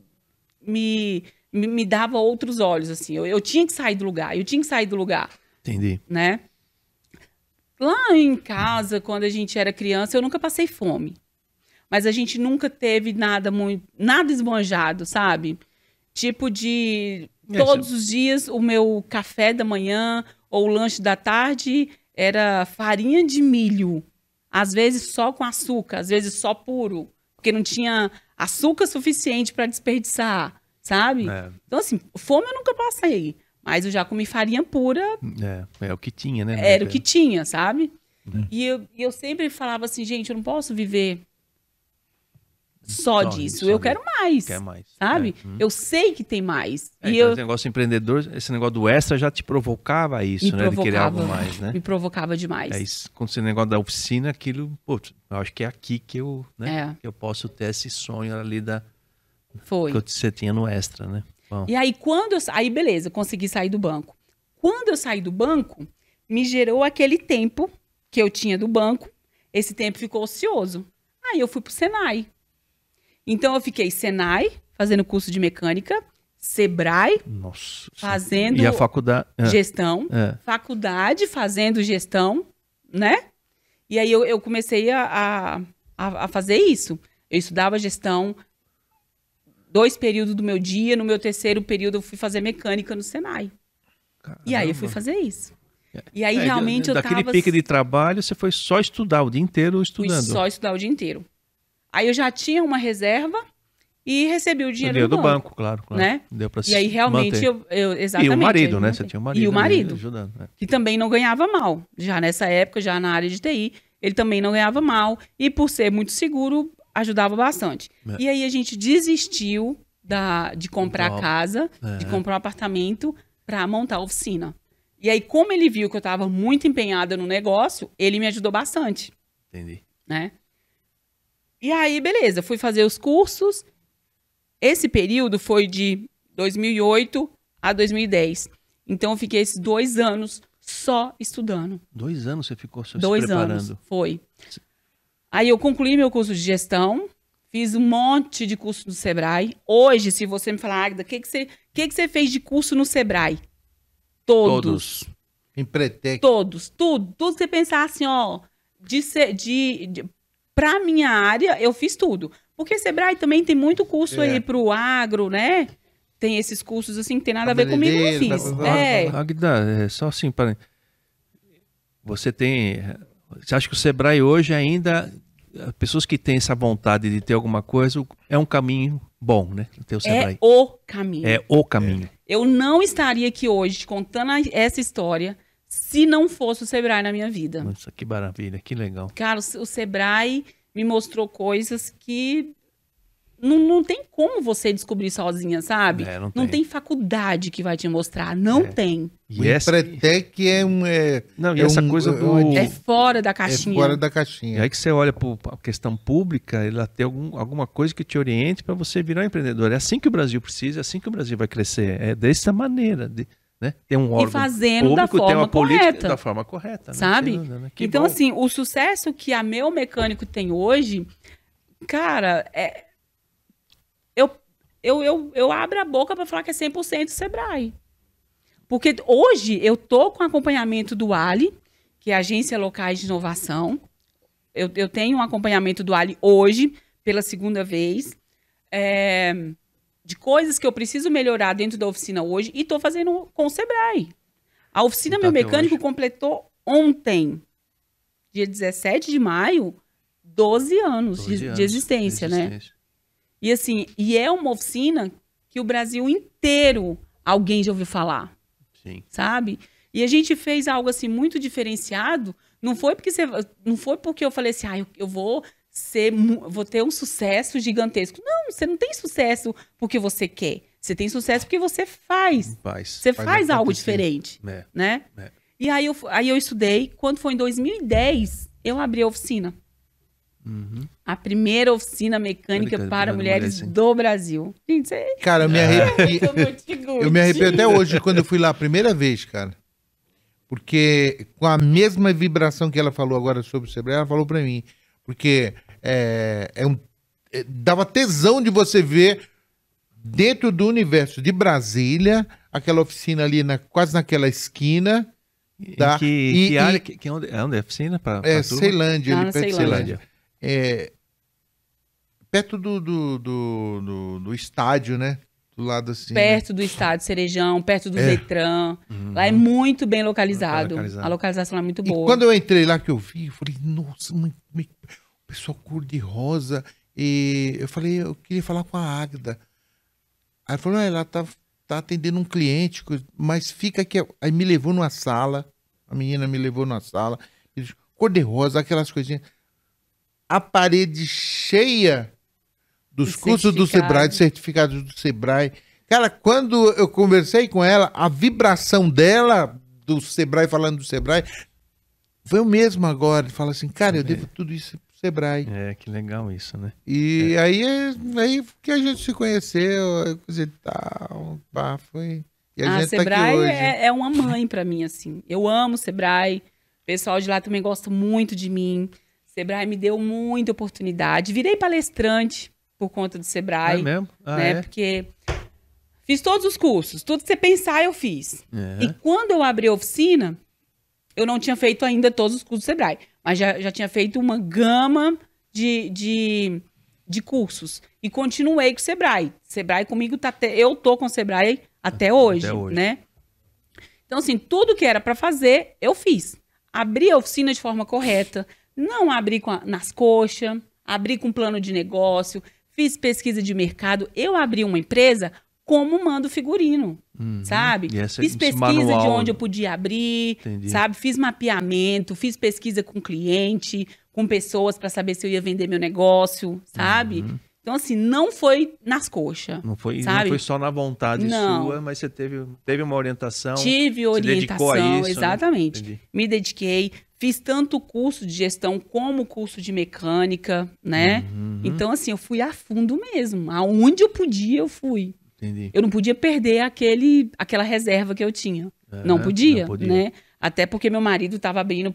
me, me, me dava outros olhos, assim. Eu, eu tinha que sair do lugar, eu tinha que sair do lugar, Entendi. né? Lá em casa, quando a gente era criança, eu nunca passei fome. Mas a gente nunca teve nada muito, nada esbanjado, sabe? Tipo de todos os dias o meu café da manhã ou o lanche da tarde era farinha de milho. Às vezes só com açúcar, às vezes só puro, porque não tinha açúcar suficiente para desperdiçar, sabe? É, Então assim, fome eu nunca passei, mas eu já comi farinha pura é, é o que tinha, né? era o que tinha, sabe? Uhum. E, eu, e eu sempre falava assim, gente, eu não posso viver só, Só disso. só eu quero mais, Quer mais. sabe? É. Eu sei que tem mais. É, e então, eu Esse negócio empreendedor, esse negócio do extra já te provocava isso, me né? De querer algo provocava, mais, né? me provocava demais. É isso. Quando você negócio da oficina, aquilo, pô, eu acho que é aqui que eu, né? É. Que eu posso ter esse sonho ali da Foi. que você tinha no extra, né? Bom, E aí, quando eu. Aí, beleza, consegui sair do banco. Quando eu saí do banco, me gerou aquele tempo que eu tinha do banco. Esse tempo ficou ocioso. Aí eu fui pro Senai. Então eu fiquei Senai, fazendo curso de mecânica, Sebrae, nossa. fazendo E a faculdade. É, gestão, é. faculdade fazendo gestão, né? E aí eu, eu comecei a, a- a fazer isso. Eu estudava gestão dois períodos do meu dia, no meu terceiro período eu fui fazer mecânica no Senai. E aí eu fui Caramba. fazer isso. E aí É, realmente eu Daquele tava pique de trabalho, você foi só estudar o dia inteiro fui estudando. só estudar o dia inteiro. Aí eu já tinha uma reserva e recebi o dinheiro Dinheiro do do banco. banco, claro, claro. né? Deu pra E aí realmente eu, eu exatamente. E o marido, né? Você tinha o marido. E o marido. Ajudando. né? que também não ganhava mal. Já nessa época, já na área de TI, ele também não ganhava mal. E por ser muito seguro, ajudava bastante. É. E aí a gente desistiu da, de comprar casa, É. de comprar um apartamento para montar a oficina. E aí, como ele viu que eu estava muito empenhada no negócio, ele me ajudou bastante, Entendi. né? E aí, beleza, fui fazer os cursos. Esse período foi de 2008 a 2010. Então, eu fiquei esses dois anos só estudando. Dois anos você ficou só Dois se preparando. anos, foi. Aí eu concluí meu curso de gestão, fiz um monte de curso no Sebrae. Hoje, se você me falar, Agda, o que, que, você, que, que você fez de curso no Sebrae? Todos. Todos. Empretec. Todos. Tudo. Tudo você pensar assim, ó, de, de, de pra minha área, eu fiz tudo. Porque Sebrae também tem muito curso É. aí pro agro, né? Tem esses cursos assim que tem nada a ver comigo, eu fiz. blá, blá, blá, É, Agda, é só assim para você tem você acha que o Sebrae hoje ainda pessoas que têm essa vontade de ter alguma coisa é um caminho bom, né? Ter o é o caminho. É, o caminho. Eu não estaria aqui hoje te contando essa história se não fosse o Sebrae na minha vida. Nossa, que maravilha, que legal. Cara, o Sebrae me mostrou coisas que não, não tem como você descobrir sozinha, sabe? É, não não tem. tem faculdade que vai te mostrar. Não É. tem. E O essa, Empretec é um. É, não, e é essa um- coisa é do É fora da é caixinha. fora da E caixinha. aí que você olha para a questão pública, ela tem algum, alguma coisa que te oriente para você virar um empreendedor. É assim que o Brasil precisa, é assim que o Brasil vai crescer. É dessa maneira, de, né? Ter um órgão E fazendo da público, ter uma forma política correta. da forma correta. né? Sabe? Dúvida, né? Então, bom. assim, o sucesso que a meu mecânico tem hoje, cara, é. Eu, eu, eu, abro a boca para falar que é 100% Sebrae. Porque hoje eu tô com acompanhamento do Ali, que é a Agência Locais de Inovação. Eu, eu tenho um acompanhamento do Ali hoje, pela segunda vez. é, de coisas que eu preciso melhorar dentro da oficina hoje e tô fazendo com o Sebrae. A oficina Tá Meu até Mecânico hoje. completou ontem, dia 17 de maio, 12 anos, 12 de, anos de existência, né? existência. E assim, e é uma oficina que o Brasil inteiro alguém já ouviu falar, Sim. sabe? E a gente fez algo assim muito diferenciado. Não foi porque você, não foi porque eu falei assim, ah, eu, eu vou ser, vou ter um sucesso gigantesco. Não, você não tem sucesso porque você quer. Você tem sucesso porque você faz. Paz. Você Faz faz, algo diferente, É. né? É. E aí eu, aí eu estudei. Quando foi em 2010, eu abri a oficina. Uhum. A primeira oficina mecânica Mecânica para para mulheres mulheres, sim. do Brasil. Gente, isso é Cara, eu me muito, muito Eu me arrepio até hoje quando eu fui lá a primeira vez, cara. Porque com a mesma vibração que ela falou agora sobre o Sebrae, ela falou pra mim. Porque é, é um, é, dava tesão de você ver dentro do universo de Brasília, aquela oficina ali na, quase naquela esquina, Em Tá. que, E- que e- área? Que, que onde, é onde é a oficina? Pra, é pra turma? Ceilândia, Lá ali na perto de Ceilândia. Ceilândia. É, perto do, do, do, do- do estádio, né? Do lado assim. né? perto do estádio Cerejão, perto do É. Detran. Lá é muito bem localizado. Localizado. A localização é muito E boa. quando eu entrei lá que eu vi, eu falei, nossa, mãe, mãe, o pessoal cor de rosa. E eu falei, eu queria falar com a Águida. Aí ela falou, ah, ela tá, tá atendendo um cliente, mas fica aqui. Aí me levou numa sala, a menina me levou numa sala, e cor de rosa, aquelas coisinhas. A parede cheia dos cursos do. Sebrae, de certificados do Sebrae. Cara, quando eu conversei com ela, a vibração dela, do Sebrae, falando do Sebrae, foi o mesmo agora. Ele fala assim, cara, eu devo tudo isso pro Sebrae. É, que legal isso, né? E aí, é- aí que a gente se conheceu, coisa e tal, pá, foi... E a, a gente tá Sebrae aqui hoje. é, é uma mãe pra mim, assim. Eu amo o Sebrae. O pessoal de lá também gosta muito de mim. Sebrae me deu muita oportunidade. Virei palestrante por conta do Sebrae. é mesmo? Ah, né? é? Porque fiz todos os cursos. Tudo que você pensar, eu fiz. É. E quando eu abri a oficina, eu não tinha feito ainda todos os cursos do Sebrae, mas já, já tinha feito uma gama de, de, de cursos. E continuei com o Sebrae. Sebrae comigo tá até. Eu tô com o Sebrae até hoje, hoje. né? Então, assim, tudo que era para fazer, eu fiz. Abri a oficina de forma correta, não abri com a- nas coxas, abri com plano de negócio, fiz pesquisa de mercado. Eu abri uma empresa como mando figurino, sabe? E essa- fiz pesquisa de manual- onde eu podia abrir, Entendi. sabe? Fiz mapeamento, fiz pesquisa com cliente, com pessoas para saber se eu ia vender meu negócio, sabe? Uhum. Então, assim, não foi nas coxas. Não foi, não sabe? foi só na vontade Não. sua, mas você teve, teve uma orientação. Tive se dedicou a orientação, isso, né? exatamente. Entendi. Me dediquei, fiz tanto curso de gestão como curso de mecânica, né? Uhum. Então, assim, eu fui a fundo mesmo. Aonde eu podia, eu fui. Entendi. Eu não podia perder aquele, aquela reserva que eu tinha. não, É, podia, não podia. né? Até porque meu marido estava abrindo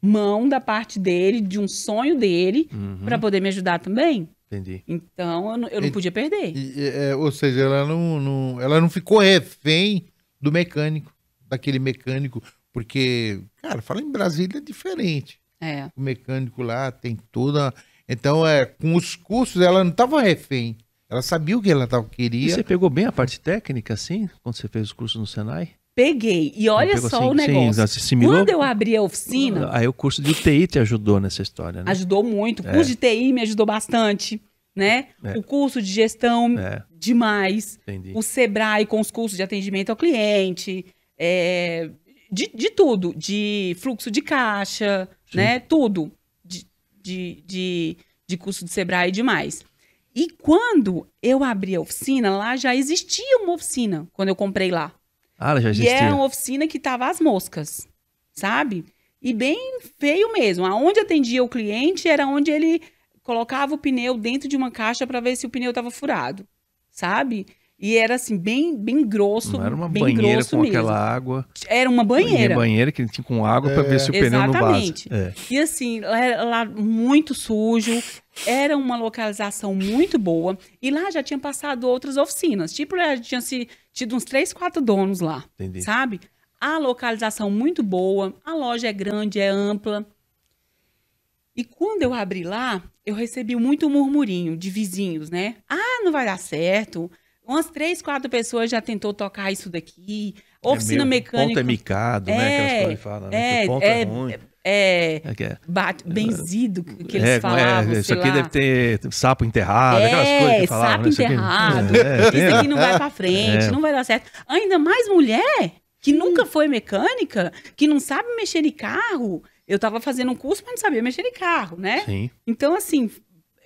mão da parte dele, de um sonho dele, Uhum. para poder me ajudar também. Entendi. Então, eu não, eu não podia perder. E, é, ou seja, ela não, não- ela não ficou refém do mecânico, daquele mecânico, porque, cara, fala em Brasília é diferente. É. O mecânico lá tem toda. Então, é, com os cursos, ela não estava refém. Ela sabia o que ela tava, E queria. você pegou bem a parte técnica, assim, quando você fez os cursos no Senai? Peguei. E olha só assim? o negócio. Sim? Quando eu abri a oficina, Aí o curso de UTI te ajudou nessa história, né? ajudou muito. O curso de TI me ajudou bastante, né? É. O curso de gestão, É, demais. entendi. O Sebrae com os cursos de atendimento ao cliente, é, de, de tudo, de fluxo de caixa, Sim. né? Tudo de, de, de, de curso de Sebrae e demais. E quando eu abri a oficina, lá já existia uma oficina, quando eu comprei lá. Ah, ela já E existia. era uma oficina que tava às moscas, sabe? E bem feio mesmo. Aonde atendia o cliente era onde ele colocava o pneu dentro de uma caixa para ver se o pneu estava furado, sabe? E era assim, bem, bem grosso. Não era uma bem banheira grosso com mesmo. aquela água. Era uma banheira. Banheira que tinha com água pra ver se o pneu não vaza. Exatamente. É. E assim, lá era lá muito sujo, era uma localização muito boa. E lá já tinha passado outras oficinas. Tipo, já tinha se, tido uns três, quatro donos lá, Entendi. sabe? A localização muito boa, a loja é grande, é ampla. E quando eu abri lá, eu recebi muito murmurinho de vizinhos, né? Ah, não vai dar certo. Umas três, quatro pessoas já tentou tocar isso daqui. Oficina meio- mecânica. Ponto é micado, né? É, coisas que falam, né? é, ponto é, é, ruim. É, É que é- bate, benzido, que eles é, falavam, é, isso aqui lá. deve ter sapo enterrado, aquelas coisas É, que falavam. sapo né? Aqui- enterrado. É, tem- Isso aqui não vai pra frente, É. não vai dar certo. Ainda mais mulher que nunca foi mecânica, que não sabe mexer em carro. Eu tava fazendo um curso, mas não sabia mexer em carro, né? Sim. Então, assim,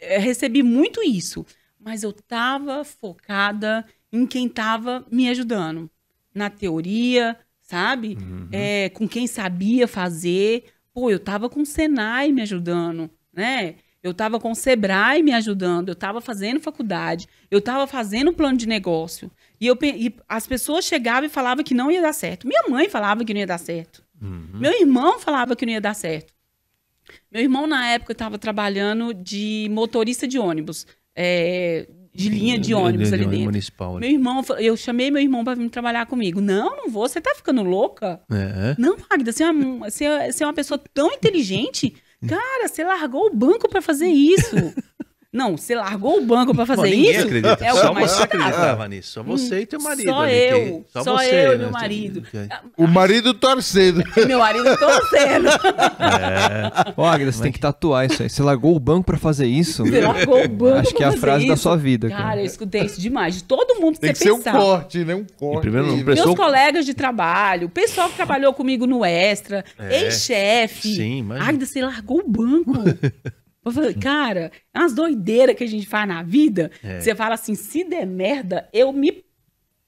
recebi muito isso. Mas eu tava focada em quem tava me ajudando. Na teoria, sabe? Uhum. É, com quem sabia fazer. Pô, eu tava com o Senai me ajudando, né? Eu tava com o Sebrae me ajudando. Eu tava fazendo faculdade. Eu tava fazendo plano de negócio. E, eu, e as pessoas chegavam e falavam que não ia dar certo. Minha mãe falava que não ia dar certo. Uhum. Meu irmão falava que não ia dar certo. Meu irmão, na época, estava trabalhando de motorista de ônibus, é, de linha de ônibus ali dentro. Municipal. Meu irmão, eu chamei meu irmão para vir trabalhar comigo. Não, não vou, você tá ficando louca? É. Não, Magda, você é, uma, você, é, você é uma pessoa tão inteligente. Cara, você largou o banco para fazer isso. Não, você largou o banco para fazer ninguém isso. acredita. É o só que mais você acreditava nisso. Só você e teu marido. Só ali, eu, que- só, você, eu e né? meu marido. O marido torcendo. Meu marido torcendo. Ó, Agnes, você tem que tatuar isso aí. Você largou o banco pra fazer isso? Você largou o banco Acho que é a frase da isso. sua vida, Cara, cara. eu escutei isso demais. De todo mundo que Tem que você ser um pensar. corte, né? Um corte. primeiro não Meus Pessoa- colegas de trabalho, o pessoal que trabalhou comigo no Extra, É. ex-chefe. Sim, imagina. Agda, você largou o banco. Eu falei, cara, é umas doideiras que a gente faz na vida. É. Você fala assim, se der merda, eu me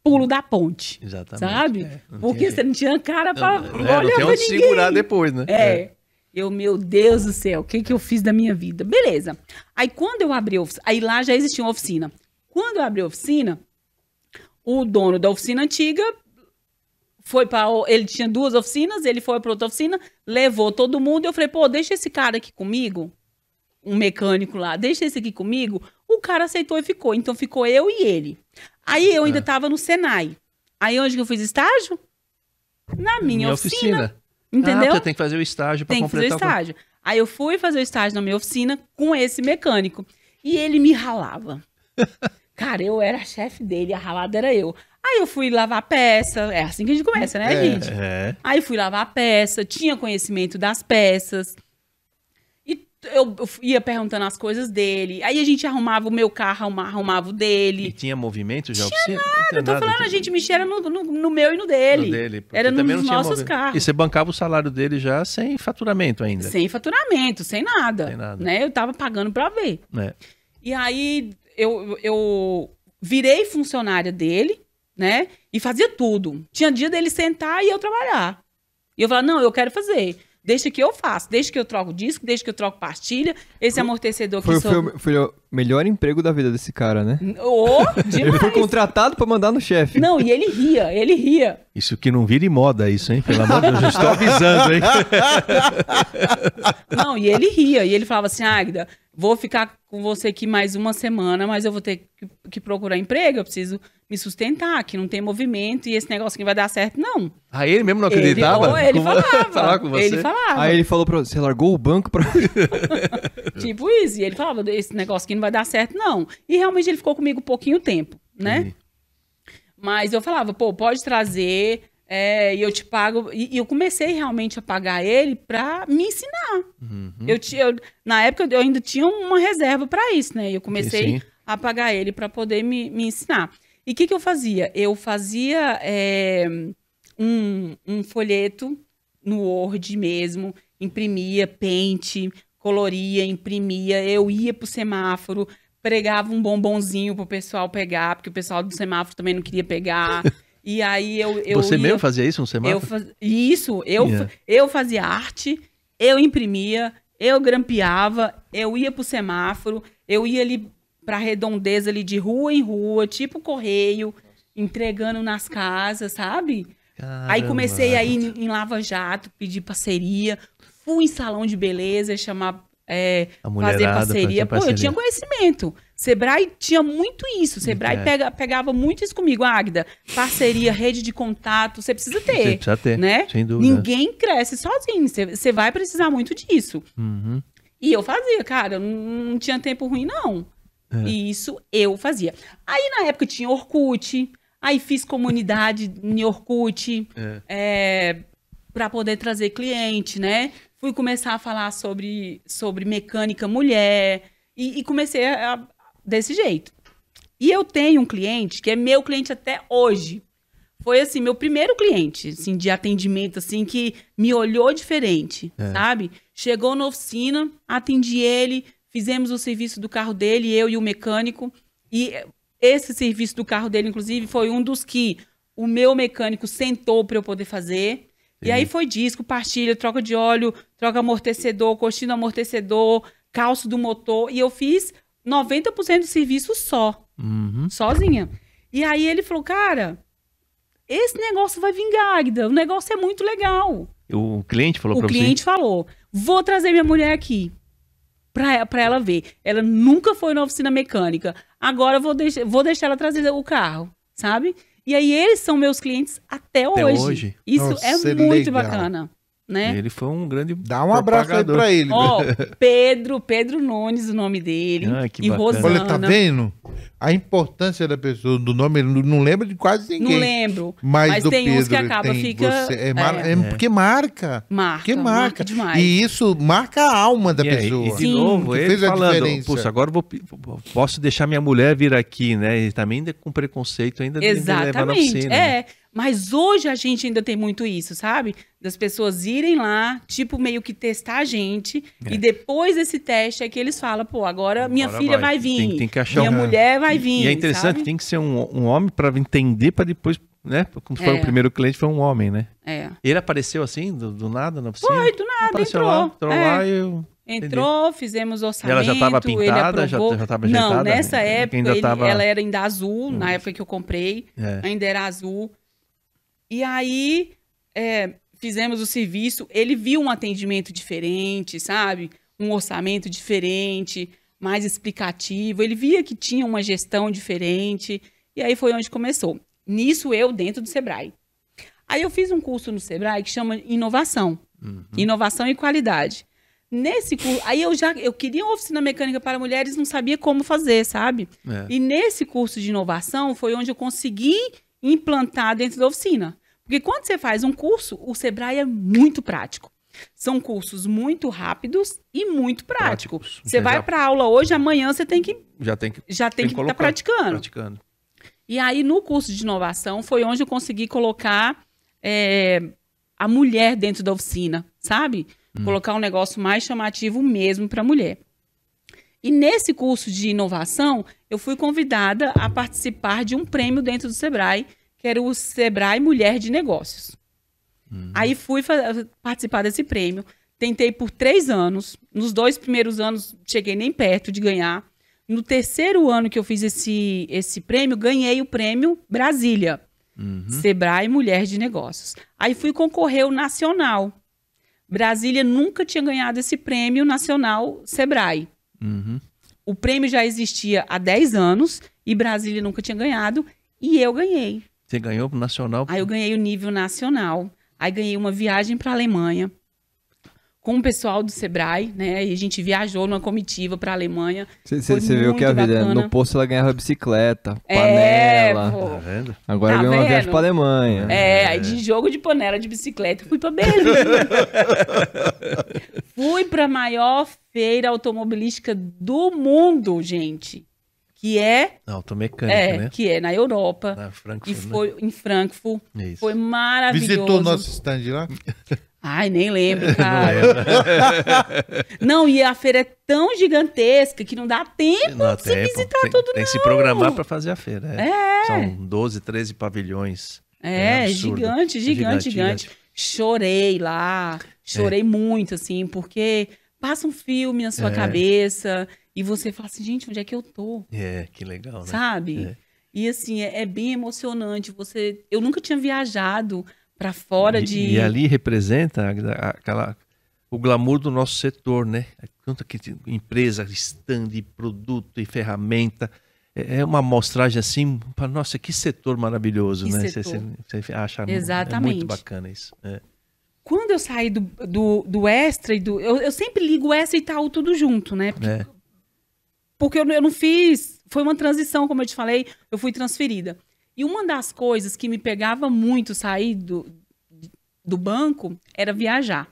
pulo da ponte. Exatamente. Sabe? É, não Porque você não tinha cara pra É, olhar não pra ninguém. segurar depois, né? É. Eu, meu Deus do céu, o que, que eu fiz da minha vida? Beleza. Aí quando eu abri a oficina, aí lá já existia uma oficina. Quando eu abri a oficina, o dono da oficina antiga foi para ele tinha duas oficinas, ele foi para outra oficina, levou todo mundo, eu falei: "Pô, deixa esse cara aqui comigo, um mecânico lá, deixa esse aqui comigo". O cara aceitou e ficou. Então ficou eu e ele. Aí eu ainda É. tava no Senai. Aí onde que eu fiz estágio? Na minha, oficina. Entendeu? Ah, você tem que fazer o estágio para Tem que fazer o completar. o- estágio. Aí eu fui fazer o estágio na minha oficina com esse mecânico. E ele me ralava. Cara, eu era chefe dele, a ralada era eu. Aí eu fui lavar peça. É assim que a gente começa, né, É. gente? É. Aí fui lavar a peça, tinha conhecimento das peças. E eu eu ia perguntando as coisas dele. Aí a gente arrumava o meu carro, arruma- arrumava o E dele. tinha movimento já oficina? Não tinha Eu tô nada, falando, a tinha- gente mexia no, no, no meu e no dele. no dele, Era nos tinha nossos movimento. carros. E você bancava o salário dele já sem faturamento ainda. Sem faturamento, sem nada. Sem nada. Né? Eu tava pagando pra ver. né? E aí eu, eu virei funcionária dele, né? E fazia tudo. Tinha dia dele sentar e eu trabalhar. E eu falava, não, eu quero fazer. Deixa que eu faço. Deixa que eu troco disco, deixa que eu troco pastilha. Esse amortecedor Foi, aqui foi, o- foi o melhor emprego da vida desse cara, né? Ô, Ele foi contratado pra mandar no chefe. Não, e ele ria, ele ria. Isso que não vire moda, isso, hein? Pelo amor de Deus, eu estou avisando, hein? Não, e ele ria. E ele falava assim, Águida, vou ficar com você aqui mais uma semana, mas eu vou ter que, que procurar emprego, eu preciso me sustentar, que não tem movimento e esse negócio aqui vai dar certo, não. Ah, ele mesmo não Ele, acreditava? oh, ele Com- falava. com você? Ele falava. Aí ele falou pra você, você largou o banco pra... Tipo isso. E ele falava, esse negócio aqui não vai dar certo, não. E realmente ele ficou comigo pouquinho tempo, né? Mas eu falava, pô, pode trazer, é, e eu te pago. E, e eu comecei realmente a pagar ele pra me ensinar. Uhum. Eu eu- na época eu ainda tinha uma reserva pra isso, né? E eu comecei Sim. a pagar ele pra poder me, me ensinar. E o que, que eu fazia? Eu fazia é, um, um folheto no Word mesmo, imprimia, pente, coloria, imprimia. Eu ia pro semáforo, pregava um bombonzinho pro pessoal pegar, porque o pessoal do semáforo também não queria pegar. E aí eu, eu Você ia... mesmo fazia isso no semáforo? Eu faz... Isso, eu, Yeah. eu fazia arte, eu imprimia, eu grampeava, eu ia pro semáforo, eu ia ali pra redondeza ali de rua em rua, tipo correio, entregando nas casas, sabe? Aí Caramba. comecei a ir em, em Lava Jato, pedir parceria, fui em salão de beleza, chamar, é, fazer parceria. Pô, eu parceria. tinha conhecimento. Sebrae tinha muito isso. Sebrae É. pega- pegava muito isso comigo. Águida, parceria, rede de contato, você precisa ter. Você precisa ter, né? sem dúvida. Ninguém cresce sozinho. Você- vai precisar muito disso. Uhum. E eu fazia, cara. Não, tinha tempo ruim, não. É. E isso eu fazia. Aí, na época, tinha Orkut. Aí fiz comunidade em Orkut para poder trazer cliente, né? Fui começar a falar sobre, sobre mecânica mulher e, e comecei a- desse jeito. E eu tenho um cliente que é meu cliente até hoje. Foi assim, meu primeiro cliente, assim, de atendimento, assim, que me olhou diferente, sabe? Chegou na oficina, atendi ele, fizemos o serviço do carro dele, eu e o mecânico. E esse serviço do carro dele, inclusive, foi um dos que o meu mecânico sentou para eu poder fazer. E aí foi disco, pastilha, troca de óleo, troca amortecedor, coxinha do amortecedor, calço do motor. E eu fiz 90% do serviço só Uhum. sozinha. E aí ele falou, cara, esse negócio vai vingar, Agda. O negócio é muito legal. O cliente falou o pra cliente falou, vou trazer minha mulher aqui pra, pra ela ver. Ela nunca foi na oficina mecânica. Agora eu vou, deixar vou deixar ela trazer o carro, sabe? E aí eles são meus clientes até, Até hoje. hoje. Isso Nossa, é muito legal. bacana, você. Né? Ele foi um grande. Dá um abraço aí pra ele. Ó, Pedro, Pedro Nunes, o nome dele. Ah, que e bacana. Rosana. Olha, tá vendo? A importância da pessoa, do nome, ele não- lembra de quase ninguém. Não lembro. Mas, Mas do tem uns Pedro, que acaba, tem fica- você- é, mar- é. é porque marca. Marca, Porque marca, marca. demais. E isso marca a alma da E aí, pessoa. E de Sim. novo, ele fez a falando, diferença. Puxa, agora eu vou, posso deixar minha mulher vir aqui, né? E também ainda com preconceito ainda de- de levar na Exatamente. oficina. né? É. Mas hoje a gente ainda tem muito isso, sabe? Das pessoas irem lá, tipo, meio que testar a gente. É. E depois desse teste é que eles falam, pô, agora minha Agora filha vai. vai, vir. Tem- tem que achar minha um- mulher vai vir. E é interessante, sabe? tem que ser um, um homem para entender, para depois, né? Como foi É. o primeiro cliente, foi um homem, né? É. Ele apareceu assim, do, do nada na oficina? Foi, do nada, apareceu entrou. lá, entrou É. lá e eu... Entrou, fizemos orçamento. ela já tava ele pintada, já- já tava Não, nessa Ainda época ele- tava- ela era ainda azul, na época que eu comprei. É. ainda era azul. E aí é, fizemos o serviço. Ele viu um atendimento diferente, sabe? Um orçamento diferente, mais explicativo. Ele via que tinha uma gestão diferente. E aí foi onde começou. Nisso eu dentro do Sebrae. Aí eu fiz um curso no Sebrae que chama Inovação. Inovação e qualidade. Nesse curso, aí eu já eu queria uma oficina mecânica para mulheres, não sabia como fazer, sabe? É. E nesse curso de inovação foi onde eu consegui implantar dentro da oficina. Porque quando você faz um curso, o Sebrae é muito prático. São cursos muito rápidos e muito práticos. Práticos. Você Já- vai já- para aula hoje, amanhã você tem que Já tem que já tem, que estar colocar, praticando. praticando. E aí, no curso de inovação, foi onde eu consegui colocar é, a mulher dentro da oficina, sabe? Colocar um negócio mais chamativo mesmo para a mulher. E nesse curso de inovação, eu fui convidada a participar de um prêmio dentro do Sebrae, que era o Sebrae Mulher de Negócios. Aí fui participar desse prêmio. Tentei por três anos. Nos dois primeiros anos, cheguei nem perto de ganhar. No terceiro ano que eu fiz esse, esse prêmio, ganhei o prêmio Brasília. Sebrae Mulher de Negócios. Aí fui concorrer o nacional. Brasília nunca tinha ganhado esse prêmio nacional Sebrae. Uhum. O prêmio já existia há 10 anos e Brasília nunca tinha ganhado e eu ganhei. Você ganhou pro nacional. Aí eu ganhei o nível nacional. Aí ganhei uma viagem para a Alemanha com o pessoal do Sebrae, né? E a gente viajou numa comitiva para a Alemanha. Você viu que a vida bacana. no posto ela ganhava bicicleta, É, panela. pô. Tá vendo? Agora Tá ganhou uma viagem pra Alemanha. É, aí de jogo de panela de bicicleta, fui pra Berlim. fui pra maior feira automobilística do mundo, gente. Que é, Automecânica, é né? que é na Europa. Na E Frankfurt, foi em Frankfurt. né? Isso. Foi maravilhoso. Visitou o nosso stand lá? Ai, nem lembro, cara. não, e a feira é tão gigantesca que não dá tempo Não, de tem, pô. visitar tem, tudo, tem que se programar para fazer a feira. É. É. São 12, 13 pavilhões. É, absurdo. gigante, É gigante, gigante, Chorei lá, chorei muito, assim, porque passa um filme na sua É. cabeça e você fala assim, gente, onde é que eu tô? É, que legal, né? Sabe? É. E assim, é, é bem emocionante. Você, eu nunca tinha viajado pra fora E- de. E, ali representa aquela, o glamour do nosso setor, né? Tanto que tem empresa, stand, produto e ferramenta. É é uma amostragem assim, para nossa, que setor maravilhoso, Que né? setor. Você, você acha é Exatamente. muito bacana isso. É. Quando eu saí do, do, do extra e do. Eu, eu sempre ligo extra e tal tudo junto, né? Porque, É. porque eu, não- eu não fiz. Foi uma transição, como eu te falei, eu fui transferida. E uma das coisas que me pegava muito sair do, do banco era viajar.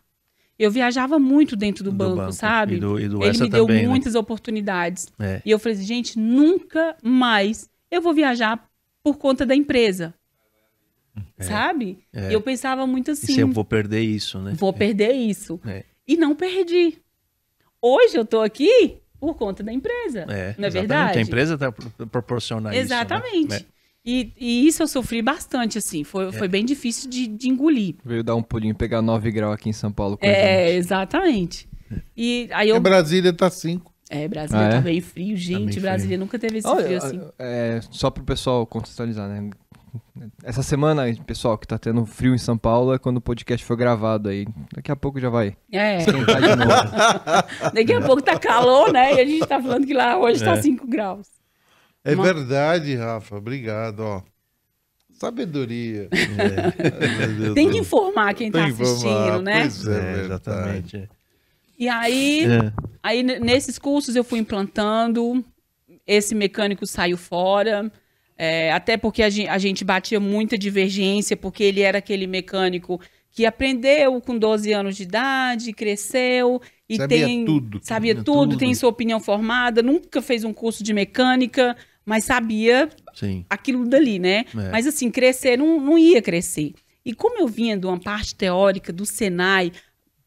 Eu viajava muito dentro do, Do banco, banco. sabe? E do- e do Ele me deu também, né? muitas oportunidades. É. E eu falei assim, gente, nunca mais eu vou viajar por conta da empresa. Sabe? É. E eu pensava muito assim, eu vou perder isso, né? vou perder isso. É. E não perdi. Hoje eu tô aqui por conta da empresa. É, não é exatamente. verdade? A empresa tá pro- proporciona Exatamente. isso. né? E, e isso eu sofri bastante, assim. Foi, É. foi bem difícil de, de engolir. Veio dar um pulinho, pegar 9 graus aqui em São Paulo com a É, gente. exatamente. E aí E eu. Brasília tá 5. É, Brasília Ah, é? tá bem frio, gente. bem Brasília nunca teve esse Olha, frio assim. é, só pro pessoal contextualizar, né? Essa semana, pessoal, que tá tendo frio em São Paulo é quando o podcast for gravado aí. Daqui a pouco já vai É. esquentar de novo. Daqui a pouco tá calor, né? E a gente tá falando que lá hoje tá 5 graus. É Uma- verdade, Rafa. Obrigado, ó. Sabedoria. É. Tem que informar quem tá Tem informar, assistindo, né? pois É, É, exatamente. E aí, É. aí nesses cursos eu fui implantando, esse mecânico saiu fora, é, até porque a gen- a gente, batia muita divergência, porque ele era aquele mecânico que aprendeu com 12 anos de idade, cresceu e Sabia tem tudo. sabia Sabia tudo, tudo. tem sua opinião formada, nunca fez um curso de mecânica, mas sabia Sim. aquilo dali, né? É. Mas assim, crescer não, não ia crescer. E como eu vinha de uma parte teórica do Senai,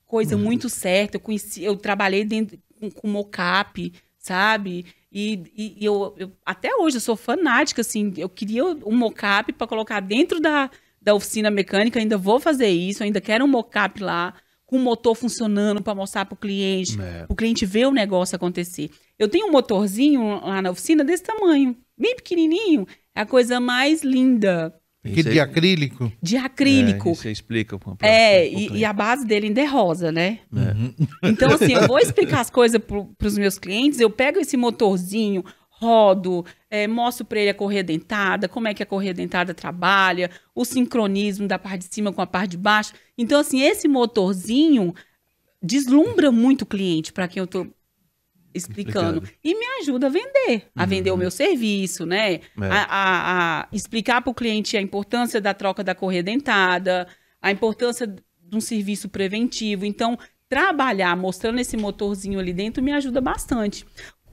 coisa Uhum. muito certa, eu conheci, eu trabalhei dentro com, com mocap, sabe? E, e- e eu, eu- até hoje eu sou fanática, assim, eu queria um mocap para colocar dentro da, da oficina mecânica, ainda vou fazer isso, ainda quero um mocap lá com o motor funcionando para mostrar para o cliente, É. o cliente ver o negócio acontecer. Eu tenho um motorzinho lá na oficina desse tamanho, bem pequenininho, é a coisa mais linda, Que de acrílico. de acrílico. É, aí explica. pra- pra- É, pro e, e a base dele ainda é rosa, né? É. Então, assim, eu vou explicar as coisas para os meus clientes, eu pego esse motorzinho, rodo, é, mostro para ele a correia dentada, como é que a correia dentada trabalha, o sincronismo da parte de cima com a parte de baixo. Então, assim, esse motorzinho deslumbra muito o cliente para quem eu estou explicando. E me ajuda a vender, a vender o meu serviço, né? É. A, a- a explicar para o cliente a importância da troca da correia dentada, a importância de um serviço preventivo. Então, trabalhar mostrando esse motorzinho ali dentro me ajuda bastante.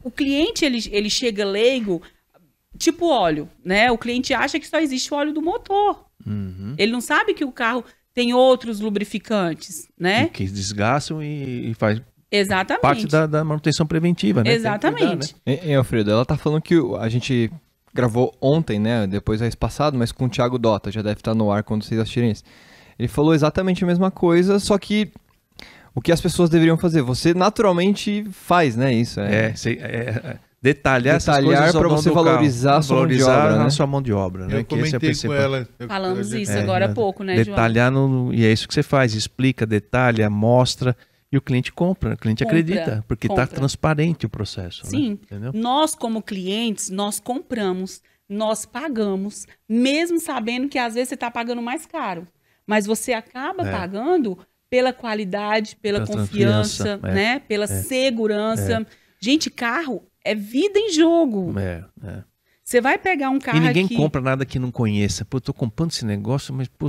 O cliente, ele, ele chega leigo, tipo óleo, né? O cliente acha que só existe o óleo do motor. Uhum. Ele não sabe que o carro tem outros lubrificantes, né? Que desgastam e, e faz Exatamente. parte da, da manutenção preventiva, né? Que cuidar, Exatamente. né? Hein, hein, Alfredo, ela tá falando que a gente gravou ontem, né? Depois é passado, mas com o Thiago Dota, já deve estar no ar quando vocês assistirem isso. Ele falou exatamente a mesma coisa, só que o que as pessoas deveriam fazer? Você naturalmente faz, né? Isso É, cê- é, é, detalhar, essas Detalhar dono você valorizar a sua mão de Valorizar obra, a né? sua mão de obra, né? Eu Que é comentei com principal. ela. eu- Falamos eu- isso É, agora há pouco, né, João? Detalhar, no, e é isso que você faz, explica, detalha, mostra, e o cliente compra, o cliente Compra, acredita, porque está transparente o processo. né? Sim. Entendeu? Nós, como clientes, nós compramos, nós pagamos, mesmo sabendo que às vezes você está pagando mais caro. Mas você acaba É. pagando pela qualidade, pela Pela confiança, é. né? Pela segurança. Gente, carro é vida em jogo. É, é. Você vai pegar um carro E ninguém aqui... compra nada que não conheça. Pô, eu tô comprando esse negócio, mas pô,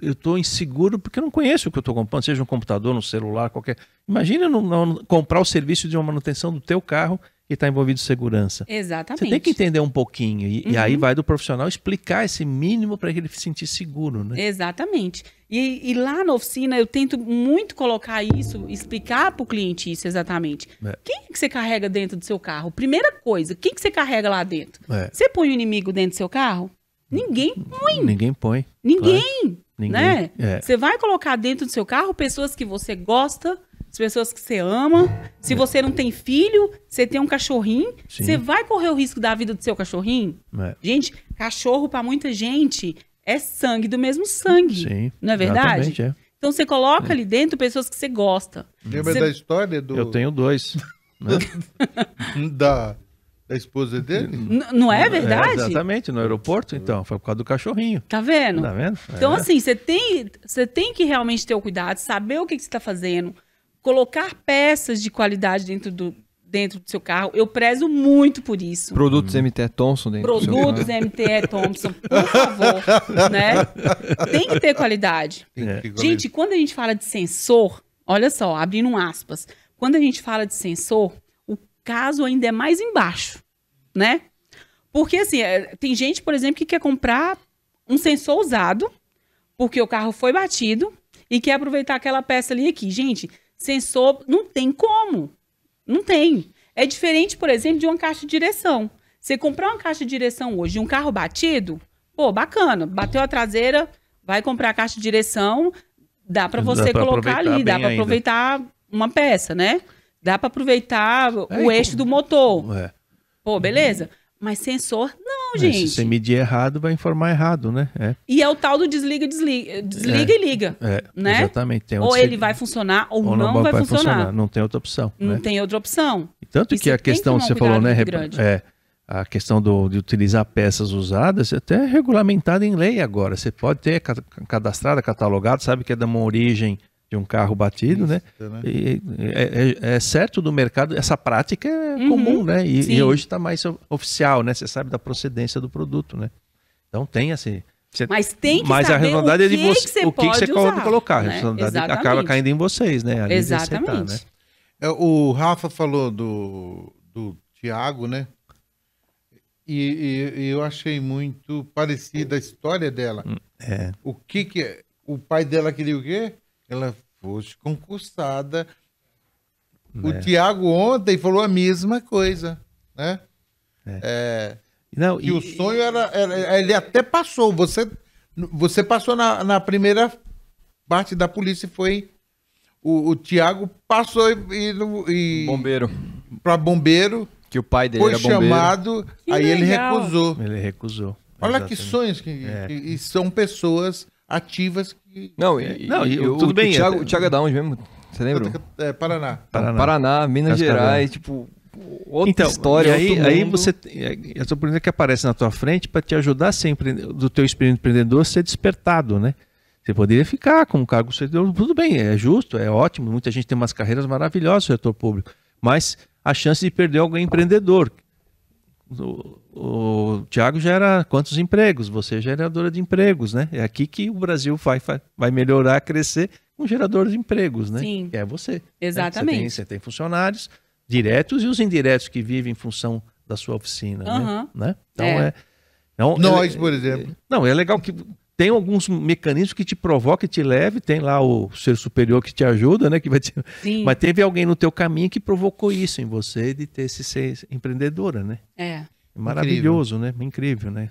eu tô inseguro porque eu não conheço o que eu tô comprando, seja um computador, um celular, qualquer. Imagina não, não- comprar o serviço de uma manutenção do teu carro e está envolvido segurança. Exatamente. Você tem que entender um pouquinho. E, e Uhum. aí vai do profissional explicar esse mínimo para ele se sentir seguro, né? Exatamente. E, e lá na oficina eu tento muito colocar isso, explicar para o cliente isso exatamente. É. Quem que você carrega dentro do seu carro? Primeira coisa, quem que você carrega lá dentro? É. Você põe o inimigo dentro do seu carro? Ninguém põe. Ninguém põe. Ninguém. Ninguém. Né? É. Você vai colocar dentro do seu carro pessoas que você gosta, as pessoas que você ama. Se você não tem filho, você tem um cachorrinho, Sim. você vai correr o risco da vida do seu cachorrinho? É. Gente, cachorro para muita gente é sangue do mesmo sangue. Sim. Não é verdade? exatamente, é. Então você coloca ali dentro pessoas que você gosta. Lembra Você- da história do, Eu tenho dois. né? da, da esposa dele? N- não é verdade? exatamente, no aeroporto, então. Foi por causa do cachorrinho. Tá vendo? Tá vendo? Então, É. assim, você tem, você tem que realmente ter o cuidado, saber o que, que você está fazendo, colocar peças de qualidade dentro do, dentro do seu carro. Eu prezo muito por isso. Produtos MT Thompson dentro do seu Produtos carro. MTE Thompson, por favor, né? Tem que ter qualidade. É. Gente, quando a gente fala de sensor, olha só, abrindo um aspas, quando a gente fala de sensor, o caso ainda é mais embaixo, né? Porque assim, é, tem gente, por exemplo, que quer comprar um sensor usado, porque o carro foi batido e quer aproveitar aquela peça ali aqui. Gente, sensor não tem como. Não tem. É diferente, por exemplo, de uma caixa de direção. Você comprar uma caixa de direção hoje de um carro batido, pô, bacana. Bateu a traseira, vai comprar a caixa de direção, dá para Dá você pra colocar ali, dá para aproveitar uma peça, né? Dá para aproveitar É, o eixo com- do motor. É. Pô, beleza? Mas sensor, não, Mas Se gente. você medir errado, vai informar errado, né? É, E é o tal do desliga, desliga, desliga É. e liga. é, Né? exatamente. Tem Ou ele vai funcionar ou, ou não, vai, funcionar. Não tem outra opção. Não né? tem outra opção. E Tanto Isso que a questão que você falou, né? grande. É, a questão do, de utilizar peças usadas é até regulamentada em lei agora. Você pode ter ca- cadastrado, catalogado, sabe que é de uma origem de um carro batido, né? né? E é, é- é certo do mercado, essa prática é Uhum, comum, né? E, e hoje está mais oficial, né? Você sabe da procedência do produto, né? Então tem assim. você- Mas tem que mas a saber responsabilidade o é de você, que você o que, você pode usar, colocar. A né? responsabilidade acaba caindo em vocês, né? Ali de aceitar, Exatamente. né? É, o Rafa falou do, do Tiago, né? E, e- e eu achei muito parecida a história dela. É. O que que é? O pai dela queria o quê? Ela fosse concursada. O É. Tiago ontem falou a mesma coisa, né? É, Não, que o sonho era, era- Ele até passou. Você, você passou na, na primeira parte da polícia e foi. O, o Tiago passou e, e, Bombeiro. para bombeiro, Que o pai dele foi era bombeiro. chamado, Que aí ele legal. recusou. Ele recusou. Olha que Exatamente. sonhos que, É. que- e são pessoas ativas que. Não, e, Não, e e o- o, tudo bem, O Thiago, o Thiago é da onde mesmo? Você lembra? É, Paraná. Paraná. Paraná, Minas Cascavel. Gerais, tipo, outra Então, história, e aí, outro aí você é, essa oportunidade que aparece na tua frente para te ajudar a ser empre- do teu espírito empreendedor a ser despertado, né? Você poderia ficar com um cargo servidor, tudo bem, é justo, é ótimo, muita gente tem umas carreiras maravilhosas no setor público, mas a chance de perder alguém empreendedor. O, o Tiago gera quantos empregos? Você é geradora de empregos, né? É aqui que o Brasil vai, vai, vai melhorar, crescer com gerador de empregos, né? Sim. Que é você. né? Exatamente. Você tem, você tem funcionários diretos e os indiretos que vivem em função da sua oficina, né? Aham. né? Então É. é. então, Nós, é- por exemplo. Não, é legal que tem alguns mecanismos que te provocam e te leve, tem lá o ser superior que te ajuda, né? Que vai te... Sim. Mas teve alguém no teu caminho que provocou isso em você de ter esse ser empreendedora, né? É. Maravilhoso, né? Incrível, né?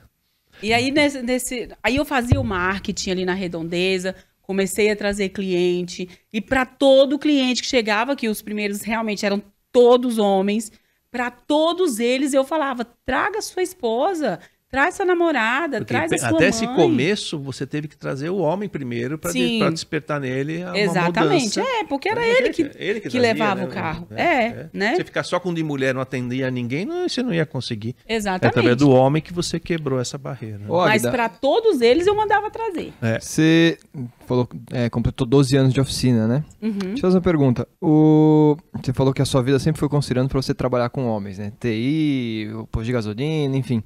E aí, nesse, nesse- aí eu fazia o marketing ali na redondeza, comecei a trazer cliente. E para todo cliente que chegava, que os primeiros realmente eram todos homens, para todos eles eu falava: traga sua esposa, traz sua namorada, Porque traz a sua até mãe. esse começo você teve que trazer o homem primeiro para Sim. despertar nele a Exatamente. mudança. É, porque era ele que, ele que trazia, levava né? o carro. É, né? Você ficar só com de mulher não atendia ninguém, não, você não ia conseguir. É Exatamente. através do homem que você quebrou essa barreira. né? Ô, Mas para todos eles eu mandava trazer. Você falou, é, completou 12 anos de oficina, né? Uhum. Deixa eu fazer uma pergunta. O... Você falou que a sua vida sempre foi considerando para você trabalhar com homens, né? TI, o posto de gasolina, enfim.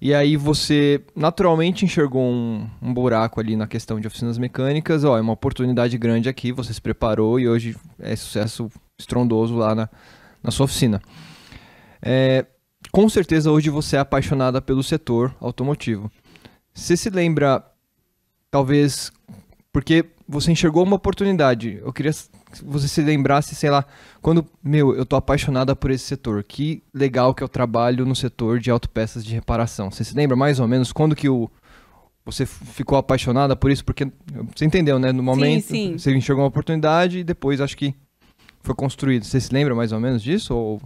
E aí você naturalmente enxergou um, um buraco ali na questão de oficinas mecânicas. Ó, é uma oportunidade grande aqui, você se preparou e hoje é sucesso estrondoso lá na, na sua oficina. É, com certeza hoje você é apaixonada pelo setor automotivo. Você se lembra, talvez, porque você enxergou uma oportunidade. Eu queria que você se lembrasse, sei lá, quando, meu, eu tô apaixonada por esse setor. Que legal que eu trabalho no setor de autopeças de reparação. Você se lembra mais ou menos quando que o você ficou apaixonada por isso? Porque você entendeu, né? No momento sim. você enxergou uma oportunidade e depois acho que foi construído. Você se lembra mais ou menos disso ou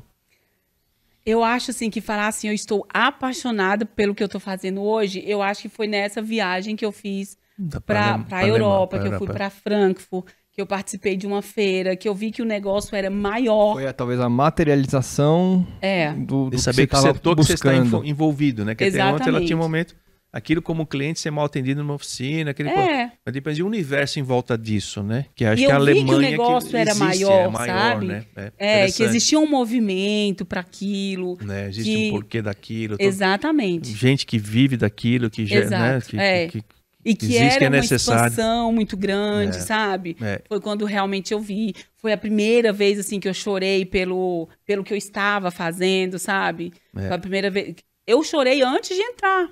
Eu acho assim que falar assim, eu estou apaixonada pelo que eu estou fazendo hoje, eu acho que foi nessa viagem que eu fiz para lem- a Europa, que eu fui para Frankfurt, que eu participei de uma feira, que eu vi que o negócio era maior. foi talvez a materialização É. do, do saber que, você o tava setor que você está envolvido, né? Que até ontem ela Exatamente. tinha um momento aquilo como cliente ser mal atendido numa oficina, aquele É. mas depende de um universo em volta disso, né? Que acho E que a eu vi que o Alemanha negócio era existe, maior, é maior, sabe? né? É, É, que existia um movimento para aquilo. né? Existe que- um porquê daquilo. todo- Exatamente. Gente que vive daquilo, que já, né? Que, é. que- que- E que Existe, era que é uma necessário. expansão muito grande, É. sabe? é, Foi quando realmente eu vi. Foi a primeira vez, assim, que eu chorei pelo, pelo que eu estava fazendo, sabe? É. Foi a primeira vez. Eu chorei antes de entrar.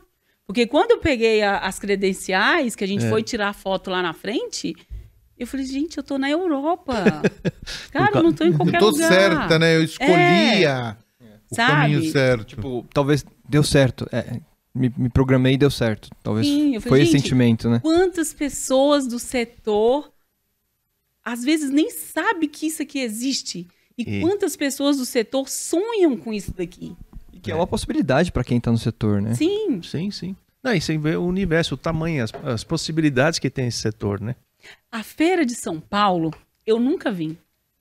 Porque quando eu peguei a- as credenciais, que a gente É. foi tirar foto lá na frente, eu falei, gente, eu tô na Europa. Cara, ca- eu não tô em qualquer tô lugar. certa, né? Eu escolhia o Sabe? caminho certo. Tipo, talvez deu certo. É, me, me programei e deu certo. Talvez Sim, falei, foi esse sentimento, né? Quantas pessoas do setor às vezes nem sabe que isso aqui existe. E, E- quantas pessoas do setor sonham com isso daqui? E que é uma possibilidade para quem tá no setor, né? Sim. sim, sim. Não, e você vê o universo, o tamanho, as, as possibilidades que tem esse setor, né? A feira de São Paulo, eu nunca vim.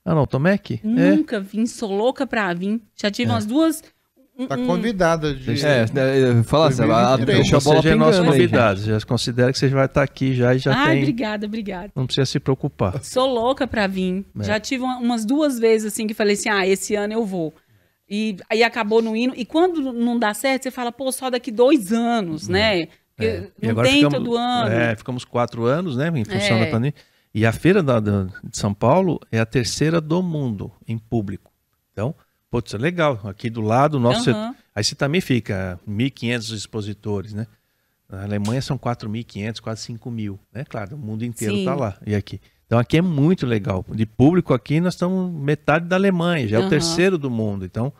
Ah, não, Tomec? É. Nunca vim. Sou louca pra vir. Já tive É. umas duas. Tá um- convidada de. É, é, fala assim, a- a- 2023. deixa a bola é pingando aí. novidade, já considera que você vai estar aqui já e já Ai, tem. obrigada, obrigada. Não precisa se preocupar. Sou louca pra vir. É. Já tive uma- umas duas vezes assim que falei assim: ah, esse ano eu vou. E aí acabou no hino. E quando não dá certo, você fala, pô, só daqui dois anos, né? Porque É. Não agora tem ficamos- todo ano. É, ficamos quatro anos, né? Em função É. da pandemia. E a feira da, da- de São Paulo é a terceira do mundo em público. Então, putz, é legal. Aqui do lado, o nosso setor- Aí você também fica 1.500 expositores, né? Na Alemanha são 4.500, quase 5.000, né? Claro, o mundo inteiro está lá. E aqui. Então aqui é muito legal. De público aqui nós estamos metade da Alemanha, já é o terceiro do mundo. Então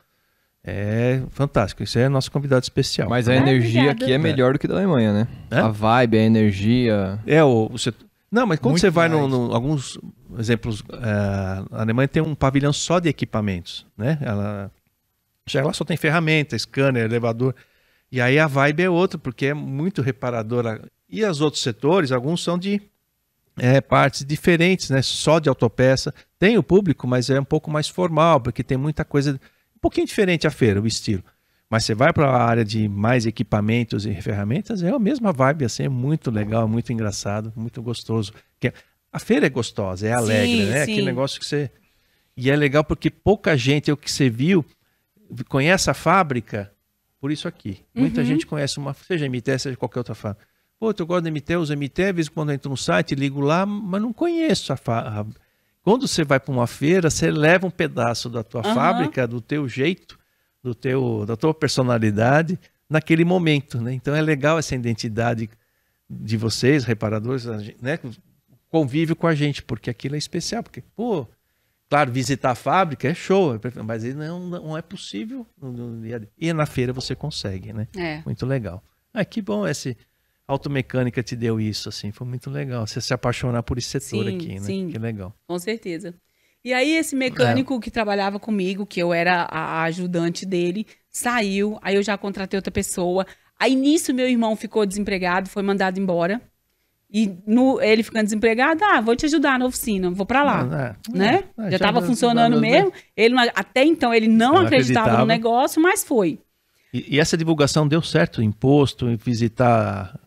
é fantástico. Isso é nosso convidado especial. Mas a Ah, energia obrigada. aqui é melhor do que da Alemanha, né? É? A vibe, a energia. É, o, o setor- Não, mas quando Muito você vai no, mais. no- alguns exemplos, eh, a Alemanha tem um pavilhão só de equipamentos, né? Ela já lá só tem ferramenta, scanner, elevador. E aí a vibe é outra, porque é muito reparadora. E os outros setores, alguns são de eh, partes diferentes, né? Só de autopeça. Tem o público, mas é um pouco mais formal, porque tem muita coisa um pouquinho diferente a feira, o estilo. Mas você vai para a área de mais equipamentos e ferramentas, é a mesma vibe, assim, é muito legal, muito engraçado, muito gostoso. Que a feira é gostosa, é alegre, Sim, né? sim. Aquele negócio que você. E é legal porque pouca gente, é o que você viu, conhece a fábrica por isso aqui. Muita Uhum. gente conhece uma, seja MT, seja qualquer outra fábrica. Pô, eu gosto da MT, uso MT, às vezes quando eu entro no site, ligo lá, mas não conheço a fábrica. Quando você vai para uma feira, você leva um pedaço da tua Aham. fábrica, do teu jeito, do teu, da tua personalidade naquele momento, né? Então é legal essa identidade de vocês, reparadores, né? Convívio com a gente, porque aquilo é especial, porque, pô, claro, visitar a fábrica é show, mas aí não, não é possível. E na feira você consegue, né? É. Muito legal. Ah, que bom esse automecânica te deu isso, assim, foi muito legal. Você se apaixonar por esse setor Sim, aqui, né? sim. Que legal. Com certeza. E aí, esse mecânico que trabalhava comigo, que eu era a ajudante dele, saiu. Aí eu já contratei outra pessoa. Aí nisso, meu irmão ficou desempregado, foi mandado embora. E no, ele ficando desempregado, ah, vou te ajudar na oficina, vou pra lá. É. né? Ah, já estava funcionando né? mesmo. Ele não- até então ele não, Não acreditava, acreditava. no negócio, mas foi. E, e essa divulgação deu certo? Imposto, visitar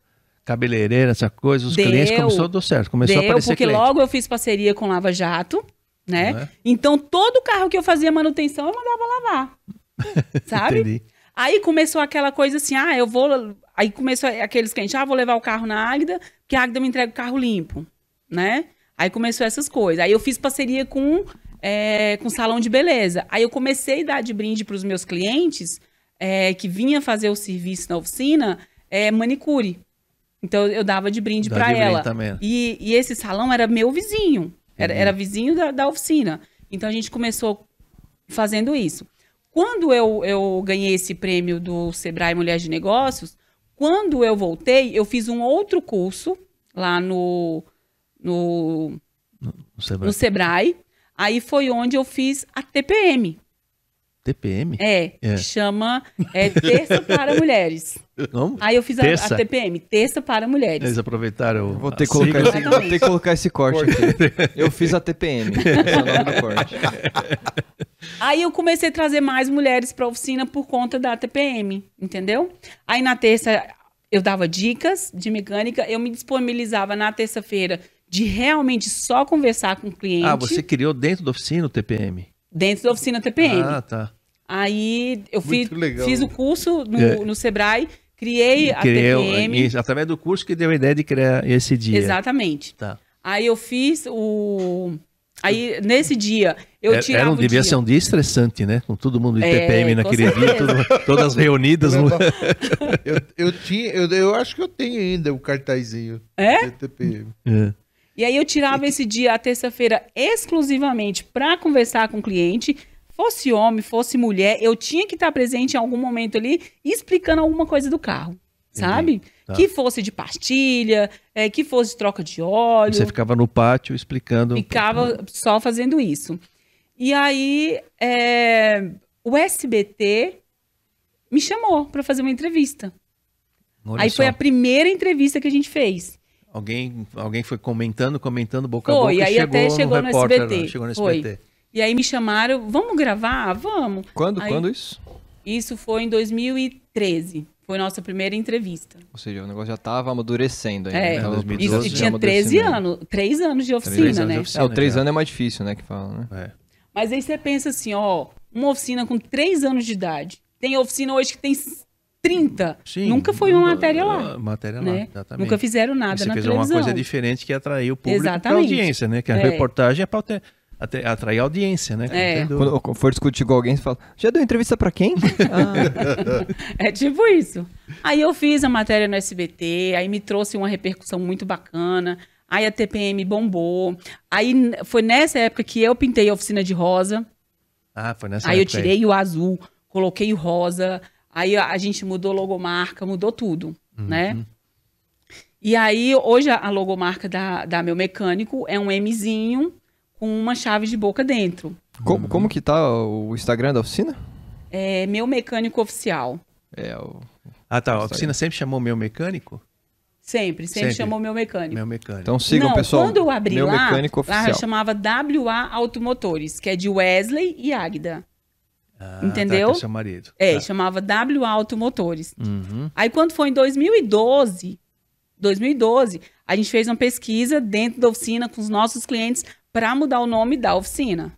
cabeleireira, essa coisa, os Deu. clientes começou a dar certo, começou a Deu, aparecer porque cliente. logo eu fiz parceria com Lava Jato, né? É? Então todo carro que eu fazia manutenção eu mandava lavar. Sabe? Entendi. Aí começou aquela coisa assim, ah, eu vou. Aí começou aqueles clientes, ah, vou levar o carro na Águida, porque a Águida me entrega o carro limpo, né? Aí começou essas coisas. Aí eu fiz parceria com é, com salão de beleza. Aí eu comecei a dar de brinde para os meus clientes é, que vinha fazer o serviço na oficina, é, manicure. Então eu dava de brinde para brinde ela. também. E, e esse salão era meu vizinho, era, Uhum. era vizinho da, da oficina. Então a gente começou fazendo isso. Quando eu, eu ganhei esse prêmio do Sebrae Mulher de Negócios, quando eu voltei, eu fiz um outro curso lá no, no, Não sei, no Sebrae. Aí foi onde eu fiz a TPM. TPM? É, É. chama é, Terça para Mulheres. Como? Aí eu fiz a, a TPM, Terça para Mulheres. Eles aproveitaram. Vou ter, que colocar esse, vou ter que colocar esse corte aqui. Eu fiz a TPM. Esse é o nome do corte. Aí eu comecei a trazer mais mulheres para a oficina por conta da TPM, entendeu? Aí na terça eu dava dicas de mecânica, eu me disponibilizava na terça-feira de realmente só conversar com o cliente Ah, você criou dentro da oficina o TPM? Dentro da oficina TPM. Ah, tá. Aí eu fiz, fiz o curso no, É. no Sebrae, criei a TPM. isso, através do curso que deu a ideia de criar esse dia. Exatamente. Tá. Aí eu fiz o. Aí, nesse dia, eu Era- tirava era um, o devia dia. ser um dia estressante, né? Com todo mundo de É, TPM naquele dia, todo- todas reunidas. no- Eu, eu tinha, eu, eu acho que eu tenho ainda o cartazinho. É? do TPM. É. E aí eu tirava esse dia, a terça-feira, exclusivamente para conversar com o cliente. Fosse homem, fosse mulher, eu tinha que estar presente em algum momento ali explicando alguma coisa do carro. Sabe? Tá. Que fosse de pastilha, é, que fosse de troca de óleo. Você ficava no pátio explicando. Ficava só fazendo isso. E aí, é, o SBT me chamou para fazer uma entrevista. Olha aí só, foi a primeira entrevista que a gente fez. Alguém, alguém foi comentando, comentando, boca a Foi, boca. aí e até chegou no repórter, SBT. Chegou no Foi. SBT. E aí me chamaram, vamos gravar? Vamos. Quando, Aí- quando isso? Isso foi em 2013. Foi nossa primeira entrevista. Ou seja, o negócio já tava amadurecendo ainda. É, né? Tava 2012 Isso, e tinha 13 anos, 3 anos de oficina, Três anos de né? oficina. É, o três já. anos é mais difícil, né, que fala, né? É. Mas aí você pensa assim, ó, uma oficina com 3 anos de idade. Tem oficina hoje que tem 30. Sim, Nunca foi uma matéria lá. ah, Matéria lá, Né? exatamente. Nunca fizeram nada você na fez televisão. uma coisa diferente que atraiu o público para Exatamente. audiência, né? Que a É. reportagem é para atrair audiência, né? É. Quando for discutir com alguém, você fala, já deu entrevista pra quem? Ah, É tipo isso. Aí eu fiz a matéria no SBT, aí me trouxe uma repercussão muito bacana. Aí a TPM bombou. Aí foi nessa época que eu pintei a oficina de rosa. Ah, foi nessa aí eu época tirei o azul, coloquei o rosa. Aí a, a gente mudou logomarca, mudou tudo, Uhum. né? E aí, hoje, a, logomarca da, da Meu Mecânico é um Mzinho com uma chave de boca dentro. como, como que tá o Instagram da oficina? É Meu Mecânico Oficial. É, o... Ah, tá. A oficina sempre chamou meu mecânico? Sempre, sempre, Sempre. chamou Meu Mecânico. Meu mecânico. Então sigam, Não, pessoal. quando eu abri Meu lá, mecânico lá oficial. chamava WA Automotores, que é de Wesley e Águida. Ah, entendeu? Tá, que é seu marido. É, Tá. chamava WA Automotores. Uhum. Aí quando foi em 2012, 2012, a gente fez uma pesquisa dentro da oficina com os nossos clientes para mudar o nome da oficina.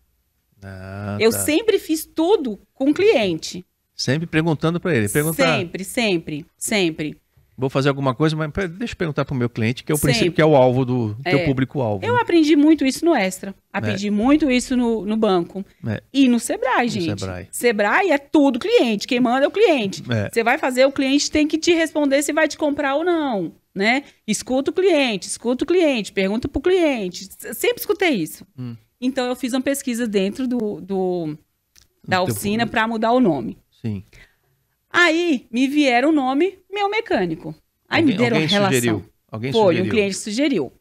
Ah, eu tá. sempre fiz tudo com o cliente. Sempre perguntando para ele. Perguntar, Sempre, sempre, sempre. Vou fazer alguma coisa, mas deixa eu perguntar pro meu cliente, que é o Sempre. princípio, que é o alvo do, que é o É. público-alvo. Eu aprendi muito isso no Extra. Aprendi muito isso no, no banco. É. E no Sebrae, gente. Sebrae. Sebrae é tudo cliente. Quem manda é o cliente. É. Você vai fazer, o cliente tem que te responder se vai te comprar ou não. Né? Escuta o cliente, escuta o cliente, pergunta pro cliente. S- Sempre escutei isso. Hum. Então eu fiz uma pesquisa dentro do, do- da teu oficina para mudar o nome. Sim. Aí me vieram o nome meu mecânico. Aí me Alguém- deram alguém relação. sugeriu. Alguém Foi, sugeriu. um cliente sugeriu.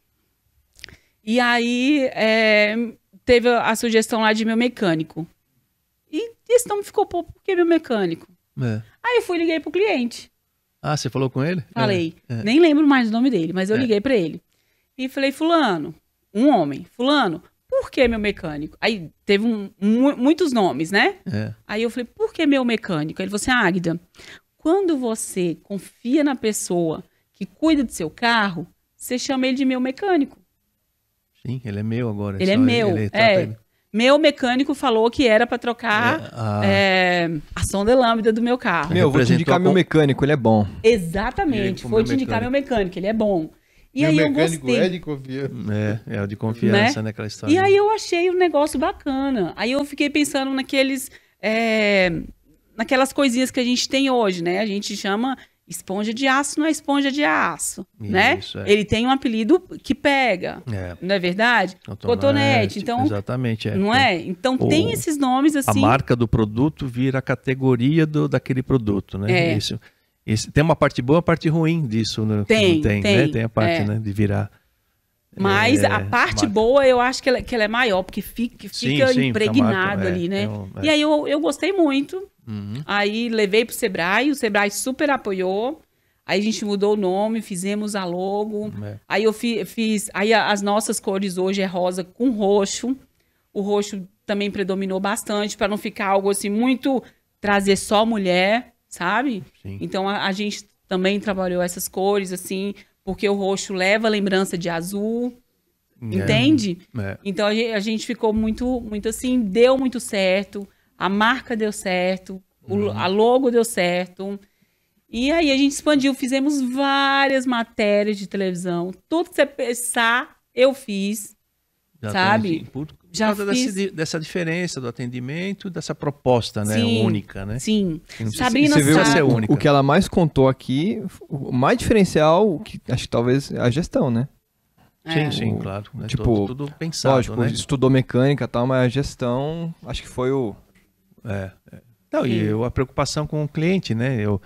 E aí é, teve a sugestão lá de meu mecânico. E esse nome ficou, pô, por que meu mecânico? É. Aí eu fui liguei pro cliente. Ah, você falou com ele? Falei, É, é. nem lembro mais o nome dele, mas eu É. liguei pra ele. E falei, fulano, um homem, fulano, por que meu mecânico? Aí teve um- mu- muitos nomes, né? É. Aí eu falei, por que meu mecânico? Ele falou assim, Águida, quando você confia na pessoa que cuida do seu carro, você chama ele de meu mecânico. Sim, ele é meu agora. Ele é só meu. ele é. ele- Meu mecânico falou que era pra trocar É, a- é, a sonda lambda do meu carro. Meu, vou te indicar meu mecânico, ele é bom. Exatamente. Foi te indicar mecânico. meu mecânico, ele é bom. E Meu aí eu mecânico gostei. é de confiança. É, é o de confiança, né? Aquela história. E aí eu achei o negócio bacana. Aí eu fiquei pensando naqueles. é, naquelas coisinhas que a gente tem hoje, né? A gente chama esponja de aço, não é esponja de aço, né? Isso, é. Ele tem um apelido que pega, É, não é verdade? Cotonete, então- Exatamente. É. Não é? Então O- tem esses nomes A assim. marca do produto vira a categoria do, daquele produto, né? É. Isso, isso- tem uma parte boa e uma parte ruim disso, né? Tem, tem, tem, né? Tem a parte, é. né? De virar. Mas é, a parte marca. boa eu acho que ela, que ela é maior, porque fica, Sim, fica sim, impregnado a marca, é, ali, né? é um- é. E aí eu, eu gostei muito. Uhum. Aí levei pro Sebrae, o Sebrae super apoiou. Aí a gente mudou o nome, fizemos a logo. É. Aí eu fi- fiz. Aí as nossas cores hoje é rosa com roxo. O roxo também predominou bastante para não ficar algo assim muito trazer só mulher, sabe? Sim. Então a, a gente também trabalhou essas cores, assim, porque o roxo leva a lembrança de azul, entende? É. Então a gente, a gente ficou muito, muito assim, deu muito certo, a marca deu certo, o- Uhum. a logo deu certo. E aí a gente expandiu, fizemos várias matérias de televisão. Tudo que você pensar, eu fiz. Já Sabe? tem- Por, por Já causa dessa, fiz- di- dessa diferença do atendimento, dessa proposta, né? Sim. Única, né? Sim. Sabrina Você viu sabe. ser o, única. o que ela mais contou aqui, o mais diferencial, o que, acho que talvez é a gestão, né? Sim, É. sim, claro. né? tipo, tudo, tudo pensado, Lógico, né? estudou mecânica e tal, mas a gestão, acho que foi o... É, é. Não, e eu- a preocupação com o cliente, né? Eu,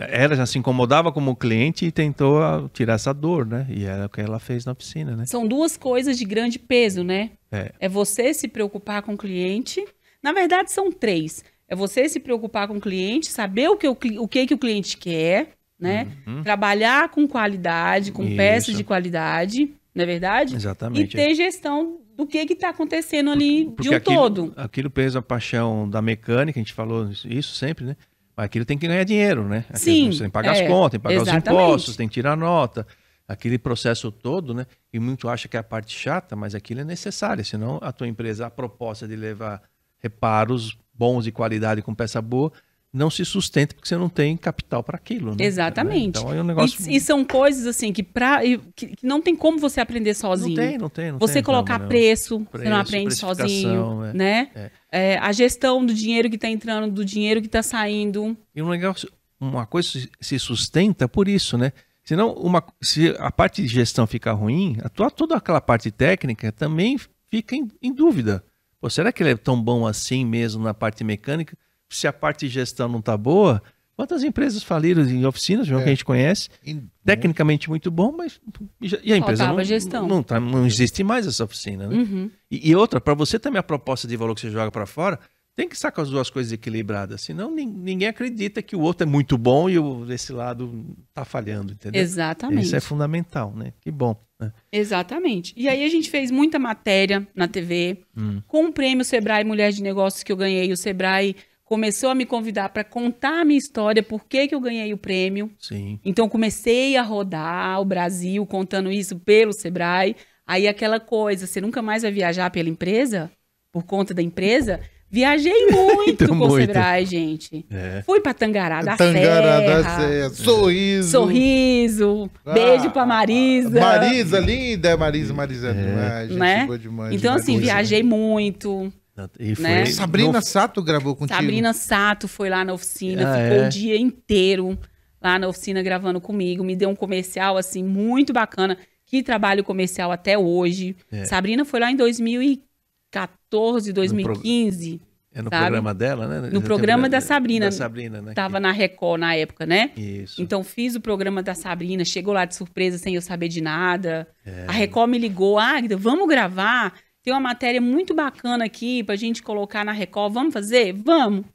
ela já se incomodava como cliente e tentou ah, tirar essa dor, né? E era o que ela fez na oficina, né? São duas coisas de grande peso, né? É. você se preocupar com o cliente. Na verdade, são três. É você se preocupar com o cliente, saber o que o, o, que, que o cliente quer, né? Uhum. Trabalhar com qualidade, com Isso. peças de qualidade, não é verdade? E Exatamente. ter gestão do que está acontecendo ali Porque de um aquilo, todo. Aquilo pesa a paixão da mecânica, a gente falou isso sempre, né? Mas aquilo tem que ganhar dinheiro, né? Aquilo Sim, Você tem que pagar as é, contas, tem que pagar exatamente. os impostos, tem que tirar nota. Aquele processo todo, né? E muito acha que é a parte chata, mas aquilo é necessário. Senão a tua empresa, a proposta de levar reparos bons de qualidade com peça boa, não se sustenta porque você não tem capital para aquilo, né? Exatamente. Então é um negócio... E, e são coisas assim que, pra, que, que não tem como você aprender sozinho. Não tem, não tem. Não Você tem colocar como, não. preço, você Preço, não aprende sozinho, é. né? É. É, a gestão do dinheiro que está entrando, do dinheiro que está saindo. E um negócio, uma coisa se- sustenta por isso, né? Senão, uma, se a parte de gestão ficar ruim, a tua, toda aquela parte técnica também fica em, em dúvida. Pô, será que ele é tão bom assim mesmo na parte mecânica? Se a parte de gestão não tá boa, quantas empresas faliram em oficinas, João, É. que a gente conhece? E- Tecnicamente muito bom, mas e a empresa Faltava não, gestão. Não, tá- não existe mais essa oficina, né? Uhum. E, e outra, para você também a proposta de valor que você joga para fora, tem que estar com as duas coisas equilibradas, senão nin- ninguém acredita que o outro é muito bom e o desse lado tá falhando, entendeu? Exatamente. Isso é fundamental, né? Que bom. né? Exatamente. E aí a gente fez muita matéria na TV, Hum. com o prêmio Sebrae Mulher de Negócios que eu ganhei. O Sebrae começou a me convidar para contar a minha história, por que, que eu ganhei o prêmio. Sim. Então comecei a rodar o Brasil contando isso pelo Sebrae. Aí aquela coisa, você nunca mais vai viajar pela empresa? Por conta da empresa? Viajei muito com o muito. Sebrae, gente. É. Fui para Tangará da Tangará da Serra. Serra, sorriso. Sorriso, Ah, beijo pra Marisa. Marisa, linda, Marisa, Marisa. É. gente Né? boa demais. Então, assim, viajei muito. E foi Né? Sabrina no- Sato gravou contigo. Sabrina Sato foi lá na oficina, Ah, ficou é? o dia inteiro lá na oficina gravando comigo. Me deu um comercial, assim, muito bacana. Que trabalho comercial até hoje. É. Sabrina foi lá em 2014, 2015. é no sabe? programa dela, né? No programa da Sabrina. Da Sabrina, né? Tava na Record na época, né? Isso. Então fiz o programa da Sabrina, chegou lá de surpresa sem eu saber de nada. É. A Record me ligou, Águida, vamos gravar? Tem uma matéria muito bacana aqui pra gente colocar na Record, vamos fazer? Vamos.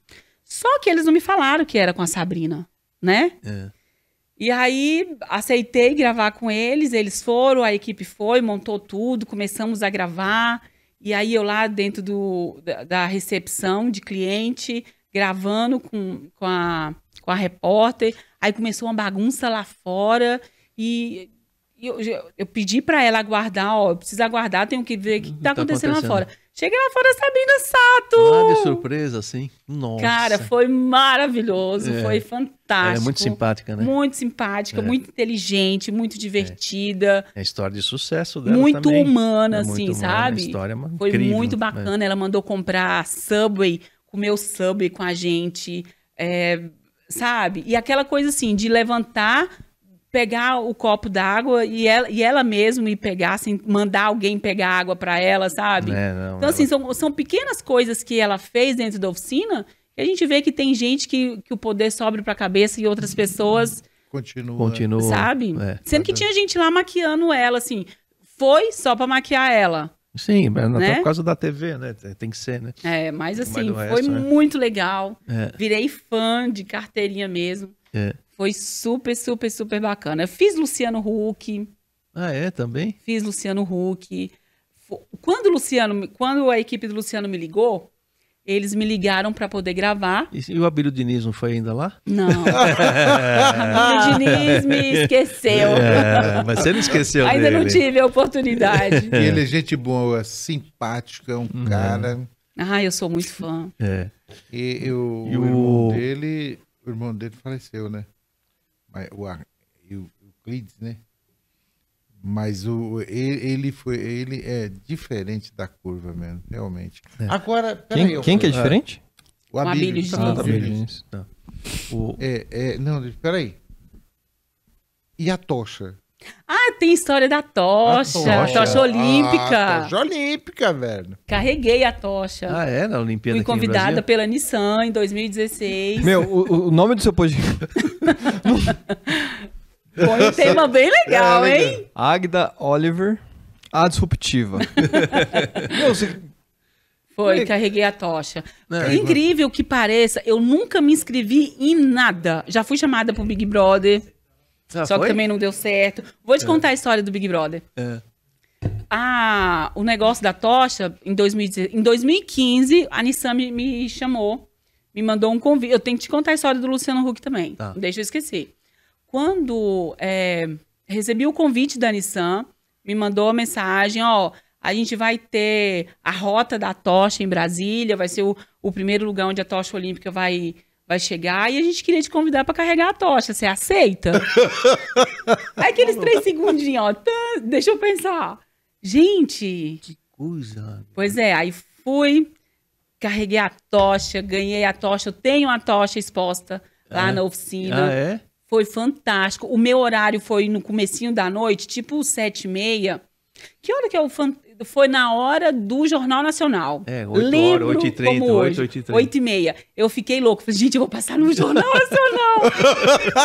Só que eles não me falaram que era com a Sabrina, né? É. E aí aceitei gravar com eles, eles foram, a equipe foi, montou tudo, começamos a gravar. E aí eu lá dentro do, da, da recepção de cliente, gravando com, com, a, com a repórter. Aí começou uma bagunça lá fora e e eu, eu pedi para ela aguardar, ó, eu preciso aguardar, tenho que ver o que tá, Tá acontecendo, lá acontecendo. fora. Cheguei lá fora, Sabrina Sato! Ah, de surpresa, assim. Nossa. Cara, foi maravilhoso, É. foi fantástico. Ela é muito simpática, né? Muito simpática, É. muito inteligente, muito divertida, É a história de sucesso dela muito também. humana, É assim, muito humana, sabe? História é Foi incrível, muito né? bacana. Ela mandou comprar Subway, comer o Subway com a gente, é, sabe? E aquela coisa assim, de levantar, pegar o copo d'água e ela, e ela mesma ir pegar, assim, mandar alguém pegar água para ela, sabe? É, não, Então, ela- assim, são, são pequenas coisas que ela fez dentro da oficina que a gente vê que tem gente que, que o poder sobe pra cabeça e outras pessoas, Continua. continua. sabe? é. Sendo que tinha gente lá maquiando ela, assim. Foi só pra maquiar ela. Sim, mas até Né? por causa da TV, né? Tem que ser, né? É, mas assim, do foi resto, né? muito legal. É. Virei fã de carteirinha mesmo. É. Foi super, super, super bacana. Eu fiz Luciano Huck, Ah, é? Também? fiz Luciano Huck. Quando o Luciano, quando a equipe do Luciano me ligou, Eles me ligaram para poder gravar. E, o Abílio Diniz não foi ainda lá? Não. A Diniz me esqueceu. É, mas você não esqueceu Ainda dele. não tive a oportunidade. E ele é gente boa, simpático, é um cara. Ah, eu sou muito fã. É. E, eu- E o, o- irmão dele, o irmão dele faleceu, né? Mas o, e o, Euclides, né? Mas o, ele, ele foi, ele é diferente da curva mesmo, realmente. Agora, peraí, Quem, quem que é diferente? O O Abílio. Abílio Ah, o Abílio Diniz. O, É, é, não, peraí. E a tocha? Ah, tem história da tocha. A Tocha, olímpica. Ah, tocha olímpica, velho. Carreguei a tocha. ah, é? Na Olimpíada Fui convidada pela Nissan em 2016. Meu, o, o nome do seu podcast. Foi um tema bem legal, É, hein? Agda Oliver, a disruptiva. Meu, você- Foi, carreguei a tocha. Não, É incrível que pareça, eu nunca me inscrevi em nada. Já fui chamada pro Big Brother, Ah, só que foi? também não deu certo. Vou te contar a história do Big Brother. É. Ah, o negócio da tocha, em, 2016 em 2015, a Nissan me, me chamou, me mandou um convite. Eu tenho que te contar a história do Luciano Huck também. Tá. Não deixa eu esquecer. Quando é, recebi o convite da Nissan, me mandou a mensagem, ó, a gente vai ter a rota da tocha em Brasília, vai ser o, o primeiro lugar onde a tocha olímpica vai, vai chegar, e a gente queria te convidar para carregar a tocha. Você aceita? Aí aqueles três segundinhos, ó, tã, deixa eu pensar. Gente, Que coisa. Pois é, aí fui, carreguei a tocha, ganhei a tocha, eu tenho a tocha exposta lá na oficina. Ah, é? Foi fantástico. O meu horário foi no comecinho da noite, tipo sete e meia. Que hora que é o fan... Foi na hora do Jornal Nacional. É, oito Lembro horas, oito e trinta, como oito, hoje. oito e trinta. Oito meia. Eu fiquei louco. Falei, gente, eu vou passar no Jornal Nacional.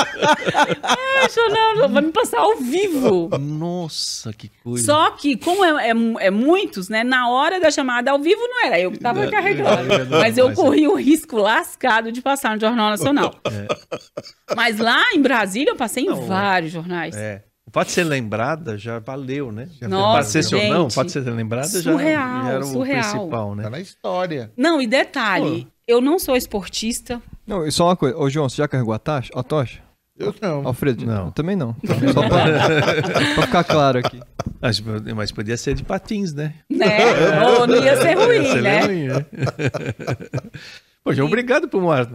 é, Jornal, vai me passar ao vivo. Nossa, que coisa. Só que, como é, é- é muitos, né? Na hora da chamada ao vivo não era eu que tava É, carregando. é, não, mas eu mas é. corri o risco lascado de passar no Jornal Nacional. É. Mas lá em Brasília eu passei em Não, vários jornais. É. Pode ser lembrada, já valeu, né? Nossa, pode ser ou não, gente. pode ser lembrada, já, Surreal, já era o surreal. principal, né? Tá na história. Não, e detalhe, eu não sou esportista. Não, e só uma coisa. Ô, João, você já carregou a, taxa, a tocha? Eu não. Alfredo? Não. Eu também não. Só pra, pra ficar claro aqui. Mas, mas podia ser de patins, né? Né? Ou não ia ser ruim, Ia ser né? ruim, né? Pô, João, obrigado por uma,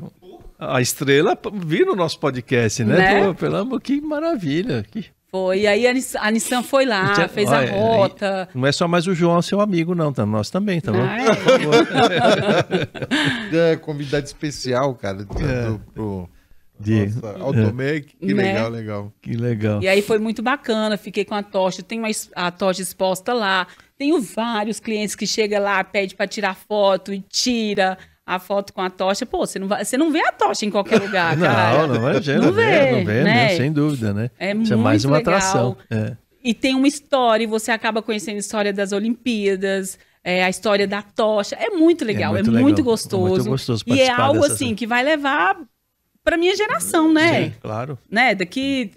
a estrela vir no nosso podcast, né? Né? Pô, pelo amor, que maravilha. Que... Foi. Aí a Nissan, a Nissan foi lá, Tinha- fez olha, a rota. Não é só mais o João, seu amigo, não, tá? Nós também, tá bom? Ah, é. É, convidado especial, cara, do, do, pro De- nossa, Automec. Que Né? legal, legal. Que legal. E aí foi muito bacana, fiquei com a tocha, tenho a, es- a tocha exposta lá, tenho vários clientes que chegam lá, pede para tirar foto e tira a foto com a tocha. Pô, você não, vai, você não vê a tocha em qualquer lugar, cara. Não, não, é, já Não vê, não vê, né? né? Sem dúvida, né? É Isso é mais muito uma legal. atração. É. E tem uma história, e você acaba conhecendo a história das Olimpíadas, é, a história da tocha. É muito legal, é muito muito, legal. gostoso. É muito gostoso e é algo assim que vai levar para minha geração, né? Sim, claro. né? Daqui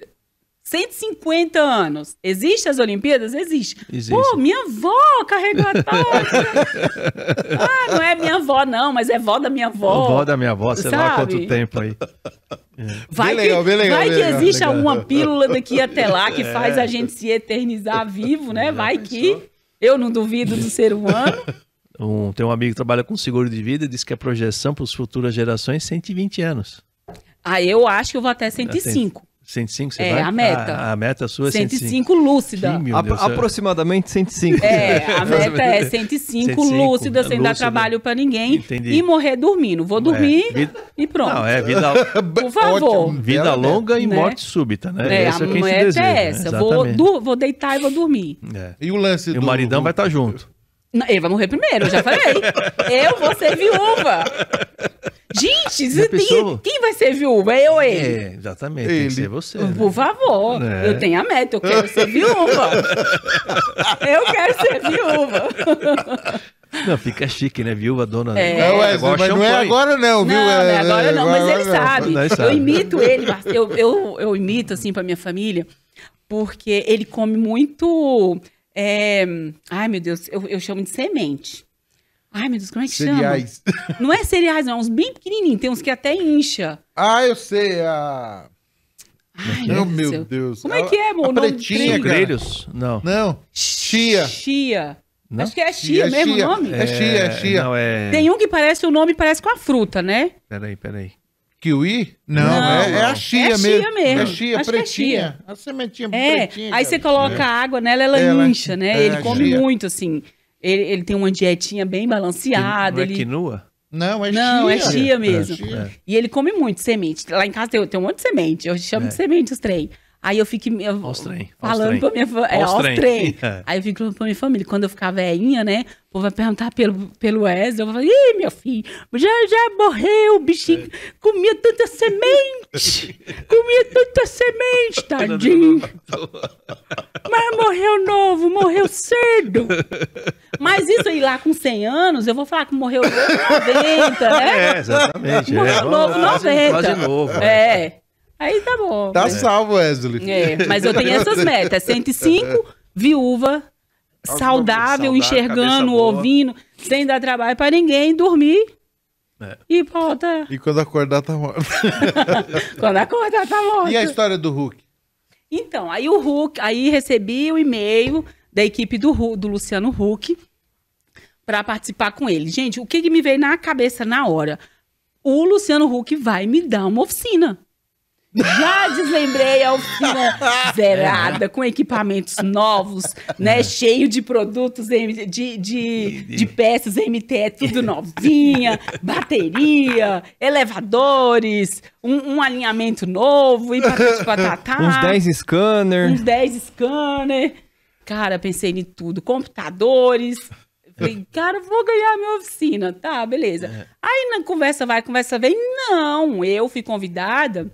150 anos. Existe as Olimpíadas? Existe. Existe. Pô, minha avó carregou a tocha. ah, não é minha avó, não, mas é vó da minha avó. A avó da minha avó, sei lá sabe? quanto tempo aí. Vai, Bem legal, que, bem legal, vai bem que legal, existe legal. alguma pílula daqui até lá que É. faz a gente se eternizar vivo, né? Vai que. Eu não duvido do ser humano. Um, tem um amigo que trabalha com seguro de vida e diz que a projeção para as futuras gerações é 120 anos. Ah, eu acho que eu vou até 105. 105 você É, vai? a meta. Ah, a meta sua é 105. 105 lúcida. Meu Apro- Deus, eu- aproximadamente 105. É, a meta é 105, 105, lúcida, sem dar lúcida. trabalho pra ninguém. Entendi. E morrer dormindo. Vou dormir É, vida- e pronto. Não, é vida, Por favor. Ótimo. vida Bela longa e Né? morte súbita, né? É, Essa a que a gente meta deseja, é né? essa. Vou, Exatamente. du- vou deitar e vou dormir. É. E o lance E do... o maridão vai estar junto. Não, Ele vai morrer primeiro, eu já falei. eu vou ser viúva. Gente, tem- pensou? quem vai ser viúva? Eu ou ele? É, exatamente, tem Ele. que ser você. né? Por favor, É. eu tenho a meta, eu quero ser viúva. eu quero ser viúva. Não, fica chique, né? Viúva, dona. É. Não, É é, igual mas não é agora não, viu? Não, não é É, agora não, mas ele sabe. Eu imito ele, eu, eu, eu imito assim pra minha família, porque ele come muito. É, Ai, meu Deus, eu, eu chamo de semente. Ai, meu Deus, como é que chama? Cereais. Não é cereais, não. é Uns bem pequenininhos. Tem uns que até incha. Ah, eu sei. A... Ai, Não, Deus do meu céu. Deus. Como é que é, amor? A pretinha. Grelhos? Não. Não. Chia. Chia. Não? Acho que é chia, mesmo chia. o nome. É chia, é chia. Não, é... Tem um que parece, o nome parece com a fruta, né? Peraí, peraí. Kiwi? Não, Não, é, é a chia É chia mesmo. mesmo. É chia, Acho é pretinha. A sementinha É, pretinha. aí cara. você coloca água nela, ela Ela- incha, né? é, ele come chia. muito, assim. Ele, ele tem uma dietinha bem balanceada. não é ele... quinua? Não, é Não, chia. é chia mesmo. É chia. E ele come muito semente. Lá em casa tem, tem um monte de semente. Eu chamo É. de semente os trem. Aí eu fico eu, trem, falando trem. pra minha família. É, trem. É. Aí eu fico falando pra minha família. Quando eu ficar velhinha, né? O povo vai perguntar pelo, pelo Wesley. Eu vou falar, ih, meu filho, já, já morreu, o bichinho comia tanta semente. comia tanta semente, tadinho. Mas morreu novo, morreu cedo. Mas isso aí lá com 100 anos, eu vou falar que morreu novo com 90, né? É, exatamente. Morreu é. novo, Quase- 90. Quase novo. É. Aí tá bom. Tá salvo, Wesley. É, mas eu tenho essas metas. 105, viúva, saudável, saudável, enxergando, ouvindo, sem dar trabalho pra ninguém, dormir. É. E volta. E quando acordar, tá morto. Quando acordar, tá morto. E a história do Hulk? Então, aí o Hulk, aí recebi o e-mail da equipe do, do Luciano Huck para participar com ele. Gente, o que, que me veio na cabeça na hora? O Luciano Huck vai me dar uma oficina. Já deslembrei a oficina zerada, com equipamentos novos, né? Cheio de produtos, M- de, de, de peças MTE, tudo novinha, bateria, elevadores, um, um alinhamento novo, e patati patatá. Uns 10 scanner. Uns 10 scanner. Cara, pensei em tudo. Computadores. Falei, cara, vou ganhar minha oficina. Tá, beleza. Aí na conversa vai, conversa vem. Não, eu fui convidada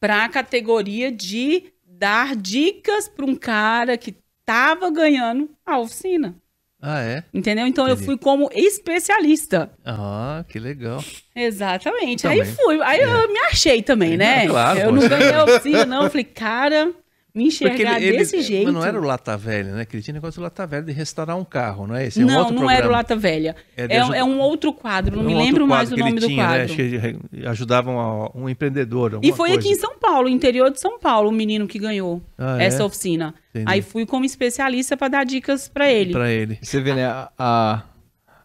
para a categoria de dar dicas para um cara que tava ganhando a oficina. Ah, é? Entendeu? Então eu Entendi. fui como especialista. Ah, que legal. Exatamente. Também. Aí fui. Aí eu me achei também, né? É, claro, eu não ganhei a oficina, não. Eu falei, cara, me enxergar desse jeito. Mas não era o Lata Velha, né? Que ele tinha negócio do Lata Velha de restaurar um carro, não é esse? É um não, outro não programa. era o Lata Velha. É É, ajuda- é um outro quadro, não Um me lembro mais o ele nome do tinha, né? quadro. Acho que ele- ajudavam um empreendedor. E foi coisa. aqui em São Paulo, interior de São Paulo, o menino que ganhou Ah, é? essa oficina. Entendi. Aí fui como especialista para dar dicas para ele. Pra ele. Você vê, né? A,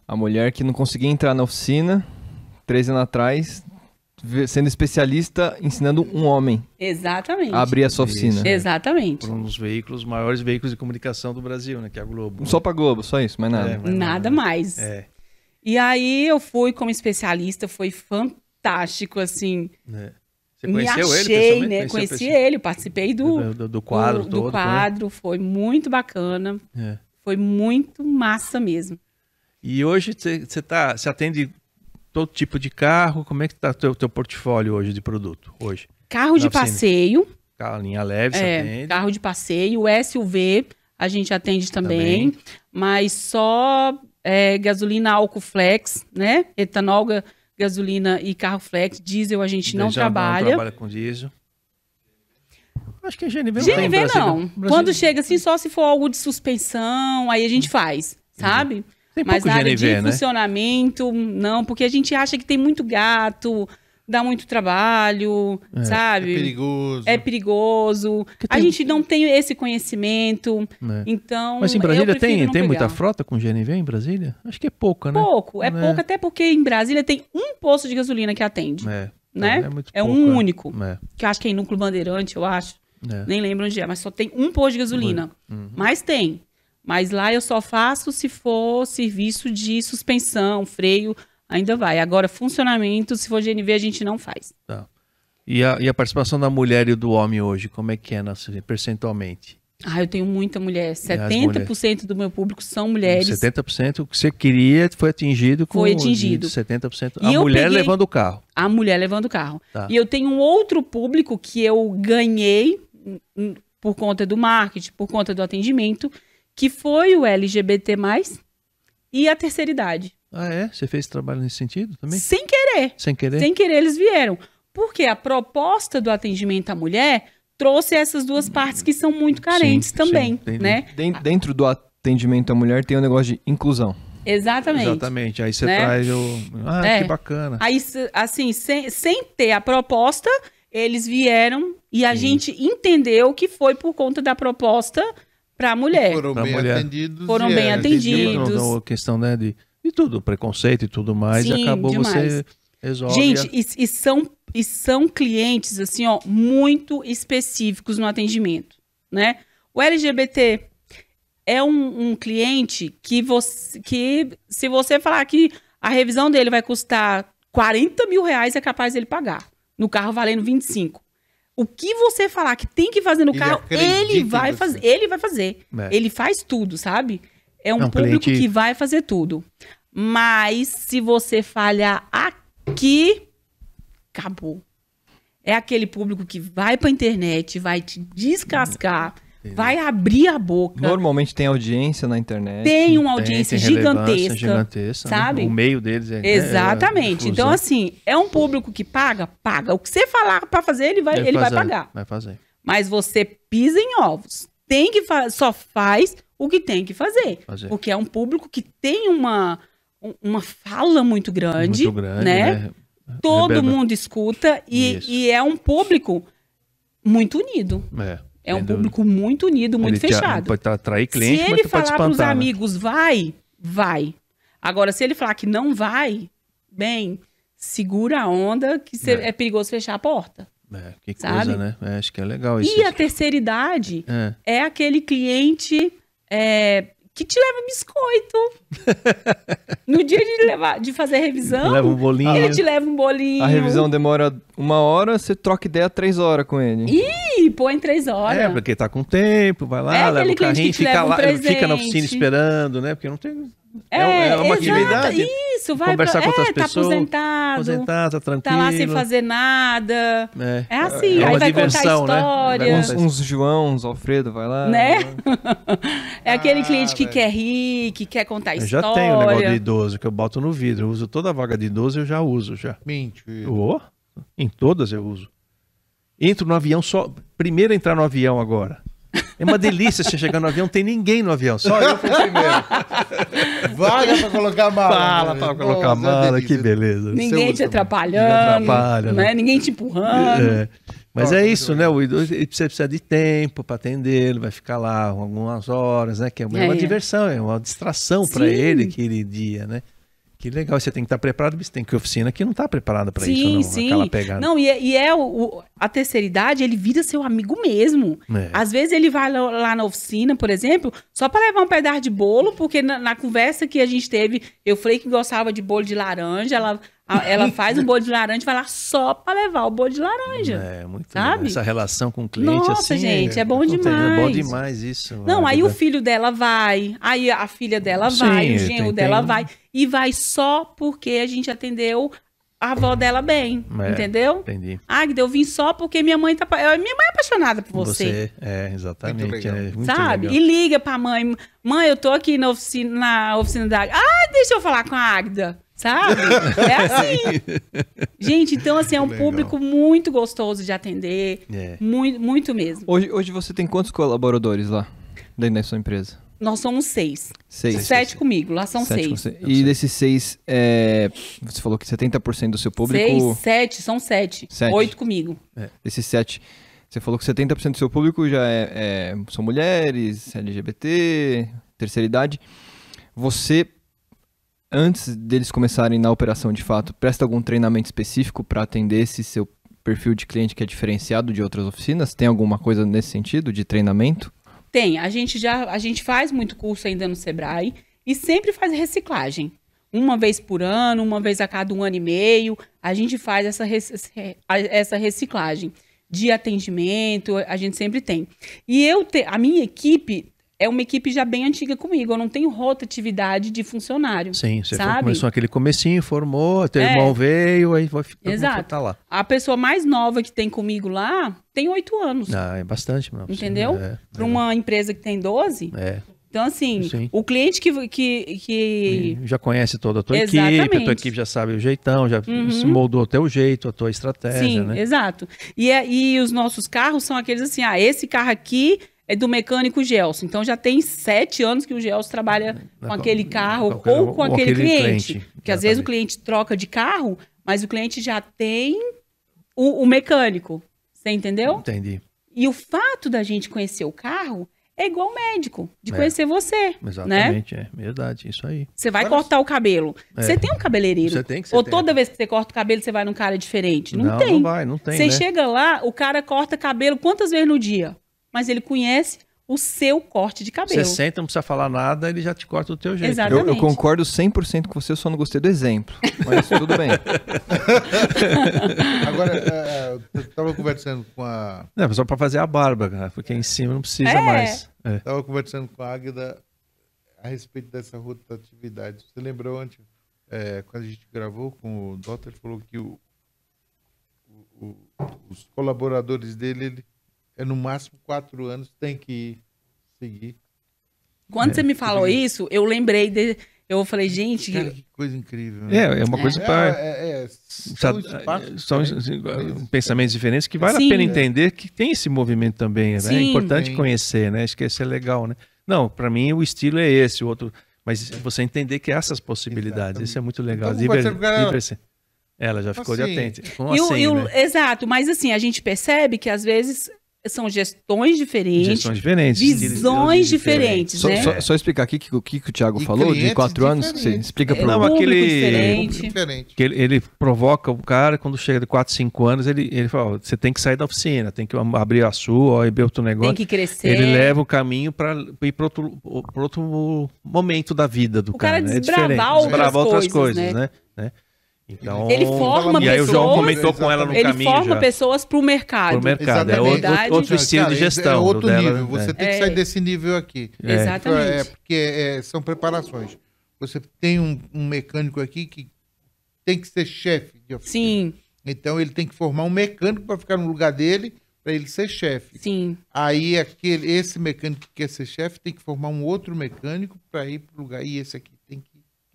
a, mulher que não conseguia entrar na oficina, três anos atrás, sendo especialista, ensinando um homem Exatamente. a abrir a sua Isso. oficina. Exatamente. Por um dos veículos, maiores veículos de comunicação do Brasil, né? Que é a Globo. Só pra Globo, só isso, mais nada. É, mas Nada não- mais. É, E aí eu fui como especialista, foi fantástico, assim. né? Você me conheceu achei, ele pessoalmente? né? Conheci pessoalmente? ele, participei do, do, do, do quadro do, todo. do quadro, foi muito bacana. né? É. Foi muito massa mesmo. E hoje você você tá, você atende todo tipo de carro. Como é que tá o teu, teu portfólio hoje de produto? Hoje? Carro de passeio, Carro, linha leve, é, atende. carro de passeio, SUV, a gente atende também, Também. mas só é, gasolina álcool flex, né? Etanol, ga- gasolina e carro flex, diesel a gente não trabalha. Não trabalha com diesel. Acho que a GNV não GNV não. Brasília- Quando chega assim, só se for algo de suspensão, aí a gente faz, sabe? Tem Mas pouco nada GNV, de né? funcionamento, não, porque a gente acha que tem muito gato, dá muito trabalho, É sabe? perigoso. É perigoso. A tem- gente não tem esse conhecimento, É. então. Mas em Brasília tem, tem muita frota com GNV em Brasília? Acho que é pouca, né? Pouco, é É. pouco, até porque em Brasília tem um posto de gasolina que atende, É. né? Então, muito É pouco, um é. único, É, que eu acho que é em Núcleo Bandeirante, eu acho. é. Nem lembro onde é, mas só tem um posto de gasolina. Uhum. Mas tem. Mas lá eu só faço se for serviço de suspensão, freio, ainda vai. Agora, funcionamento, se for GNV, a gente não faz. E, a, e a participação da mulher e do homem hoje, como é que é nossa, percentualmente? Ah, eu tenho muita mulher. as 70% do meu público são mulheres. 70% o que você queria foi atingido com Foi atingido. 70%. E a mulher peguei- levando o carro. A mulher levando o carro. Tá. E eu tenho um outro público que eu ganhei hum, hum, por conta do marketing, por conta do atendimento, que foi o LGBT+, e a terceira idade. Ah, é? Você fez trabalho nesse sentido também? Sem querer. Sem querer? Sem querer, eles vieram. Porque a proposta do atendimento à mulher trouxe essas duas partes que são muito carentes Sim, também, sim, né? Den- Dentro do atendimento à mulher tem o negócio de inclusão. Exatamente. Exatamente. Aí você Né? traz o. Ah, É. que bacana. Aí, assim, sem, sem ter a proposta, eles vieram e a gente entendeu que foi por conta da proposta para a mulher. Foram Pra bem mulher. atendidos. Foram e bem é, atendidos. Não, não, a questão né, de, de tudo, preconceito e tudo mais, e Sim, acabou demais. você resolve. Gente, a- e, e são, e são clientes, assim, ó, muito específicos no atendimento, né? O LGBT é um, um cliente que, você, que, se você falar que a revisão dele vai custar 40 mil reais, é capaz dele pagar. No carro valendo 25. O que você falar que tem que fazer no Ele carro, ele vai fazer. Ele vai fazer. É. Ele faz tudo, sabe? É um, É um público cliente- que vai fazer tudo. Mas se você falhar aqui, acabou. É aquele público que vai pra internet, vai te descascar, vai abrir a boca. Normalmente tem audiência na internet. Tem uma tem- audiência tem relevância gigantesca. gigantesca, né? sabe? O meio deles é. Exatamente. é, então, assim, é um público que paga? Paga. O que você falar pra fazer, ele vai, ele vai fazer, pagar. Vai fazer. Mas você pisa em ovos. Tem que fa- só faz o que tem que fazer. fazer. Porque é um público que tem uma, um- uma fala muito grande, Muito grande, né? né? Todo Reberba- mundo escuta e, e é um público muito unido. É, É um público muito unido, muito Ele te- fechado. Pode atrair cliente, se mas ele pode falar para os né? amigos vai, vai. Agora, se ele falar que não vai, bem, segura a onda que cê- É. é. perigoso fechar a porta. É, que Sabe? coisa, né? É, acho que é legal isso. E a terceira idade É. é aquele cliente é, que te leva biscoito. no dia de, levar, de fazer a revisão, Leva um bolinho. ele te leva um bolinho. A revisão demora uma hora, você troca ideia três horas com ele. E põe três horas. É, porque tá com tempo, vai lá, É leva o carrinho, fica um lá, fica na presente. oficina esperando, né? Porque não tem. É, é uma exato, atividade. Isso, vai conversar pra, com outras é, tá pessoas, aposentado, Aposentar, tá tranquilo. tá lá sem fazer nada. É, É assim, É aí uma vai diversão, contar né? história. Vai Uns, contar uns João, uns Alfredo, vai lá. Né? É aquele Ah, cliente que quer rir, que quer contar Eu história. já tenho o negócio de idoso que eu boto no vidro. Eu uso toda a vaga de idoso, eu já uso já. Mentira. Oh, em todas eu uso. Entro no avião só. Primeiro entrar no avião agora. É uma delícia você chegar no avião, não tem ninguém no avião, só eu fui primeiro. Vaga pra colocar a mala. Fala né? pra colocar a Nossa, mala, que beleza. Ninguém te atrapalhando, Ninguém atrapalha, né? né? Ninguém te empurrando. É. Mas Nossa, é isso, né? O idoso ele precisa, de tempo para atender, ele vai ficar lá algumas horas, né? Que é uma, É. uma diversão, é uma distração para ele aquele dia, né? Que legal, você tem que estar preparado, você tem que ir oficina que não está preparada para isso, não. sim. Aquela pegada. Não, e é, e é o, o- a terceira idade, ele vira seu amigo mesmo. É. Às vezes ele vai lá, na oficina, por exemplo, só para levar um pedaço de bolo, porque na, na conversa que a gente teve, eu falei que gostava de bolo de laranja, ela, ela faz um bolo de laranja e vai lá só para levar o bolo de laranja. É, muito Sabe? legal. Essa relação com o cliente, Nossa, assim. gente, é bom não tem- É bom demais. demais isso. Não, aí o filho dela vai, aí a filha dela Sim, vai, o genro dela vai. E vai só porque a gente atendeu a avó dela bem, É, entendeu? Entendi. Agda, eu vim só porque minha mãe tá. Minha mãe é apaixonada por você. É, exatamente. Muito legal. é muito sabe? legal. E liga pra mãe. Mãe, eu tô aqui na oficina, na oficina da Agda. Ah, deixa eu falar com a Agda. Sabe? É assim. Gente, então, assim, é um Legal. público muito gostoso de atender. É. Muito, muito mesmo. Hoje, hoje você tem quantos colaboradores lá dentro da sua empresa? Nós somos seis. Seis. Sete comigo, lá são Sete seis. E desses seis, é, você falou que 70% do seu público. Seis, sete, são sete. Sete. Oito comigo. Desses sete, você falou que 70% do seu público já é, é- são mulheres, LGBT, terceira idade. Você, antes deles começarem na operação de fato, presta algum treinamento específico para atender esse seu perfil de cliente que é diferenciado de outras oficinas? Tem alguma coisa nesse sentido de treinamento? Tem, a gente já a gente faz muito curso ainda no Sebrae e sempre faz reciclagem. Uma vez por ano, uma vez a cada um ano e meio, a gente faz essa, essa reciclagem de atendimento, a gente sempre tem. E eu te, a minha equipe é uma equipe já bem antiga comigo, eu não tenho rotatividade de funcionário. Sim, você Sabe? começou aquele comecinho, formou, teu É. irmão veio, aí vai ficar Exato. tá lá. A pessoa mais nova que tem comigo lá tem oito anos. Ah, é bastante, meu. Entendeu? É, Para uma empresa que tem 12. é. Então, assim, Sim. o cliente que, que, que Já conhece toda a tua equipe, Exatamente. a tua equipe já sabe o jeitão, já Uhum. se moldou o teu jeito, a tua estratégia, Sim, né? exato. E, é- e os nossos carros são aqueles assim, ah, esse carro aqui é do mecânico Gelson. Então já tem sete anos que o Gelson trabalha com aquele carro com- ou com ou aquele, aquele cliente. cliente, Porque às vezes o cliente troca de carro, mas o cliente já tem o, o mecânico. Você entendeu? Entendi. E o fato da gente conhecer o carro é igual médico, de É. conhecer você. Né? Exatamente, é verdade, isso aí. Você vai Agora- cortar o cabelo. É. Você tem um cabeleireiro. Você tem que Ou tem. toda vez que você corta o cabelo, você vai num cara diferente. Não, não, tem. não vai, não tem, Você né? chega lá, o cara corta cabelo quantas vezes no dia? Mas ele conhece o seu corte de cabelo. Você senta, não precisa falar nada, ele já te corta do teu jeito. Exato. Eu, eu Exatamente. concordo 100% com você, eu só não gostei do exemplo. Mas tudo bem. Agora, é, eu tava conversando com a. Não, só pra fazer a barba, cara, porque em cima não precisa É. mais. É. Tava conversando com a Águida a respeito dessa rotatividade. Você lembrou antes, é, quando a gente gravou com o Dota, ele falou que o, o- o- os colaboradores dele, ele, é no máximo quatro anos, tem que ir seguir. Quando É. você me falou isso, eu lembrei de. Eu falei, gente, Cara, que coisa incrível. né? É, é uma coisa pra. É, é, é, são espaços São diferentes. assim, pensamentos diferentes que vale Sim. a pena entender que tem esse movimento também. Né? É Sim. importante Tem. conhecer, né? Acho que isso é legal, né? Não, pra mim o estilo é esse, o outro. Mas você entender que há essas possibilidades, Exatamente. isso é muito legal. Então, Diver- com diver- Ela já ficou de Assim. atente. Como E o- assim, e o- né? Exato, mas assim, a gente percebe que às vezes são gestões diferentes, Gestões diferentes. visões diferentes, Só, né? só- só explicar aqui que- o que, que o Thiago E falou de quatro anos. Você diferentes. explica É, para Não, público aquele- diferente. Diferente. Que ele, ele provoca o cara, quando chega de 4, 5 anos, ele, ele fala: ó, você tem que sair da oficina, tem que abrir a sua, ó, abrir outro negócio. Tem que crescer. Ele leva o caminho para ir para outro, pra outro momento da vida do O cara cara. né? É desbravar diferente. outras Desbravar outras coisas, coisas, né? né? né? Então, Ele forma E aí o João pessoas- comentou com ela no Ele caminho forma já. pessoas para o mercado. Pro mercado. É Exatamente. outro, Verdade. outro estilo Cara, de esse gestão. É outro dela, nível. Você né? tem que É. sair desse nível aqui. É. Exatamente. É, porque é, são preparações. Você tem um, um mecânico aqui que tem que ser chefe de oficina. Sim, Então ele tem que formar um mecânico para ficar no lugar dele, para ele ser chefe. sim. Aí aquele, esse mecânico que quer ser chefe tem que formar um outro mecânico para ir para o lugar. E esse aqui tem que.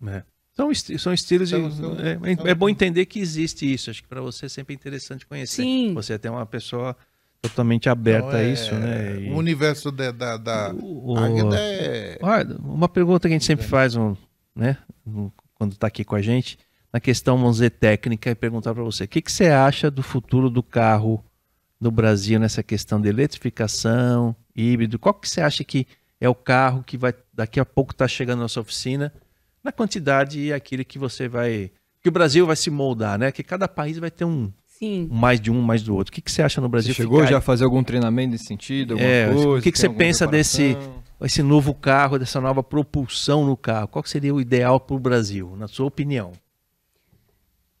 É. São, esti- são estilos de. São- são- é, são- é bom entender que existe isso. Acho que para você é sempre interessante conhecer. Sim. Você é até uma pessoa totalmente aberta Então, a é, isso, né? E- O universo da, da, da O- é. Olha, uma pergunta que a gente sempre faz, um, né, um, quando está aqui com a gente, na questão, vamos dizer, técnica, é perguntar para você, o que, que você acha do futuro do carro no Brasil nessa questão de eletrificação, híbrido? Qual que você acha que é o carro que vai daqui a pouco estar chegando na sua oficina, na quantidade e aquele que você vai... Que o Brasil vai se moldar, né? Que cada país vai ter um, Sim. mais de um, mais do outro. O que, que você acha no Você Brasil? chegou ficar- já a fazer algum treinamento nesse sentido? Alguma É, coisa, o que que você pensa desse- esse novo carro, dessa nova propulsão no carro? Qual que seria o ideal para o Brasil, na sua opinião?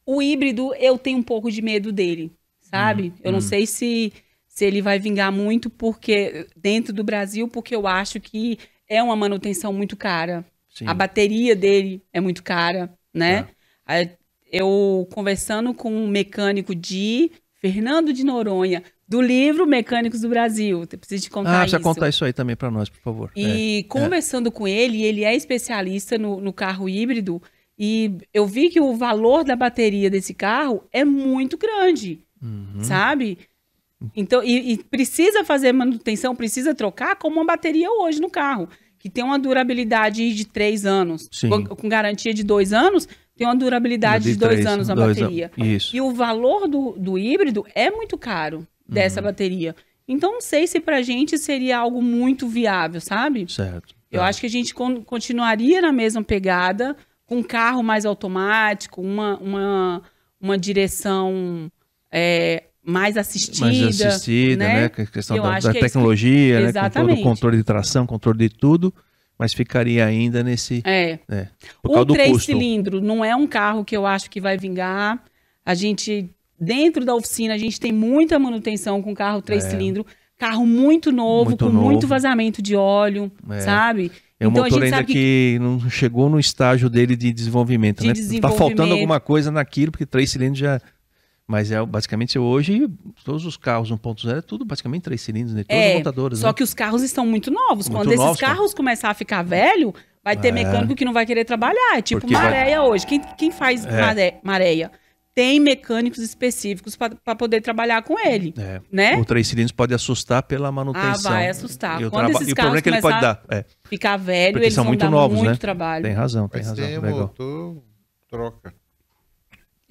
O híbrido, eu tenho um pouco de medo dele, sabe? eu não sei se, se ele vai vingar muito porque dentro do Brasil, porque eu acho que é uma manutenção muito cara. Sim. A bateria dele é muito cara, né? Aí, Eu conversando com um mecânico de Fernando de Noronha, do livro Mecânicos do Brasil. Eu preciso te contar ah, isso. contar isso aí também para nós, por favor. É. E conversando com ele, ele é especialista no, no carro híbrido, e eu vi que o valor da bateria desse carro é muito grande, Uhum. sabe? Então, e, e precisa fazer manutenção, precisa trocar como uma bateria hoje no carro, que tem uma durabilidade de três anos, Sim. com, garantia de dois anos, tem uma durabilidade de, dois três, anos a dois bateria. an- Isso. E o valor do, do híbrido é muito caro dessa Uhum. bateria. Então, não sei se pra gente seria algo muito viável, sabe? Certo. Eu Tá. acho que a gente con- continuaria na mesma pegada, com um carro mais automático, uma, uma, uma direção é, mais assistida. mais assistida, né? né? Com a questão Eu da, da que é que- tecnologia, né? Com todo o Exatamente. controle de tração, controle de tudo, mas ficaria ainda nesse. É. Por O do três custo. cilindros não é um carro que eu acho que vai vingar. A gente, dentro da oficina, a gente tem muita manutenção com carro três É. cilindros. Carro muito novo, Muito com novo. muito vazamento de óleo, É. sabe? É um Então, a motor gente ainda sabe que... não chegou no estágio dele de desenvolvimento, De né? Tá desenvolvimento. faltando alguma coisa naquilo, porque três cilindros já. Mas é basicamente hoje, todos os carros 1.0 é tudo basicamente três cilindros, né? Todas as É, montadoras, só né? que os carros estão muito novos. Muito Quando esses novos, cara. carros começar a ficar velho, vai ter É. mecânico que não vai querer trabalhar. É tipo Porque vai- maréia hoje. Quem, quem faz É. maré- maréia? tem mecânicos específicos para poder trabalhar com ele, É. né? O três cilindros pode assustar pela Ah, manutenção. vai assustar. E Quando traba- esses e o problema é que ele pode dar. É, ficar velho, Porque eles são vão muito dar novos, muito né? trabalho. tem razão, tem Mas razão. tem motor, troca.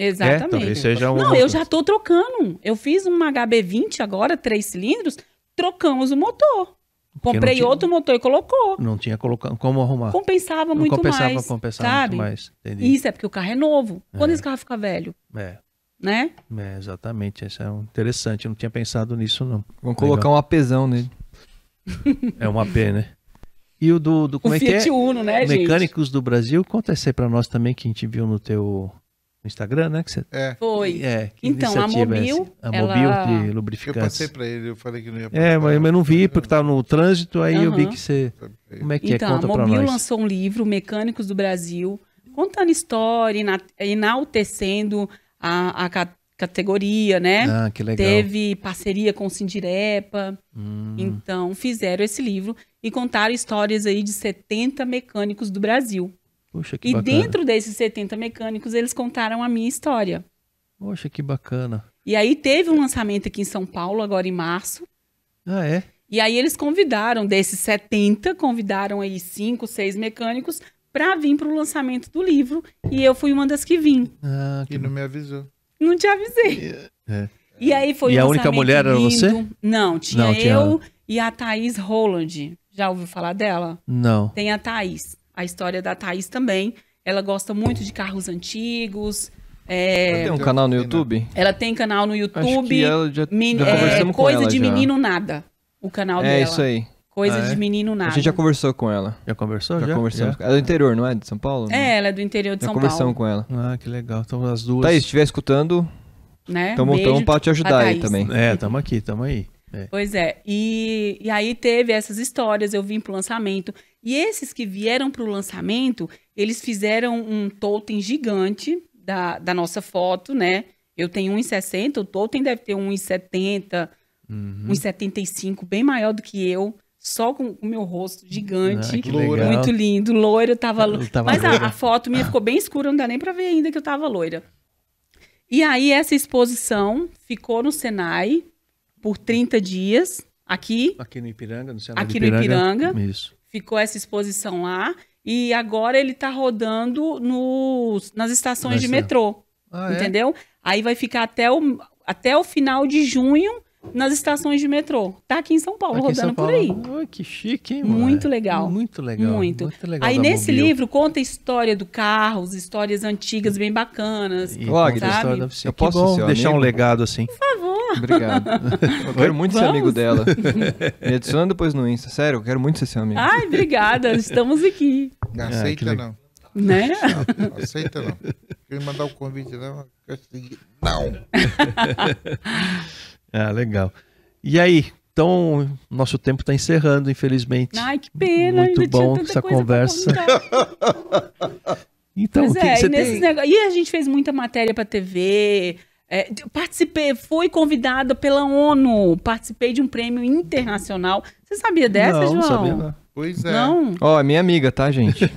Exatamente. É, talvez seja um Não, eu já tô trocando. Eu fiz um HB20 agora, três cilindros, trocamos o motor. Comprei tinha- outro motor e colocou. Não tinha colocado. Como arrumar? Compensava Não muito compensava, mais. compensava sabe? muito mais. Entendi. Isso é porque o carro é novo. Quando É. esse carro fica velho, É, né? é, exatamente. Isso é um interessante. Eu não tinha pensado nisso, não. Vamos colocar um apesão nele. É uma P, né? E o do. do como o é que é? Fiat Uno, né, gente? Mecânicos do Brasil, conta esse aí pra nós também que a gente viu no teu no Instagram, né? Que você, É, Foi. é, que Então, a é Mobil, essa? A ela- Mobil de eu lubrificantes. passei pra ele, eu falei que não ia É, mas eu não vi porque tava no trânsito, aí eu vi que você. Como é que Então, é? a Conta Mobil nós. lançou um livro, Mecânicos do Brasil, contando história, ena- enaltecendo a, a ca- categoria, né? Ah, que legal. Teve parceria com o Sindirepa. Hum, Então, fizeram esse livro e contaram histórias aí de 70 mecânicos do Brasil. Poxa, que E bacana. dentro desses 70 mecânicos, eles contaram a minha história. Poxa, que bacana. E aí teve um lançamento aqui em São Paulo, agora em março. Ah, é? E aí eles convidaram, desses 70, convidaram aí cinco, seis mecânicos para vir para o lançamento do livro. E eu fui uma das que vim. Ah, que Que não me avisou. Não te avisei. É. E aí foi E um a única mulher era lindo. você? Não, tinha Não, tinha- eu e a Thaís Roland. Já ouviu falar dela? Não. Tem a Thaís. A história da Thaís também. Ela gosta muito de carros antigos. É, Tem um canal no YouTube? ela tem canal no Acho YouTube. que ela já, men- já é, conversamos com coisa ela de já. menino nada. O canal dela. É isso aí. Coisa Ah, é? de menino nada. A gente já conversou com ela. Já conversou? Já, Já, conversamos. Ela é do interior, não é? De São Paulo? É, ela é do interior de Já São conversamos Paulo. com ela. Ah, que legal. Então as duas. Thaís, se estiver escutando, Né? estamos Beijo pra te ajudar aí também. É, tamo aqui, tamo aí. É. Pois é. E, e aí teve essas histórias, eu vim pro lançamento. E esses que vieram pro lançamento, eles fizeram um totem gigante da, da nossa foto, né? Eu tenho 1,60, o totem deve ter 1,70, Uhum. 1,75, bem maior do que eu. Só com o meu rosto gigante. Ah, legal. Muito lindo, loira, tava, Eu tava Mas a, loira. a foto minha ficou bem escura, não dá nem pra ver ainda que eu tava loira. E aí essa exposição ficou no Senai por 30 dias, aqui, Aqui no Ipiranga, no Senado Aqui do no Ipiranga. Isso. ficou essa exposição lá, e agora ele tá rodando nos, nas estações de metrô, Ah, é? entendeu? Aí vai ficar até o, até o final de junho nas estações de metrô. Tá aqui em São Paulo, Aqui rodando São por Paulo. aí. Ai, que chique, hein, mano? Muito legal. Muito legal. Muito. legal Aí nesse Mobil. livro conta a história do carro, as histórias antigas bem bacanas. E Agnes, história sabe? da oficina. Eu posso bom deixar um amigo? legado assim. Obrigado. Eu quero muito ser Vamos? amigo dela. Me adiciona depois no Insta. Sério, eu quero muito ser seu amigo. Ai, obrigada, estamos aqui, Não Ah, que aceita legal. não. né? Não aceita não. Queria mandar o convite não. eu segui- Não. Ah, legal. E aí? Então, nosso tempo está encerrando, infelizmente. Ai, que pena, Muito ainda tinha bom tanta essa conversa. Então, Pois o que, é, que você e, nesses tem? e a gente fez muita matéria pra TV. É, eu participei, fui convidada pela ONU, participei de um prêmio internacional. Você sabia dessa, não, João? não sabia, não. Pois é. Não? Ó, é minha amiga, tá, gente?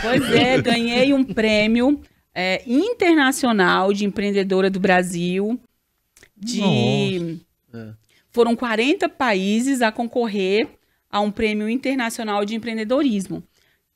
Pois é, ganhei um prêmio é, internacional de empreendedora do Brasil. De Nossa. foram 40 países a concorrer a um prêmio internacional de empreendedorismo.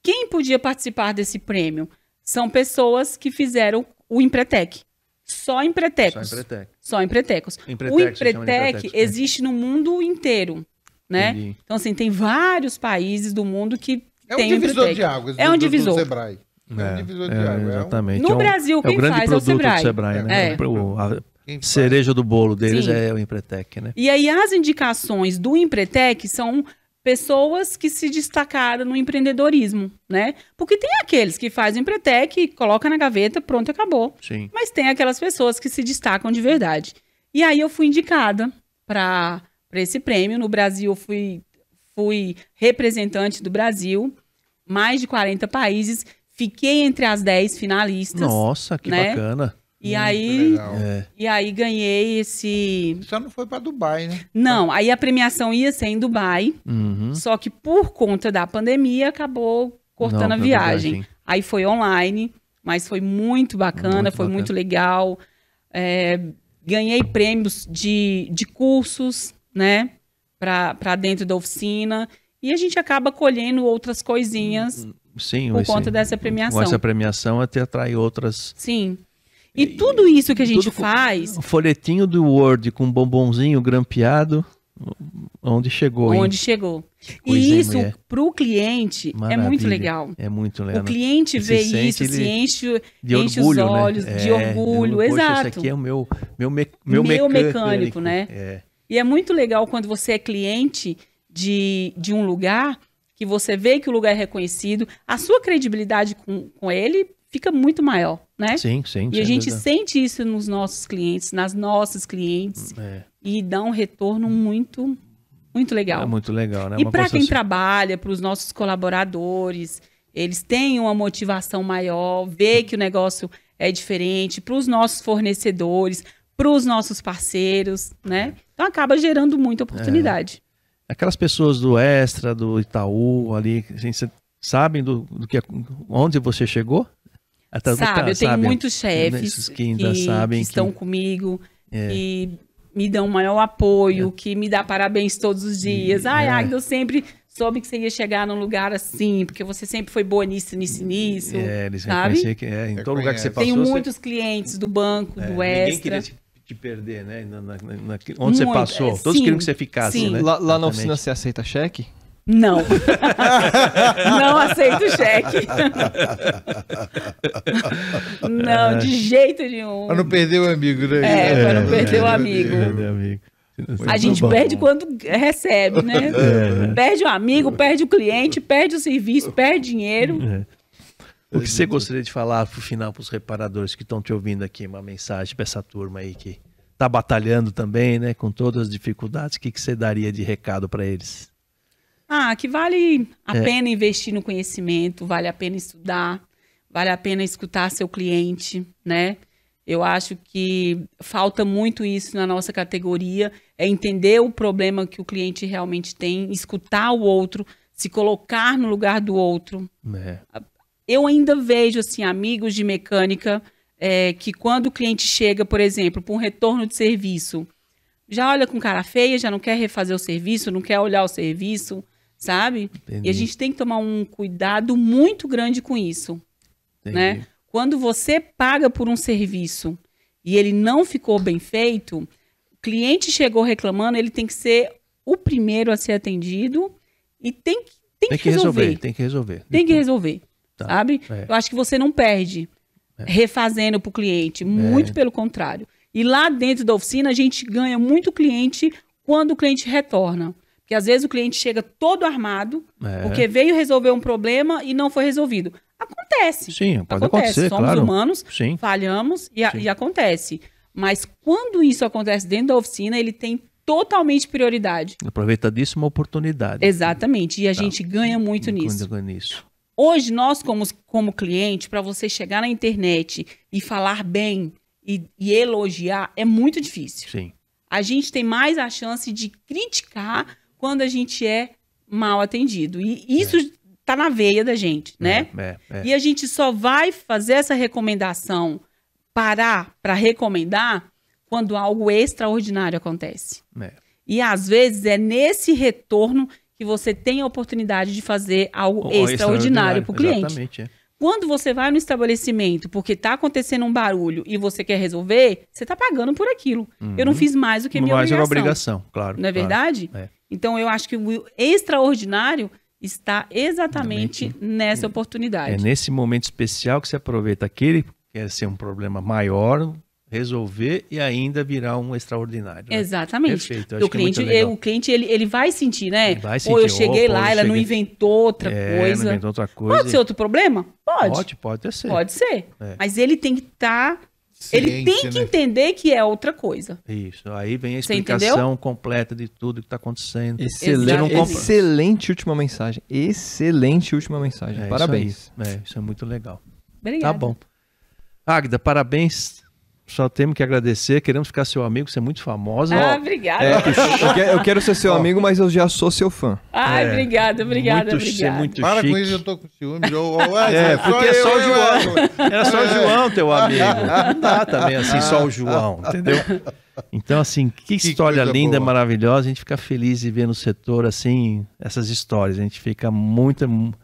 Quem podia participar desse prêmio? São pessoas que fizeram o Empretec. Só Só Empretecos. em Pretec. Só Empretecos. Empretec, o se chama de Empretec né? existe no mundo inteiro, né? Entendi. Então, assim, tem vários países do mundo que É um tem o divisor Empretec. de águas. É do- um do- do divisor. Sebrae. É um divisor de água. é um- exatamente. No É um- Brasil, é quem o grande faz é o produto Sebrae. do Sebrae, né? É. O- a cereja do bolo deles Sim. é o Empretec, né? E aí, as indicações do Empretec são pessoas que se destacaram no empreendedorismo, né? Porque tem aqueles que fazem Empretec, coloca na gaveta, pronto, acabou. Sim. Mas tem aquelas pessoas que se destacam de verdade. E aí eu fui indicada para esse prêmio. No Brasil, eu fui, fui representante do Brasil, mais de 40 países. Fiquei entre as 10 finalistas. Nossa, que né? bacana. E Muito aí. É. e aí ganhei esse. Só não foi pra Dubai, né? Não, aí a premiação ia ser em Dubai. Uhum. Só que por conta da pandemia acabou cortando Não, a viagem. Aí foi online, mas foi muito bacana, Muito foi bacana. muito legal. É, ganhei prêmios de, de cursos, né, para dentro da oficina. E a gente acaba colhendo outras coisinhas Sim, por esse- conta dessa premiação. Com essa premiação até atrai outras. Sim. E tudo isso que a gente faz, O folhetinho do Word com bombonzinho grampeado, onde chegou, hein? onde chegou. coisa, hein, E isso, para o cliente, é Maravilha. muito legal. É muito legal. O cliente vê se isso, se enche, de enche orgulho, os olhos, né? de É, orgulho, Poxa, exato. Esse aqui é o meu, meu, me, meu, Meu mecânico, mecânico, né? É. E é muito legal quando você é cliente de, de um lugar, que você vê que o lugar é reconhecido, a sua credibilidade com, com ele fica muito maior, né? Sim, sim. E a gente dúvida. sente isso nos nossos clientes, nas nossas clientes, É, e dá um retorno muito, muito legal. é muito legal, né? E para quem construção- trabalha, para os nossos colaboradores, eles têm uma motivação maior, vê que o negócio é diferente, para os nossos fornecedores, para os nossos parceiros, né? Então acaba gerando muita oportunidade. Aquelas pessoas do Extra, do Itaú, ali, assim, sabem do, do que, onde você chegou? Até- Sabe, eu tenho sabem, muitos chefes esses que, que ainda sabem que estão que- comigo, É. que me dão maior apoio, que me dá parabéns todos os dias. Ai, é. Agda, eu sempre soube que você ia chegar num lugar assim, porque você sempre foi boa nisso, nisso, nisso. É, eles sabe? que é, em todo lugar que você passou. Tenho você- muitos clientes do banco, é, do ninguém Extra. queria te, te perder, né? Na- na- na- onde você Muito, passou. é, Todos sim, queriam que você ficasse, sim. né? Lá, lá na oficina você aceita cheque? Não. não aceito cheque. não, de jeito nenhum. Pra não perder o amigo, né? É, pra não perder o amigo. É, meu amigo. A gente perde quando recebe, né? É, Perde o amigo, perde o cliente, perde o serviço, perde dinheiro. O que você gostaria de falar pro final para os reparadores que estão te ouvindo aqui, uma mensagem para essa turma aí que tá batalhando também, né, com todas as dificuldades, o que, que você daria de recado para eles? Ah, que vale a É. pena investir no conhecimento, vale a pena estudar, vale a pena escutar seu cliente, né? Eu acho que falta muito isso na nossa categoria, é entender o problema que o cliente realmente tem, escutar o outro, se colocar no lugar do outro. É, Eu ainda vejo assim amigos de mecânica é, que quando o cliente chega, por exemplo, para um retorno de serviço, já olha com cara feia, já não quer refazer o serviço, não quer olhar o serviço, sabe? entendi, E a gente tem que tomar um cuidado muito grande com isso, entendi. né? Quando você paga por um serviço e ele não ficou bem feito, o cliente chegou reclamando, ele tem que ser o primeiro a ser atendido e tem que, tem Tem que que resolver, resolver. tem que resolver. Tem que resolver, Tá, sabe? é. Eu acho que você não perde refazendo para o cliente, muito pelo contrário. E lá dentro da oficina, a gente ganha muito cliente quando o cliente retorna. Porque às vezes o cliente chega todo armado, É. porque veio resolver um problema e não foi resolvido. Acontece. Sim, pode acontece. acontecer, Somos claro. humanos, Sim, falhamos e, a- Sim. e acontece. Mas quando isso acontece dentro da oficina, ele tem totalmente prioridade. aproveita disso uma oportunidade. Exatamente. E a gente ganha muito nisso. Quando- nisso. Hoje, nós, como, como cliente, para você chegar na internet e falar bem e, e elogiar, é muito difícil. Sim, A gente tem mais a chance de criticar quando a gente é mal atendido. E isso está na veia da gente, né? É, é, é. E a gente só vai fazer essa recomendação, parar para recomendar, quando algo extraordinário acontece. é. E às vezes é nesse retorno que você tem a oportunidade de fazer algo Ó, extraordinário para o cliente. Exatamente, é. Quando você vai no estabelecimento porque está acontecendo um barulho e você quer resolver, você está pagando por aquilo. Eu não fiz mais do que minha Mais obrigação. uma obrigação, claro. Não é claro. verdade? É. Então eu acho que o extraordinário está exatamente nessa É oportunidade. nesse momento especial que você aproveita aquele que quer ser um problema maior, resolver e ainda virar um extraordinário. né? Exatamente. Perfeito, o é cliente, legal. o cliente ele, ele vai sentir, né? Ele vai Ou eu sentir, cheguei opa, lá, ela não cheguei- inventou outra É, coisa. não inventou outra coisa. Pode ser outro problema? Pode. Pode, pode ser. Pode ser. É. Mas ele tem que estar. ele Ciente, tem que né? entender que é outra coisa. Isso. Aí vem a explicação completa de tudo que está acontecendo. Excelente, excelente última mensagem. Excelente última mensagem. É, Parabéns. Isso. É, isso é muito legal. Obrigada. Tá bom. Agda, parabéns. Só temos que agradecer, queremos ficar seu amigo, você é muito famosa. Ah, obrigada. É, eu, que- eu quero ser seu amigo, mas eu já sou seu fã. Ai, É. obrigada, obrigada, muito, Você é obrigada. muito Para chique. com isso, eu tô com ciúme. Ou- ou- É, porque é eu, só o eu, João. eu. Era só o João, teu amigo. Não dá também assim, só o João, entendeu? Então, assim, que história coisa linda, boa. maravilhosa. A gente fica feliz de ver no setor, assim, essas histórias. A gente fica muito mu-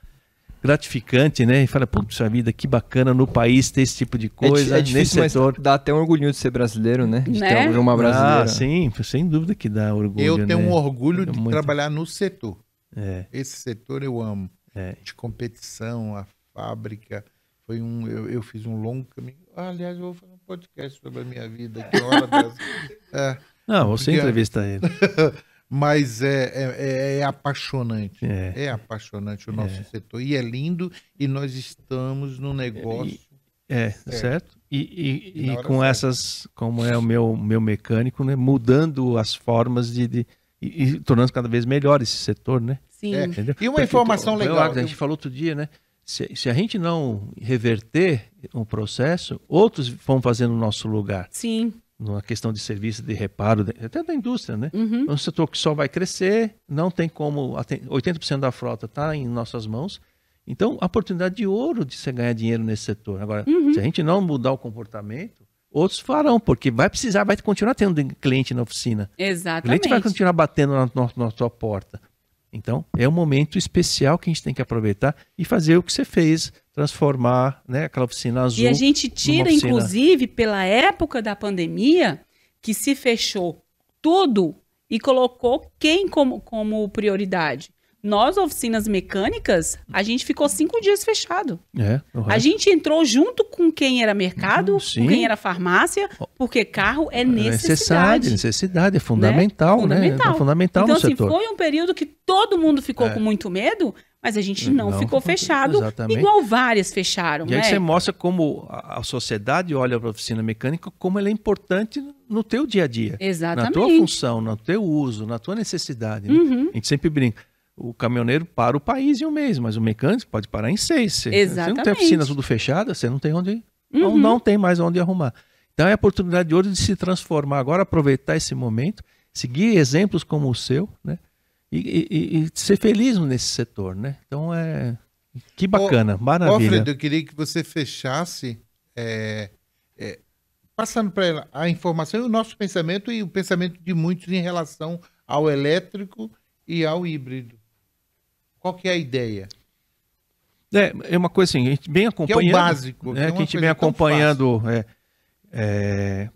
gratificante, né? E fala, puxa vida, que bacana no país ter esse tipo de É di- coisa é, nesse difícil, mas setor. dá até um orgulho de ser brasileiro, né? De Né? ter uma brasileira. Ah, sim, sem dúvida que dá orgulho. Eu tenho né? um orgulho de Muito. trabalhar no setor. É, Esse setor eu amo. É. De competição, a fábrica. Foi um. Eu, eu fiz um longo caminho. Ah, aliás, eu vou fazer um podcast sobre a minha vida. Que hora dessa. É, Não, você Porque- entrevista ele. mas é, é, é- é apaixonante. É. É apaixonante o nosso setor. E é lindo. E nós estamos no negócio. É, certo? E, e- E e com certa. essas, como é o meu, meu mecânico, né? Mudando as formas de. de e, e tornando cada vez melhor esse setor, né? Sim. É. E uma Porque informação o- o- legal, A gente falou outro dia, né? Se, se a gente não reverter um processo, outros vão fazer no nosso lugar. Sim. Numa questão de serviço, de reparo, até da indústria, né? Uhum. É um setor que só vai crescer, não tem como. aten- 80% da frota está em nossas mãos. Então, a oportunidade de ouro de você ganhar dinheiro nesse setor. Agora, Uhum. se a gente não mudar o comportamento, outros farão, porque vai precisar, vai continuar tendo cliente na oficina. O cliente Exatamente. vai continuar batendo na, na, na tua porta. Então, é um momento especial que a gente tem que aproveitar e fazer o que você fez, transformar né, aquela oficina azul. E a gente tira, oficina- inclusive, pela época da pandemia, que se fechou tudo e colocou quem como, como prioridade? Nós, oficinas mecânicas, a gente ficou cinco dias fechado. É, A gente entrou junto com quem era mercado, Hum, sim. com quem era farmácia, porque carro é é necessidade. necessidade, necessidade, é fundamental, né? Fundamental. É fundamental então, no assim, setor. foi um período que todo mundo ficou É. com muito medo, mas a gente não, Não, ficou fechado, exatamente. igual várias fecharam, E aí né? você mostra como a, sociedade olha para a oficina mecânica, como ela é importante no teu dia a dia. Exatamente. Na tua função, no teu uso, na tua necessidade. né? Uhum. A gente sempre brinca. O caminhoneiro para o país em um mês, mas o mecânico pode parar em seis. Você, você não tem Exatamente. oficina tudo fechada, você não tem onde. Não, Uhum. não tem mais onde arrumar. Então é a oportunidade de ouro de se transformar agora, aproveitar esse momento, seguir exemplos como o seu, né? E, e- e- ser feliz nesse setor, né? Então é. Que bacana, Ó, maravilha. Fred, eu queria que você fechasse, é, é, passando para ela a informação e o nosso pensamento e o pensamento de muitos em relação ao elétrico e ao híbrido. Qual que é a ideia? É, é uma coisa assim, a gente vem Que é acompanhando. o básico. né, que é que a gente vem acompanhando. é, é,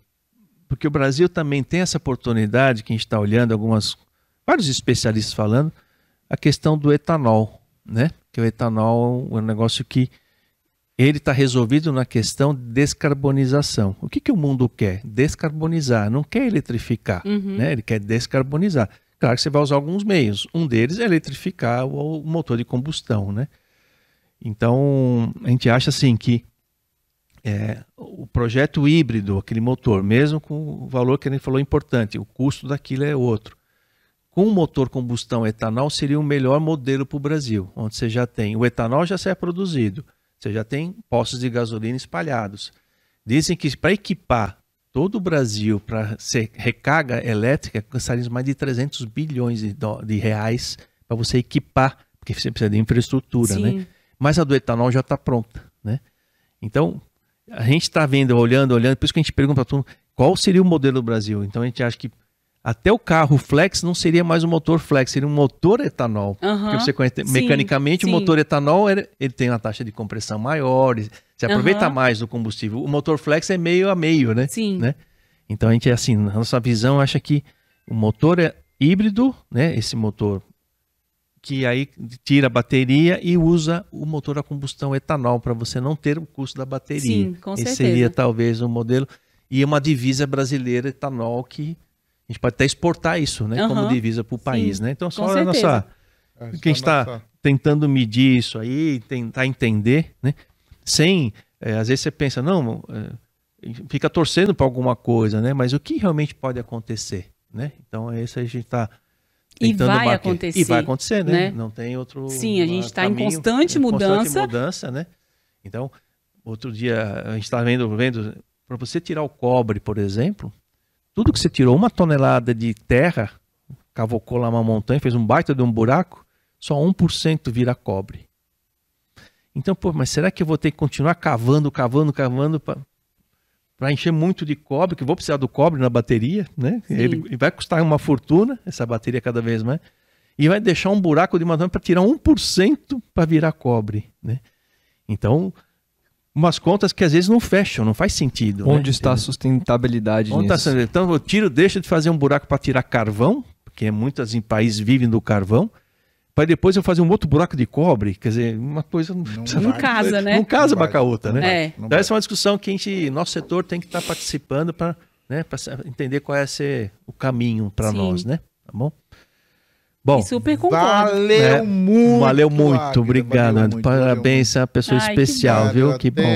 porque o Brasil também tem essa oportunidade que a gente está olhando, algumas, vários especialistas falando, a questão do etanol, né? Que o etanol é um negócio que ele está resolvido na questão de descarbonização. O que, que o mundo quer? Descarbonizar, não quer eletrificar, Uhum. né? Ele quer descarbonizar. Claro que você vai usar alguns meios. Um deles é eletrificar o, o motor de combustão, né? Então, a gente acha assim que é, o projeto híbrido, aquele motor, mesmo com o valor que a gente falou importante, o custo daquilo é outro. O motor combustão etanol seria o melhor modelo para o Brasil, onde você já tem o etanol já é produzido, você já tem postos de gasolina espalhados. Dizem que para equipar todo o Brasil para ser recarga elétrica, gastaria mais de 300 bilhões de, de reais para você equipar, porque você precisa de infraestrutura, né? Sim. mas a do etanol já está pronta, né? Então, a gente está vendo, olhando, olhando, por isso que a gente pergunta para todo mundo, qual seria o modelo do Brasil? Então a gente acha que até o carro flex não seria mais um motor flex, seria um motor etanol. Porque você conhece, Sim, mecanicamente sim. o motor etanol ele, ele tem uma taxa de compressão maior, você aproveita Aham. mais do combustível. O motor flex é meio a meio, né? Sim. né? Então a gente é assim, na nossa visão acha que o motor é híbrido, né? Esse motor que aí tira a bateria e usa o motor a combustão etanol para você não ter o custo da bateria. Sim, com Esse certeza. seria talvez um modelo e uma divisa brasileira etanol que a gente pode até exportar isso, né, como Aham. divisa para o país, Sim, né? Então só a nossa. É, que a gente só está nossa- tentando medir isso aí, tentar entender, né? Sem, é, às vezes você pensa, não, é, fica torcendo para alguma coisa, né? Mas o que realmente pode acontecer, né? Então é isso aí a gente está E tentando vai bater. acontecer, E vai acontecer, né? né? Não tem outro Sim, a gente está em constante é, mudança. Constante mudança, né? Então, outro dia a gente está vendo, vendo para você tirar o cobre, por exemplo, tudo que você tirou, uma tonelada de terra, cavocou lá uma montanha, fez um baita de um buraco, só 1% vira cobre. Então, pô, mas será que eu vou ter que continuar cavando, cavando, cavando para encher muito de cobre, que vou precisar do cobre na bateria, né? Ele, ele vai custar uma fortuna, essa bateria cada vez mais, e vai deixar um buraco de madeira para tirar 1% para virar cobre, né? Então, umas contas que às vezes não fecham, não faz sentido. Onde né? está a sustentabilidade Onde tá nisso? sendo- então eu tiro, deixa de fazer um buraco para tirar carvão, porque muitas em países vivem do carvão, para depois eu fazer um outro buraco de cobre, quer dizer, uma coisa não, precisa- Não casa, né? não casa Não com outra, né? vai, É. Então essa é uma discussão que a gente, nosso setor tem que estar participando para né, pra entender qual é ser o caminho para nós, né? Tá bom? Bom, E super concordo. Valeu É, muito. valeu muito, obrigado. valeu muito, Parabéns, é uma pessoa Ai, que especial, valeu viu? muito. Que bom.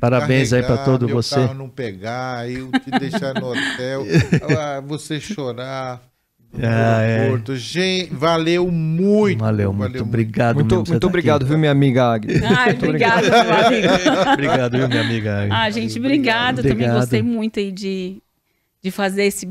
Parabéns aí para todo meu você. carro não pegar, eu te deixar no hotel, ah, você chorar. Ah, é. Gente, valeu muito. Valeu, muito obrigado. Muito, você muito tá obrigado, aqui. viu, minha amiga Agnes? Ai, obrigada, meu amigo. Obrigado, viu, minha amiga. Ah, gente, obrigado. Também Obrigado. gostei muito aí de, de fazer esse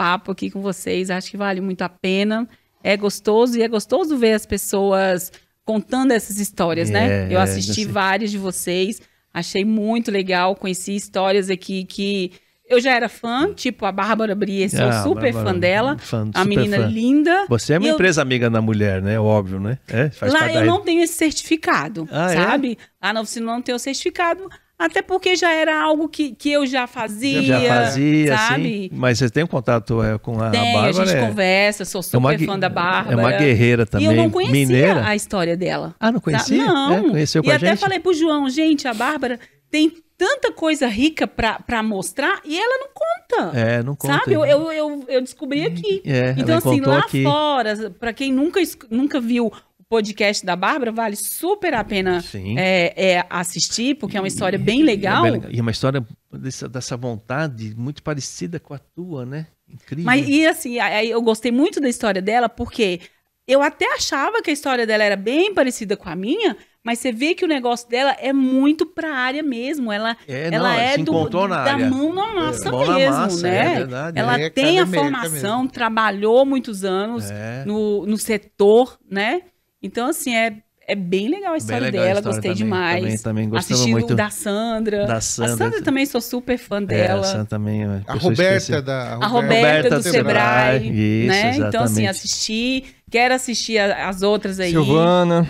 bate-papo aqui com vocês. Acho que vale muito a pena. É gostoso e é gostoso ver as pessoas contando essas histórias, né? É, Eu é, assisti sei. várias de vocês, achei muito legal. Conheci histórias aqui que eu já era fã, tipo a Bárbara Brie, sou Ah, super Bárbara, fã dela. fã, a menina fã. linda. Você é uma eu- empresa amiga da mulher, né? Óbvio, né? É, Lá eu não tenho esse certificado, Ah, é? sabe? Lá na oficina eu não tenho o certificado, até porque já era algo que, que eu já fazia. já fazia, sabe? assim. Mas você tem um contato é, com a Tem, a Bárbara? gente é, conversa, sou é uma super gue- fã da Bárbara. É uma guerreira também. E eu não conhecia Mineira. a história dela. Ah, não conhecia? Não. É, conheceu com e a até gente? falei pro João, gente, a Bárbara tem tanta coisa rica pra, pra mostrar e ela não conta. É, não conta. Sabe? Eu, eu, eu, eu descobri aqui. É, então, assim, lá aqui. fora, pra quem nunca, nunca viu podcast da Bárbara, vale super a pena é, é, assistir, porque é uma história bem legal. É bem legal. E uma história dessa, dessa vontade muito parecida com a tua, né? Incrível. Mas, e assim, eu gostei muito da história dela, porque eu até achava que a história dela era bem parecida com a minha, mas você vê que o negócio dela é muito pra área mesmo. Ela É, ela não, é se do, na da área. mão na massa na mesmo, massa, né? é verdade. ela É tem a formação, mesmo. trabalhou muitos anos É. no, no setor, né? Então, assim, é, é bem legal a história legal a dela, história gostei também, demais. também- também Assisti muito o da Sandra. da A Sandra. Sandra também sou super fã É, dela. essa também é A Roberta da A Roberta, do Sebrae, Isso, né? Então, assim, exatamente. assisti. Quero assistir a- as outras aí. Silvana.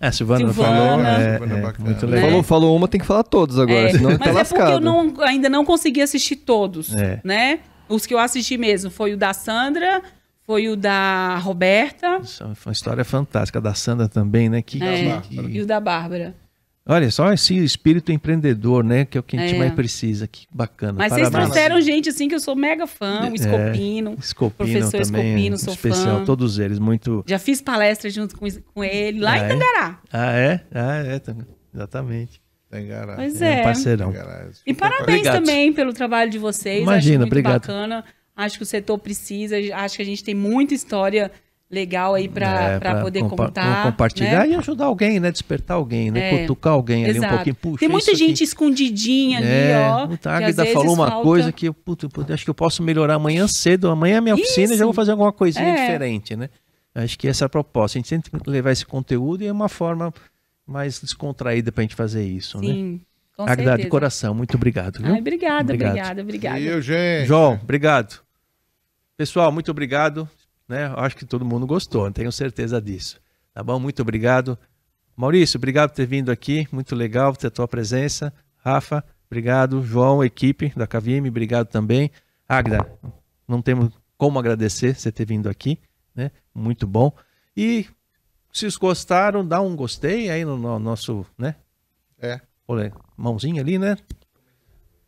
É, a Silvana, Silvana. falou. É, Silvana é, bacana. muito Né? legal. Falou, falou uma, tem que falar todos agora, É, senão Mas tá é porque lascado. eu não- ainda não consegui assistir todos, É. né? Os que eu assisti mesmo foi o da Sandra, foi o da Roberta Isso é uma história fantástica da Sandra também, né? Que, é, que- e o da Bárbara. Olha só esse espírito empreendedor, né? Que é o que a gente É. mais precisa. Que bacana. Mas vocês Parabéns. trouxeram gente assim que eu sou mega fã, o Escopino. Escopino professor também, Escopino, sou especial. fã. Todos eles, muito... Já fiz palestra junto com, com ele lá Ah, em é? Tangará. Ah, é? Ah, é. Exatamente. Garagem. Pois É é. um parceirão. Garagem. E parabéns Obrigado. também pelo trabalho de vocês. Imagina, acho muito obrigado. bacana. Acho que o setor precisa. Acho que a gente tem muita história legal aí para É, pra poder compa- contar. compartilhar né? e ajudar alguém, né? Despertar alguém, né? É, Cutucar alguém ali um Exato. pouquinho. Puxa, Tem muita isso aqui- gente escondidinha ali, É, ó. puta, a às Águida vezes falou uma falta- coisa que eu, puta, puta, acho que eu posso melhorar amanhã cedo. Amanhã é minha oficina e já vou fazer alguma coisinha É. diferente, né? Acho que essa é a proposta. A gente tem que levar esse conteúdo e é uma forma mais descontraída pra gente fazer isso, né? Sim, com Águida, de coração, muito obrigado, viu? Ai, obrigada, Obrigado. obrigada, obrigada. Viu, gente? João, obrigado. Pessoal, muito obrigado. Né? Acho que todo mundo gostou, tenho certeza disso. Tá bom? Muito obrigado. Maurício, obrigado por ter vindo aqui. Muito legal ter a tua presença. Rafa, obrigado. João, equipe da Cavime, obrigado também. Agda, não temos como agradecer você ter vindo aqui. Né? Muito bom. E se os gostaram, dá um gostei aí no, no nosso, né? É. Olha, mãozinha ali, né?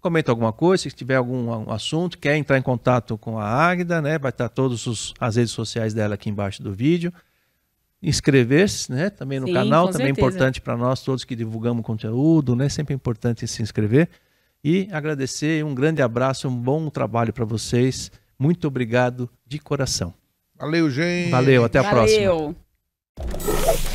Comenta alguma coisa, se tiver algum um assunto, quer entrar em contato com a Águida, né? Vai estar todas as redes sociais dela aqui embaixo do vídeo. Inscrever-se, né? Também no Sim, canal, também é certeza. importante para nós todos que divulgamos conteúdo, né? Sempre é importante se inscrever. E agradecer, um grande abraço, um bom trabalho para vocês. Muito obrigado de coração. Valeu, gente. Valeu, até a próxima. Valeu.